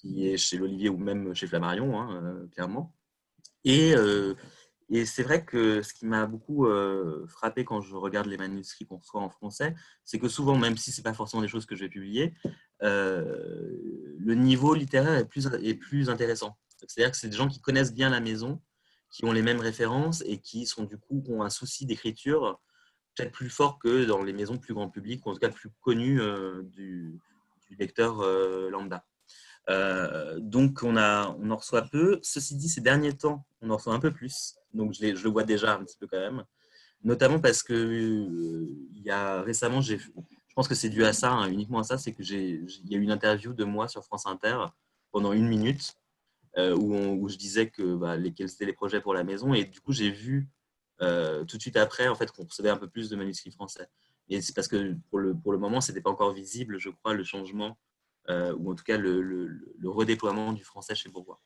qui est chez l'Olivier ou même chez Flammarion, hein, clairement. Et et c'est vrai que ce qui m'a beaucoup euh, frappé quand je regarde les manuscrits qu'on reçoit en français, c'est que souvent, même si ce n'est pas forcément des choses que je vais publier, euh, le niveau littéraire est plus, est plus intéressant. C'est-à-dire que c'est des gens qui connaissent bien la maison, qui ont les mêmes références et qui sont du coup ont un souci d'écriture peut-être plus fort que dans les maisons plus grand public, ou en tout cas plus connues euh, du, lecteur lambda. donc on, a, on en reçoit peu. Ceci dit, ces derniers temps, on en reçoit un peu plus donc je, le vois déjà un petit peu quand même. Notamment parce que euh, il y a récemment, je pense que c'est dû à ça, hein, uniquement à ça, c'est que j'ai, il y a eu une interview de moi sur France Inter pendant une minute euh, où, je disais que bah, quels étaient les projets pour la maison et du coup j'ai vu euh, tout de suite après en fait qu'on recevait un peu plus de manuscrits français. Et c'est parce que pour le, pour le moment, ce n'était pas encore visible, je crois, le changement, ou en tout cas le, le redéploiement du français chez Bourgois.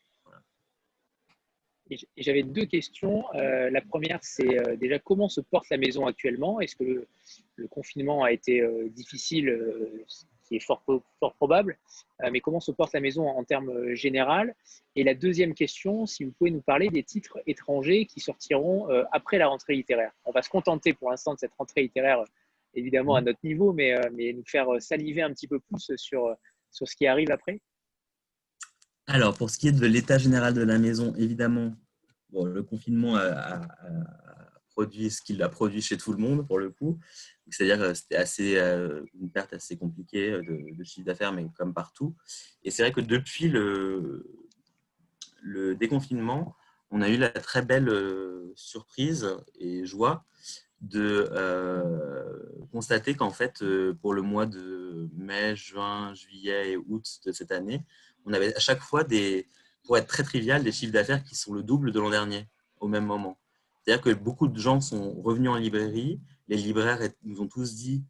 J'avais deux questions. Euh, la première, c'est euh, déjà comment se porte la maison actuellement? Est-ce que le, confinement a été euh, difficile, qui est fort, fort probable, mais comment se porte la maison en, termes généraux Et la deuxième question, si vous pouvez nous parler des titres étrangers qui sortiront après la rentrée littéraire. On va se contenter pour l'instant de cette rentrée littéraire, évidemment à notre niveau, mais, mais nous faire saliver un petit peu plus sur, sur ce qui arrive après. Alors, pour ce qui est de l'état général de la maison, évidemment, le confinement a, produit ce qu'il a produit chez tout le monde, pour le coup. C'est-à-dire que c'était assez, euh, une perte assez compliquée de, chiffre d'affaires, mais comme partout. Et c'est vrai que depuis le, déconfinement, on a eu la très belle euh, surprise et joie de euh, constater qu'en fait, pour le mois de mai, juin, juillet et août de cette année, on avait à chaque fois des, pour être très trivial, des chiffres d'affaires qui sont le double de l'an dernier au même moment. C'est-à-dire que beaucoup de gens sont revenus en librairie. Les libraires nous ont tous dit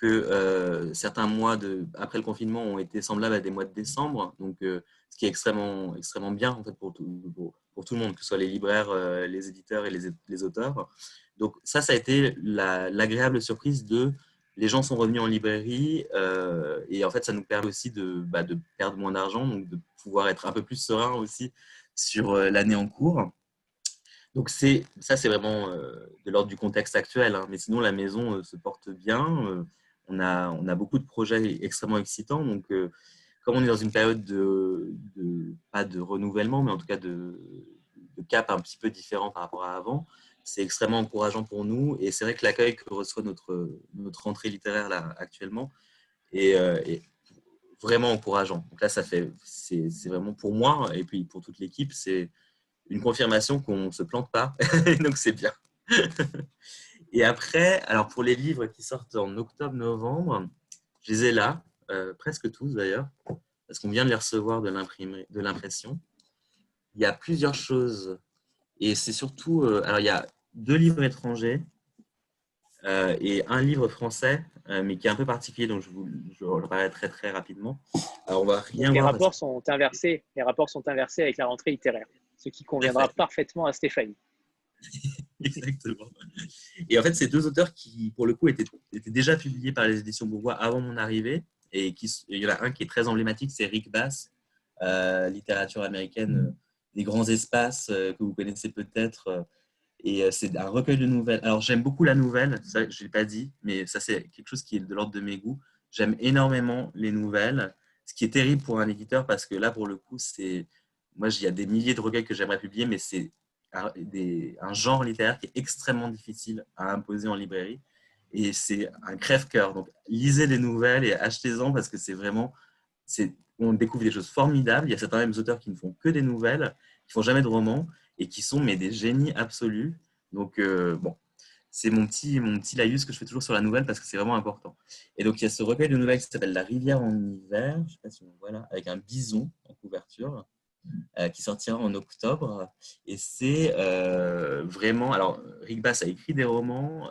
que euh, certains mois après le confinement ont été semblables à des mois de décembre. Donc, euh, ce qui est extrêmement, extrêmement bien en fait, pour, tout, le monde, que ce soit les libraires, euh, les éditeurs et les, auteurs. Donc, ça, ça a été l'agréable surprise de les gens sont revenus en librairie et en fait, ça nous permet aussi de, bah, de perdre moins d'argent, donc de pouvoir être un peu plus serein aussi sur l'année en cours. Donc c'est ça, c'est vraiment euh, de l'ordre du contexte actuel. Hein. Mais sinon, la maison se porte bien. on, a, on a beaucoup de projets extrêmement excitants. Donc comme on est dans une période de, pas de renouvellement, mais en tout cas de, cap un petit peu différent par rapport à avant, c'est extrêmement encourageant pour nous. Et c'est vrai que l'accueil que reçoit notre, notre rentrée littéraire là, actuellement est, vraiment encourageant. Donc là, ça fait, c'est vraiment pour moi et puis pour toute l'équipe, c'est une confirmation qu'on ne se plante pas. Donc c'est bien. et après, alors pour les livres qui sortent en octobre-novembre, je les ai là, euh, presque tous d'ailleurs, parce qu'on vient de les recevoir de l'impression. Il y a plusieurs choses. Et c'est surtout, euh, alors il y a deux livres étrangers euh, et un livre français, mais qui est un peu particulier, donc je vous je le parlerai très très rapidement. Alors on va rien les rapports sont inversés. Les rapports sont inversés avec la rentrée littéraire, ce qui conviendra parfaitement à Stéphanie. Exactement. Et en fait, ces deux auteurs qui, pour le coup, étaient, étaient déjà publiés par les éditions Bourgois avant mon arrivée, et qui, il y en a un qui est très emblématique, c'est Rick Bass, euh, littérature américaine, des grands espaces que vous connaissez peut-être et euh, c'est un recueil de nouvelles. Alors, j'aime beaucoup la nouvelle, ça, je ne l'ai pas dit, mais ça, c'est quelque chose qui est de l'ordre de mes goûts. J'aime énormément les nouvelles, ce qui est terrible pour un éditeur parce que là, pour le coup, c'est. Moi, il y a des milliers de recueils que j'aimerais publier, mais c'est un, genre littéraire qui est extrêmement difficile à imposer en librairie. Et c'est un crève-cœur. Donc, lisez les nouvelles et achetez-en parce que c'est vraiment. On découvre des choses formidables. Il y a certains mêmes auteurs qui ne font que des nouvelles, qui ne font jamais de romans et qui sont mais des génies absolus. Donc, euh, bon, c'est mon petit, mon petit laïus que je fais toujours sur la nouvelle parce que c'est vraiment important. Et donc, il y a ce recueil de nouvelles qui s'appelle La rivière en hiver, je sais pas si on voit là, avec un bison en couverture, qui sortira en octobre. Et c'est euh, vraiment. Alors, Rick Bass a écrit des romans.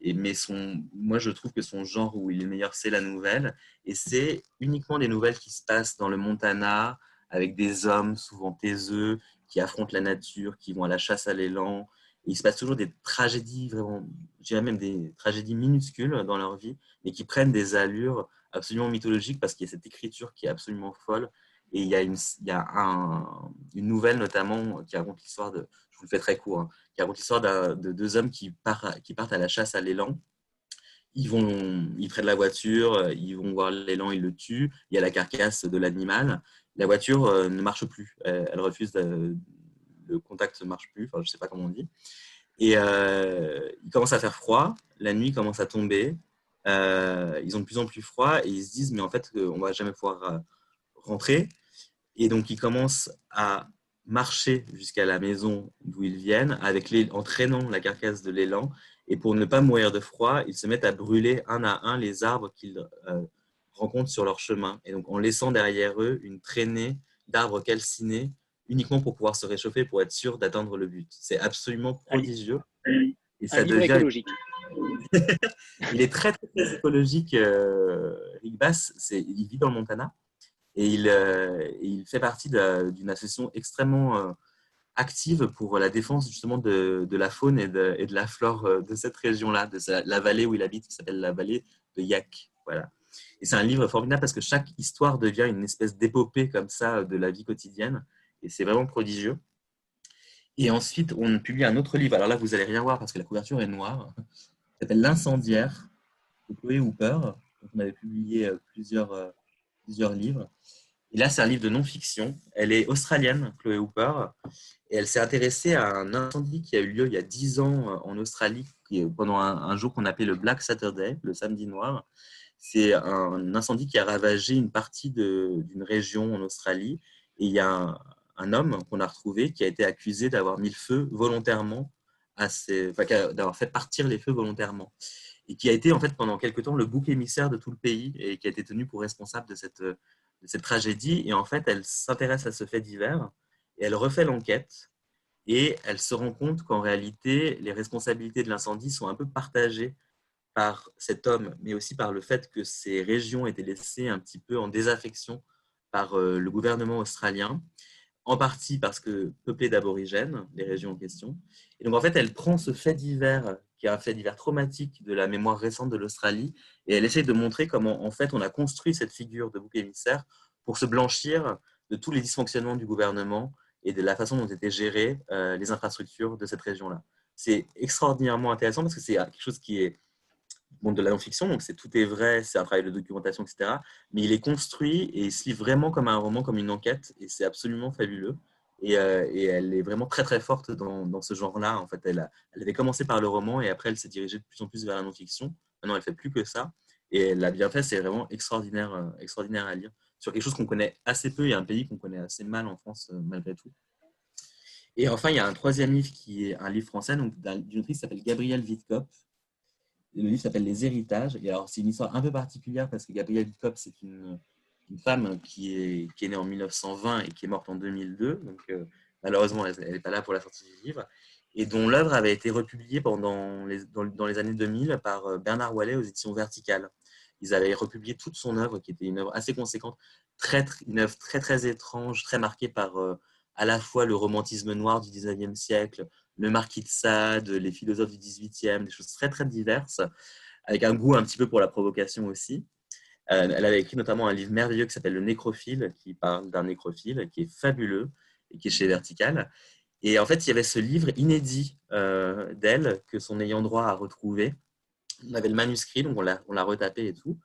Et, mais son, moi, je trouve que son genre où il est meilleur, c'est la nouvelle. Et c'est uniquement des nouvelles qui se passent dans le Montana, avec des hommes souvent taiseux, qui affrontent la nature, qui vont à la chasse à l'élan. Il se passe toujours des tragédies, vraiment, je dirais même des tragédies minuscules dans leur vie, mais qui prennent des allures absolument mythologiques parce qu'il y a cette écriture qui est absolument folle. Et il y a une, il y a un, une nouvelle notamment qui raconte l'histoire de, je vous le fais très court, hein, qui raconte l'histoire de deux hommes qui, partent, qui partent à la chasse à l'élan. Ils, vont, ils prennent la voiture, ils vont voir l'élan, ils le tuent. Il y a la carcasse de l'animal la voiture euh, ne marche plus. Elle, refuse, le contact ne marche plus, enfin, je ne sais pas comment on dit. Et euh, il commence à faire froid, la nuit commence à tomber, euh, ils ont de plus en plus froid et ils se disent mais en fait on va jamais pouvoir rentrer. Et donc ils commencent à marcher jusqu'à la maison d'où ils viennent avec les, en traînant la carcasse de l'élan. Et pour ne pas mourir de froid, ils se mettent à brûler un à un les arbres qu'ils rencontrent sur leur chemin, et donc en laissant derrière eux une traînée d'arbres calcinés uniquement pour pouvoir se réchauffer, pour être sûr d'atteindre le but. C'est absolument prodigieux. Et ça devient écologique. il est très, très, écologique, euh, Rick Bass. Il vit dans le Montana et il, euh, fait partie d'une association extrêmement euh, active pour la défense justement de, la faune et de, la flore de cette région-là, de la vallée où il habite, qui s'appelle la vallée de Yak. Voilà. Et c'est un livre formidable parce que chaque histoire devient une espèce d'épopée comme ça de la vie quotidienne. Et c'est vraiment prodigieux. Et ensuite, on publie un autre livre. Alors là, vous n'allez rien voir parce que la couverture est noire. Ça s'appelle L'incendiaire de Chloé Hooper. on avait publié euh, plusieurs, euh, plusieurs livres. Et là, c'est un livre de non-fiction. Elle est australienne, Chloé Hooper, et elle s'est intéressée à un incendie qui a eu lieu il y a dix ans euh, en Australie, pendant un, jour qu'on appelait le Black Saturday, le samedi noir. C'est un incendie qui a ravagé une partie d'une région en Australie. Et il y a un, homme qu'on a retrouvé qui a été accusé d'avoir mis le feu volontairement, d'avoir fait partir les feux volontairement. Et qui a été en fait pendant quelque temps le bouc émissaire de tout le pays et qui a été tenu pour responsable de cette, de cette tragédie. Et en fait, elle s'intéresse à ce fait divers et elle refait l'enquête et elle se rend compte qu'en réalité, les responsabilités de l'incendie sont un peu partagées par cet homme, mais aussi par le fait que ces régions étaient laissées un petit peu en désaffection par euh, le gouvernement australien, en partie parce que peuplées d'aborigènes, les régions en question. Donc en fait, elle prend ce fait divers, qui est un fait divers traumatique de la mémoire récente de l'Australie, et elle essaie de montrer comment en fait on a construit cette figure de bouc émissaire pour se blanchir de tous les dysfonctionnements du gouvernement et de la façon dont étaient gérées euh, les infrastructures de cette région-là. C'est extraordinairement intéressant parce que c'est quelque chose qui est bon, de la non-fiction, donc c'est tout est vrai, c'est un travail de documentation, etc. Mais il est construit et il se lit vraiment comme un roman, comme une enquête, et c'est absolument fabuleux. Et, euh, et, elle est vraiment très très forte dans, dans ce genre-là. En fait, elle, avait commencé par le roman et après elle s'est dirigée de plus en plus vers la non-fiction. Maintenant, elle fait plus que ça. Et elle l'a bien fait. C'est vraiment extraordinaire, euh, extraordinaire à lire sur quelque chose qu'on connaît assez peu et un pays qu'on connaît assez mal en France euh, malgré tout. Et enfin, il y a un troisième livre qui est un livre français d'une autrice qui s'appelle Gabrielle Witkop. Le livre s'appelle Les héritages. Et alors, c'est une histoire un peu particulière parce que Gabrielle Witkop, c'est une, une, femme qui est, née en 1920 et qui est morte en 2002. Donc, euh, malheureusement, elle n'est pas là pour la sortie du livre. Et dont l'œuvre avait été republiée pendant les, dans, dans, les années 2000 par euh, Bernard Wallet aux éditions Verticales. Ils avaient republié toute son œuvre, qui était une œuvre assez conséquente, très, une œuvre très, très étrange, très marquée par euh, à la fois le romantisme noir du 19e siècle, le marquis de Sade, les philosophes du 18e, des choses très très diverses, avec un goût un petit peu pour la provocation aussi. Euh, elle avait écrit notamment un livre merveilleux qui s'appelle Le Nécrophile, qui parle d'un nécrophile, qui est fabuleux et qui est chez Vertical. Et en fait, il y avait ce livre inédit euh, d'elle que son ayant droit a retrouvé. On avait le manuscrit, donc on l'a retapé et tout.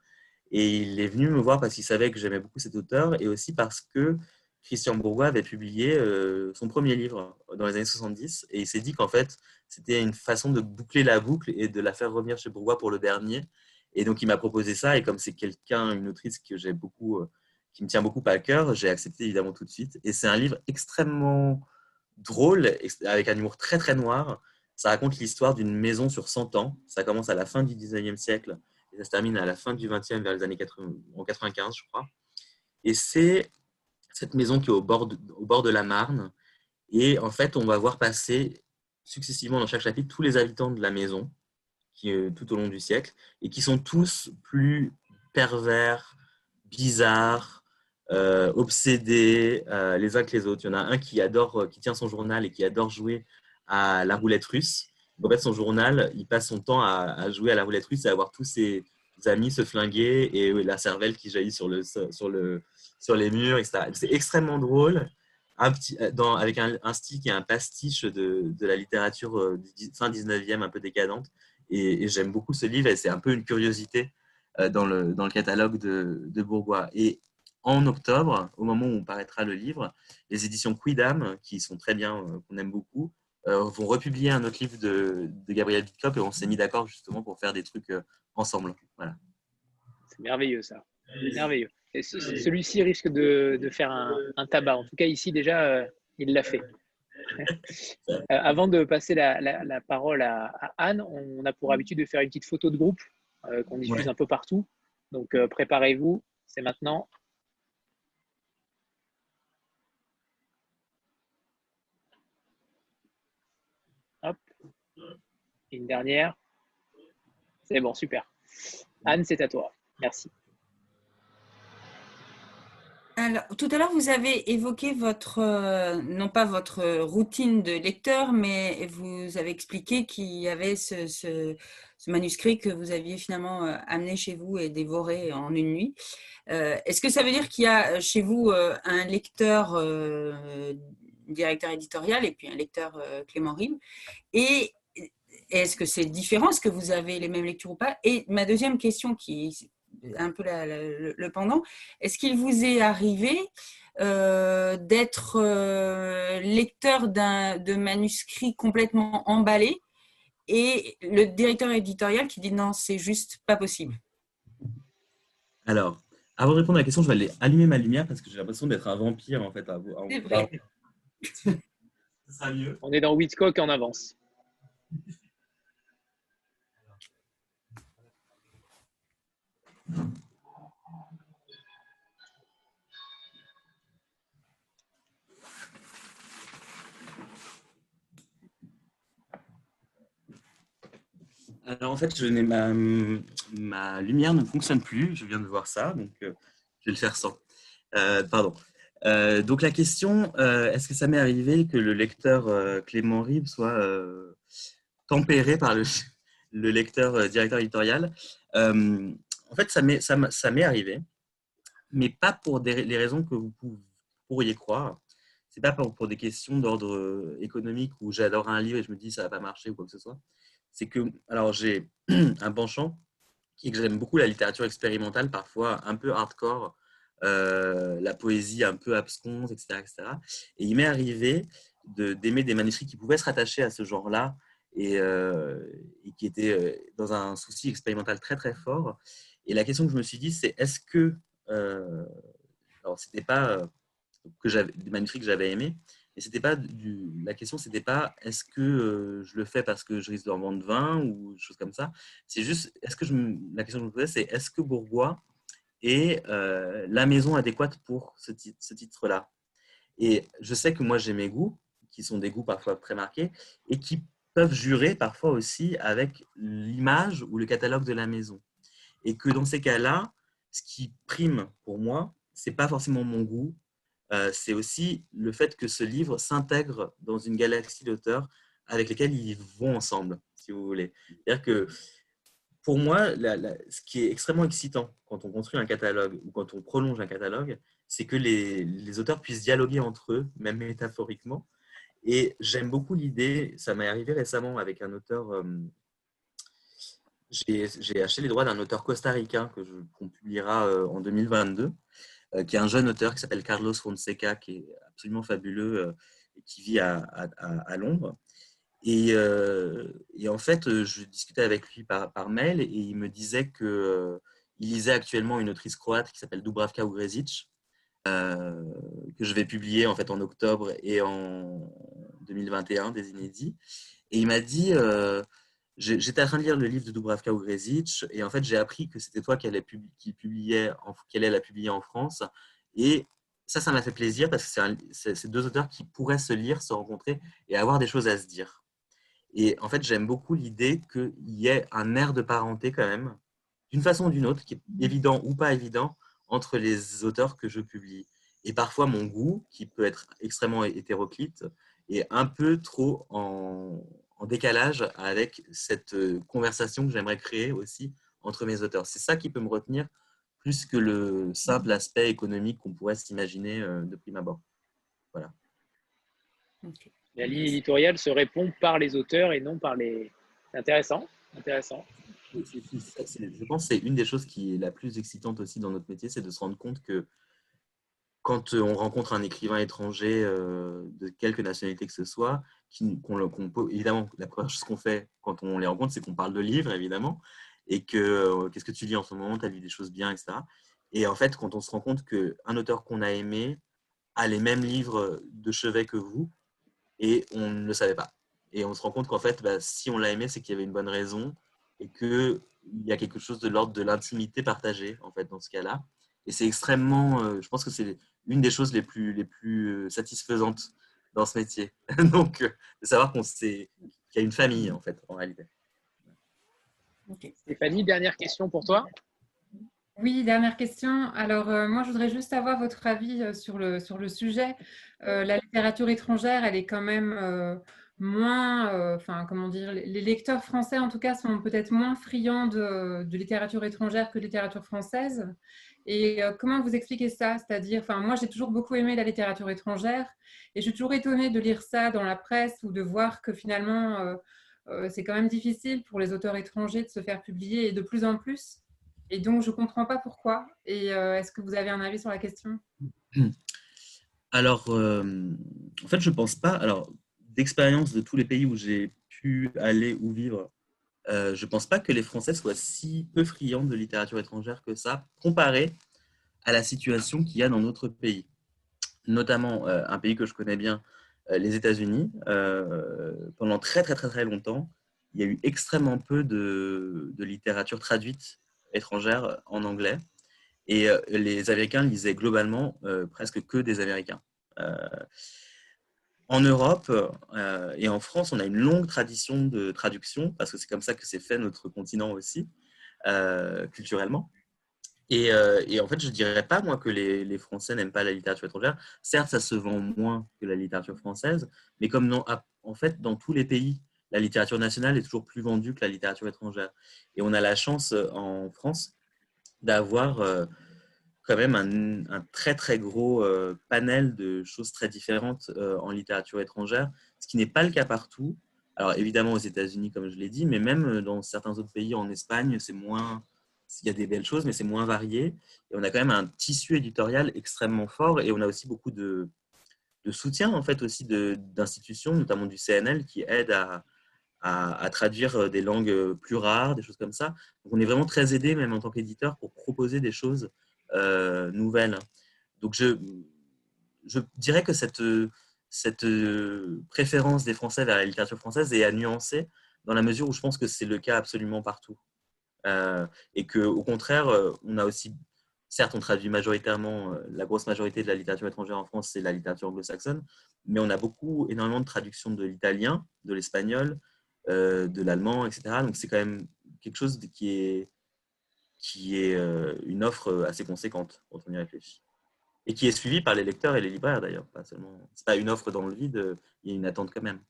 Et il est venu me voir parce qu'il savait que j'aimais beaucoup cet auteur et aussi parce que Christian Bourgois avait publié euh, son premier livre dans les années 70 et il s'est dit qu'en fait, c'était une façon de boucler la boucle et de la faire revenir chez Bourgois pour le dernier. Et donc, il m'a proposé ça et comme c'est quelqu'un, une autrice que j'ai beaucoup, euh, qui me tient beaucoup à cœur, j'ai accepté évidemment tout de suite. Et c'est un livre extrêmement drôle, avec un humour très très noir. Ça raconte l'histoire d'une maison sur 100 ans. Ça commence à la fin du 19e siècle et ça se termine à la fin du 20e, vers les années 80, en 95, je crois. Et c'est cette maison qui est au bord, au bord de la Marne. Et en fait, on va voir passer successivement dans chaque chapitre tous les habitants de la maison tout au long du siècle et qui sont tous plus pervers, bizarres, euh, obsédés euh, les uns que les autres. Il y en a un qui adore, qui tient son journal et qui adore jouer à la roulette russe. En fait, son journal, il passe son temps à, jouer à la roulette russe et à voir tous ses amis se flinguer et la cervelle qui jaillit sur le, sur le, sur les murs, etc. C'est extrêmement drôle, euh, avec un, un, qui est un pastiche de, de la littérature euh, fin 19e, un peu décadente. Et, j'aime beaucoup ce livre et c'est un peu une curiosité euh, dans le, dans le catalogue de, de, Bourgois. Et en octobre, au moment où on paraîtra le livre, les éditions Quidam, qui sont très bien, qu'on aime beaucoup, vont republier un autre livre de, de Gabriel Bitcop et on s'est mis d'accord justement pour faire des trucs ensemble. Voilà. C'est merveilleux ça. Merveilleux. Celui-ci risque de, de faire un, un, tabac. En tout cas, ici, déjà, euh, il l'a fait. Euh, avant de passer la, la, la parole à, à, Anne, on a pour habitude de faire une petite photo de groupe euh, qu'on diffuse ouais. un peu partout. Donc, euh, préparez-vous. C'est maintenant. Hop. Une dernière. C'est bon, super. Anne, c'est à toi. Merci. Tout à l'heure, vous avez évoqué votre, euh, non pas votre routine de lecteur, mais vous avez expliqué qu'il y avait ce, manuscrit que vous aviez finalement euh, amené chez vous et dévoré en une nuit. Euh, Est-ce que ça veut dire qu'il y a chez vous un lecteur directeur éditorial et puis un lecteur Clément Rime Et est-ce que c'est différent? Est-ce que vous avez les mêmes lectures ou pas? Et ma deuxième question qui un peu la, la, le pendant. Est-ce qu'il vous est arrivé euh, d'être euh, lecteur de manuscrits complètement emballés et le directeur éditorial qui dit non, c'est juste pas possible? Alors, avant de répondre à la question, je vais aller allumer ma lumière parce que j'ai l'impression d'être un vampire en fait. À, vrai. Ça sera mieux. On est dans Whitcock en avance. Alors en fait, je ma, ma, lumière ne fonctionne plus. Je viens de voir ça, donc euh, je vais le faire sans. Euh, pardon. Euh, donc la question, est-ce que ça m'est arrivé que le lecteur Clément Ribes soit tempéré par le, le lecteur directeur éditorial? En fait, ça m'est, arrivé, mais pas pour des, les raisons que vous pourriez croire. C'est pas pour, des questions d'ordre économique où j'adore un livre et je me dis ça va pas marcher ou quoi que ce soit c'est que, alors j'ai un penchant et que j'aime beaucoup la littérature expérimentale, parfois un peu hardcore, euh, la poésie un peu absconce, etc. etc. Et il m'est arrivé d'aimer des manuscrits qui pouvaient se rattacher à ce genre-là et, euh, qui étaient euh, dans un souci expérimental très très fort. Et la question que je me suis dit, c'est est-ce que, alors c'était pas que j'avais des manuscrits que j'avais aimés, et c'était pas du, la question, c'était pas est-ce que je le fais parce que je risque de vendre 20 ou choses comme ça. C'est juste, est-ce que je, la question que je me posais, c'est est-ce que Bourgois est la maison adéquate pour ce, ce titre-là? Et je sais que moi j'ai mes goûts, qui sont des goûts parfois très marqués, et qui peuvent jurer parfois aussi avec l'image ou le catalogue de la maison. Et que dans ces cas-là, ce qui prime pour moi, c'est pas forcément mon goût, euh, c'est aussi le fait que ce livre s'intègre dans une galaxie d'auteurs avec lesquels ils vont ensemble, si vous voulez. C'est-à-dire que pour moi, ce qui est extrêmement excitant quand on construit un catalogue ou quand on prolonge un catalogue, c'est que les, auteurs puissent dialoguer entre eux, même métaphoriquement. Et j'aime beaucoup l'idée, ça m'est arrivé récemment avec un auteur, euh, j'ai acheté les droits d'un auteur costaricain que qu'on publiera euh, en 2022, euh, qui est un jeune auteur qui s'appelle Carlos Fonseca, qui est absolument fabuleux euh, et qui vit à, Londres. Et, en fait, je discutais avec lui par, par mail et il me disait qu'il lisait actuellement une autrice croate qui s'appelle Dubravka Ugrezic, euh, que je vais publier en fait en octobre et en 2021 des inédits. Et il m'a dit, j'étais en train de lire le livre de Dubravka Ugrezic et en fait j'ai appris que c'était toi qui qui allait la publier en France et ça, ça m'a fait plaisir parce que c'est deux auteurs qui pourraient se lire, se rencontrer et avoir des choses à se dire. Et en fait, j'aime beaucoup l'idée qu'il y ait un air de parenté quand même, d'une façon ou d'une autre, qui est évident ou pas évident, entre les auteurs que je publie. Et parfois, mon goût, qui peut être extrêmement hétéroclite, est un peu trop en, en décalage avec cette euh, conversation que j'aimerais créer aussi entre mes auteurs. C'est ça qui peut me retenir plus que le simple aspect économique qu'on pourrait s'imaginer euh, de prime abord. Voilà. La ligne éditoriale se répond par les auteurs et non par les. Intéressant, intéressant. Je pense que c'est une des choses qui est la plus excitante aussi dans notre métier, c'est de se rendre compte que quand on rencontre un écrivain étranger euh, de quelque nationalité que ce soit, qu'on, peut, évidemment, la première chose qu'on fait quand on les rencontre, c'est qu'on parle de livres, évidemment, et que euh, qu'est-ce que tu lis en ce moment, tu as lu des choses bien, etc. Et en fait, quand on se rend compte qu'un auteur qu'on a aimé a les mêmes livres de chevet que vous, et on ne le savait pas. Et on se rend compte qu'en fait, bah, si on l'a aimé, c'est qu'il y avait une bonne raison, et qu'il y a quelque chose de l'ordre de l'intimité partagée, en fait, dans ce cas-là. Et c'est extrêmement, euh, je pense que c'est une des choses les plus, les plus euh, satisfaisantes dans ce métier. Donc, euh, de savoir qu'on qu'il y a une famille, en fait, en réalité. Stéphanie, dernière question pour toi? Oui, dernière question. Alors, euh, moi, je voudrais juste avoir votre avis sur, le, sur le sujet. la littérature étrangère, elle est quand même moins, enfin, comment dire, les lecteurs français, en tout cas, sont peut-être moins friands de, de, littérature étrangère que de littérature française. Et euh, comment vous expliquez ça? C'est-à-dire, enfin, moi, j'ai toujours beaucoup aimé la littérature étrangère et je suis toujours étonnée de lire ça dans la presse ou de voir que finalement, euh, euh, c'est quand même difficile pour les auteurs étrangers de se faire publier et de plus en plus. Et donc, je ne comprends pas pourquoi. Et est-ce que vous avez un avis sur la question? Alors, en fait, je ne pense pas. Alors, d'expérience de tous les pays où j'ai pu aller ou vivre, euh, je ne pense pas que les Français soient si peu friands de littérature étrangère que ça, comparé à la situation qu'il y a dans notre pays. Notamment euh, un pays que je connais bien, euh, les États-Unis. pendant très très très très longtemps, il y a eu extrêmement peu de, de littérature traduite étrangère en anglais. Et les Américains lisaient globalement presque que des Américains. En Europe euh, et en France, on a une longue tradition de traduction, parce que c'est comme ça que c'est fait notre continent aussi, euh, culturellement. Euh, et, en fait, je ne dirais pas, moi, que les, Français n'aiment pas la littérature étrangère. Certes, ça se vend moins que la littérature française, mais comme en fait, dans tous les pays, la littérature nationale est toujours plus vendue que la littérature étrangère. Et on a la chance en France d'avoir quand même un, très très gros euh, panel de choses très différentes euh, en littérature étrangère, ce qui n'est pas le cas partout. Alors évidemment aux États-Unis, comme je l'ai dit, mais même dans certains autres pays, en Espagne, c'est moins, il y a des belles choses, mais c'est moins varié. Et on a quand même un tissu éditorial extrêmement fort et on a aussi beaucoup de, soutien en fait aussi d'institutions, notamment du CNL, qui aident à, à, traduire des langues plus rares, des choses comme ça. Donc on est vraiment très aidé, même en tant qu'éditeur, pour proposer des choses euh, nouvelles. Donc je, je dirais que cette, cette préférence des Français vers la littérature française est à nuancer dans la mesure où je pense que c'est le cas absolument partout. Euh, et qu'au contraire, on a aussi certes, on traduit majoritairement, euh, la grosse majorité de la littérature étrangère en France, c'est la littérature anglo-saxonne, mais on a beaucoup, énormément de traductions de l'italien, de l'espagnol, euh, de l'allemand, etc. Donc c'est quand même quelque chose qui est, qui est euh, une offre assez conséquente quand on y réfléchit. Et qui est suivie par les lecteurs et les libraires d'ailleurs. Pas seulement, c'est pas une offre dans le vide, il y a une attente quand même.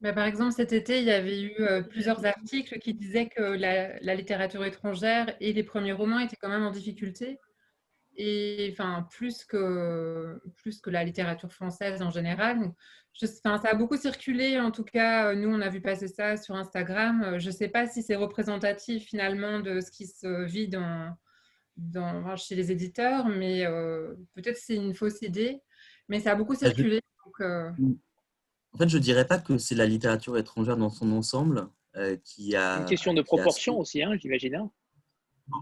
Bah, par exemple, cet été, il y avait eu euh, plusieurs articles qui disaient que la, littérature étrangère et les premiers romans étaient quand même en difficulté. Et enfin, plus que, plus que la littérature française en général. ça a beaucoup circulé, en tout cas, nous, on a vu passer ça sur Instagram. Je ne sais pas si c'est représentatif finalement de ce qui se vit dans, dans, chez les éditeurs, mais euh, peut-être c'est une fausse idée. Mais ça a beaucoup bah, circulé. Donc, euh, mm. En fait, je ne dirais pas que c'est la littérature étrangère dans son ensemble euh, qui a. Une question de proportion aussi, hein, j'imagine. Hein.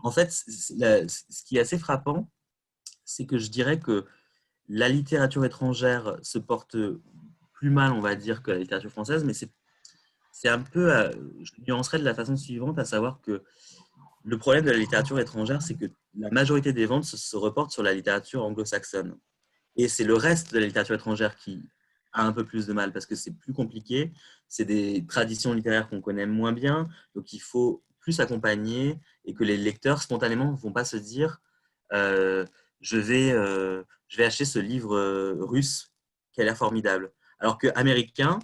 En fait, ce qui est assez frappant, c'est que je dirais que la littérature étrangère se porte plus mal, on va dire, que la littérature française, mais c'est un peu. Euh, je nuancerais de la façon suivante, à savoir que le problème de la littérature étrangère, c'est que la majorité des ventes se, reportent sur la littérature anglo-saxonne. Et c'est le reste de la littérature étrangère qui un peu plus de mal parce que c'est plus compliqué. C'est des traditions littéraires qu'on connaît moins bien, donc il faut plus accompagner et que les lecteurs spontanément ne vont pas se dire euh, je, vais, euh, je vais acheter ce livre euh, russe qui a l'air formidable. Alors qu'américain,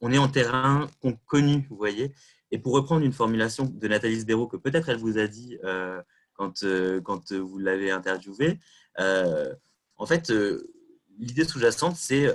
on est en terrain connu, vous voyez. Et pour reprendre une formulation de Nathalie Sbero que peut-être elle vous a dit quand, quand vous l'avez interviewée, en fait, l'idée sous-jacente, c'est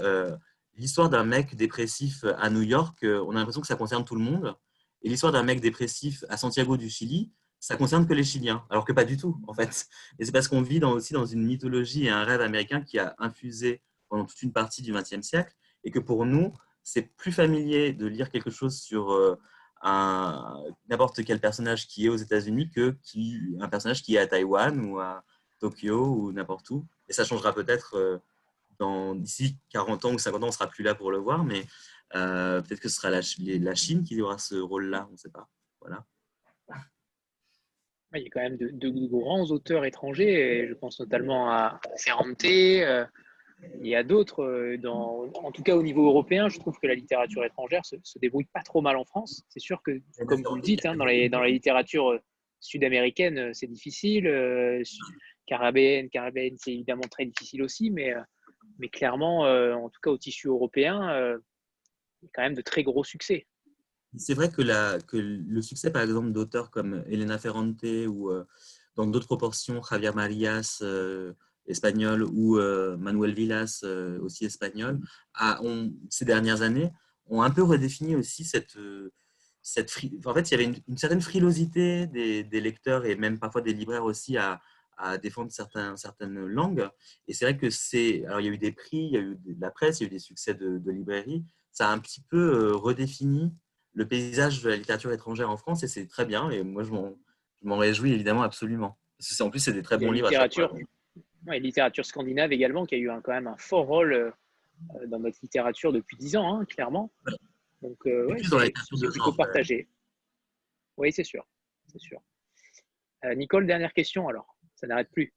l'histoire d'un mec dépressif à New York, euh, on a l'impression que ça concerne tout le monde. Et l'histoire d'un mec dépressif à Santiago du Chili, ça concerne que les Chiliens, alors que pas du tout, en fait. Et c'est parce qu'on vit aussi dans une mythologie et un rêve américain qui a infusé pendant toute une partie du XXe siècle, et que pour nous, c'est plus familier de lire quelque chose sur euh, n'importe quel personnage qui est aux États-Unis que un personnage qui est à Taïwan ou à Tokyo ou n'importe où. Et ça changera peut-être euh, d'ici 40 ans ou 50 ans, on ne sera plus là pour le voir, mais euh, peut-être que ce sera la, la, Chine qui aura ce rôle-là, on ne sait pas. Voilà. Il y a quand même de, grands auteurs étrangers, je pense notamment à Ferrante, euh, il y a d'autres, euh, en tout cas au niveau européen, je trouve que la littérature étrangère se, se débrouille pas trop mal en France. C'est sûr que, comme vous le dites, hein, dans, les, dans la littérature sud-américaine, c'est difficile. carabéenne, carabéenne, c'est évidemment très difficile aussi, mais mais clairement, euh, en tout cas au tissu européen, euh, il y a quand même de très gros succès. C'est vrai que, le succès, par exemple, d'auteurs comme Elena Ferrante ou euh, dans d'autres proportions, Javier Marias, espagnol, ou Manuel Villas, aussi espagnol, ces dernières années, ont un peu redéfini aussi cette, cette en fait, il y avait une, certaine frilosité des, lecteurs et même parfois des libraires aussi à, défendre certaines langues. Et c'est vrai que c'est. Alors, il y a eu des prix, il y a eu de la presse, il y a eu des succès de, librairies. Ça a un petit peu euh, redéfini le paysage de la littérature étrangère en France et c'est très bien. Et moi, je m'en réjouis évidemment absolument. Parce que en plus, c'est des très bons livres. Littérature, ouais, littérature scandinave également, qui a eu un, quand même un fort rôle euh, dans notre littérature depuis dix ans, hein, clairement. Donc, euh, ouais, c'est plutôt partagé. Oui, c'est sûr. C'est sûr. Nicole, dernière question alors ça n'arrête plus.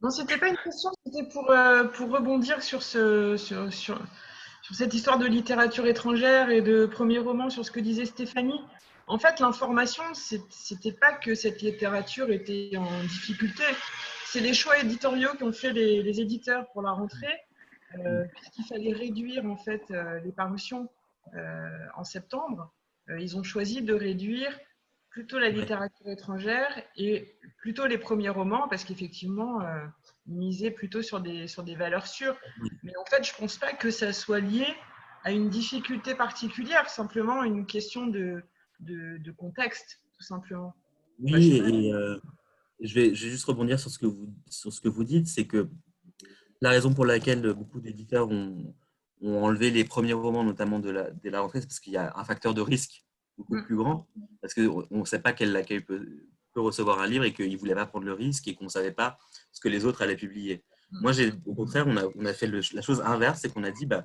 Non, c'était pas une question, c'était pour, euh, pour rebondir sur, ce, sur, sur, cette histoire de littérature étrangère et de premier roman, sur ce que disait Stéphanie. En fait, l'information, c'était pas que cette littérature était en difficulté, c'est les choix éditoriaux qu'ont fait les, éditeurs pour la rentrée, euh, puisqu'il fallait réduire en fait euh, les parutions en septembre. ils ont choisi de réduire plutôt la littérature étrangère et plutôt les premiers romans, parce qu'effectivement, euh, miser plutôt sur des, sur des valeurs sûres. Mais en fait, je ne pense pas que ça soit lié à une difficulté particulière, simplement une question de, de, contexte, tout simplement. Oui, et je, vais, je vais juste rebondir sur ce que vous, sur ce que vous dites, c'est que la raison pour laquelle beaucoup d'éditeurs ont, ont, enlevé les premiers romans, notamment de la, de la rentrée, c'est parce qu'il y a un facteur de risque beaucoup mm. plus grand, parce qu'on ne sait pas quel accueil peut, peut, recevoir un livre et qu'ils ne voulaient pas prendre le risque et qu'on ne savait pas ce que les autres allaient publier. Mm. Moi, au contraire, on a, on a fait la chose inverse, c'est qu'on a dit, bah,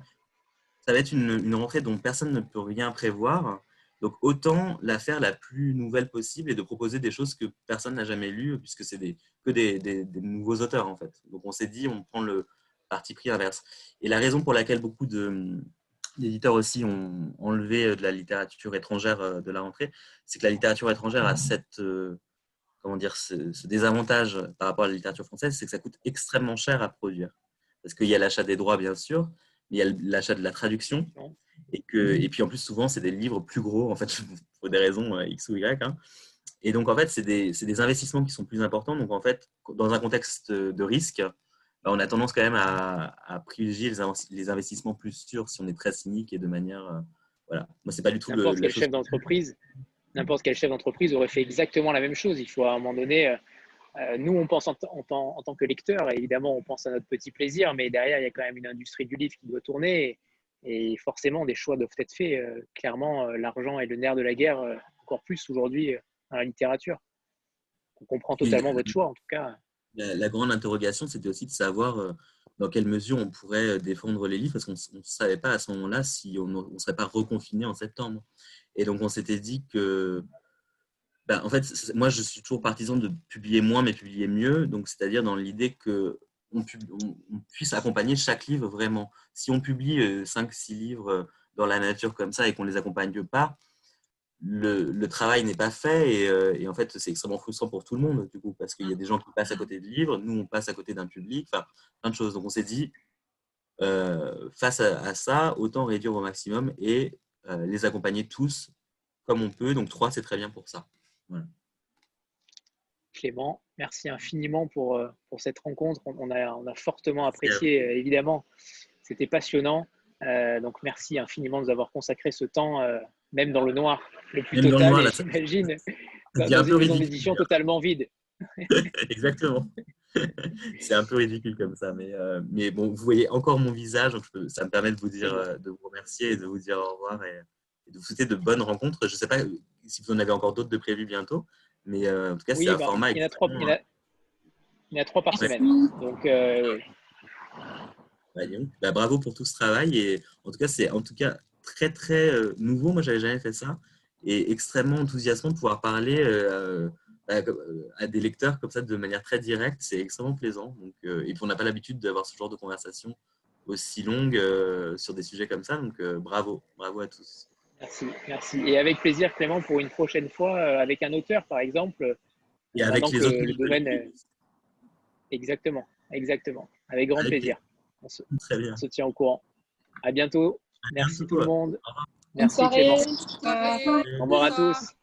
ça va être une, une, rentrée dont personne ne peut rien prévoir. Donc, autant la faire la plus nouvelle possible et de proposer des choses que personne n'a jamais lues, puisque c'est des, que des, des, des, nouveaux auteurs, en fait. Donc, on s'est dit, on prend le parti pris inverse. Et la raison pour laquelle beaucoup de, d'éditeurs aussi ont enlevé euh, de la littérature étrangère euh, de la rentrée, c'est que la littérature étrangère a cette, euh, comment dire, ce, désavantage par rapport à la littérature française, c'est que ça coûte extrêmement cher à produire. Parce qu'il y a l'achat des droits, bien sûr, mais il y a l'achat de la traduction. Et, que, et puis en plus, souvent, c'est des livres plus gros, en fait, pour des raisons X ou Y. Hein. Et donc, en fait, c'est des, des, investissements qui sont plus importants. Donc, en fait, dans un contexte de risque, bah, on a tendance quand même à, privilégier les, investissements plus sûrs si on est très cynique et de manière. Euh, voilà. Moi, c'est pas du tout N'importe quel chef d'entreprise. N'importe quel chef d'entreprise aurait fait exactement la même chose. Il faut à un moment donné. Euh, euh, nous, on pense en, en, tant que lecteur, évidemment, on pense à notre petit plaisir, mais derrière, il y a quand même une industrie du livre qui doit tourner. Et, forcément, des choix doivent être faits. clairement, l'argent est le nerf de la guerre, encore plus aujourd'hui dans la littérature. On comprend totalement votre choix, en tout cas la, grande interrogation, c'était aussi de savoir euh, dans quelle mesure on pourrait euh, défendre les livres, parce qu'on ne savait pas à ce moment-là si on ne serait pas reconfiné en septembre. Et donc, on s'était dit que, ben, en fait, moi, je suis toujours partisan de publier moins, mais publier mieux. Donc, c'est-à-dire dans l'idée que on, puisse accompagner chaque livre vraiment. Si on publie 5-6 euh, livres dans la nature comme ça et qu'on ne les accompagne pas, le, travail n'est pas fait euh, et, en fait c'est extrêmement frustrant pour tout le monde du coup parce qu'il y a des gens qui passent à côté de livres, nous on passe à côté d'un public, enfin plein de choses. Donc on s'est dit euh, face à, ça, autant réduire au maximum et euh, les accompagner tous comme on peut. Donc trois c'est très bien pour ça. Clément, merci infiniment pour, pour cette rencontre. On a, on a fortement apprécié évidemment. C'était passionnant. donc merci infiniment de nous avoir consacré ce temps même dans le noir, le plus total, j'imagine, dans, une édition totalement vide. Exactement. c'est un peu ridicule comme ça, mais, euh, mais bon, vous voyez encore mon visage, donc ça me permet de vous dire, euh, de vous remercier et de vous dire au revoir et, de vous souhaiter de bonnes rencontres. Je ne sais pas si vous en avez encore d'autres de prévues bientôt, mais euh, en tout cas, c'est un bah, format. Il y, en a trois, il, y a, trois par semaine. Donc, bah, bravo pour tout ce travail et en tout cas, c'est en tout cas très très euh, nouveau. Moi, j'avais jamais fait ça et extrêmement enthousiasmant de pouvoir parler euh, à, des lecteurs comme ça de manière très directe. C'est extrêmement plaisant. Donc, euh, et puis, on n'a pas l'habitude d'avoir ce genre de conversation aussi longue sur des sujets comme ça. Donc, bravo, bravo à tous. Merci, merci. Et avec plaisir, Clément, pour une prochaine fois, avec un auteur, par exemple. Et avec les autres. domaine... Exactement, exactement. Avec grand plaisir. On se, Très bien. on se tient au courant. À bientôt. Merci tout le monde. Merci Clément. Au revoir à tous.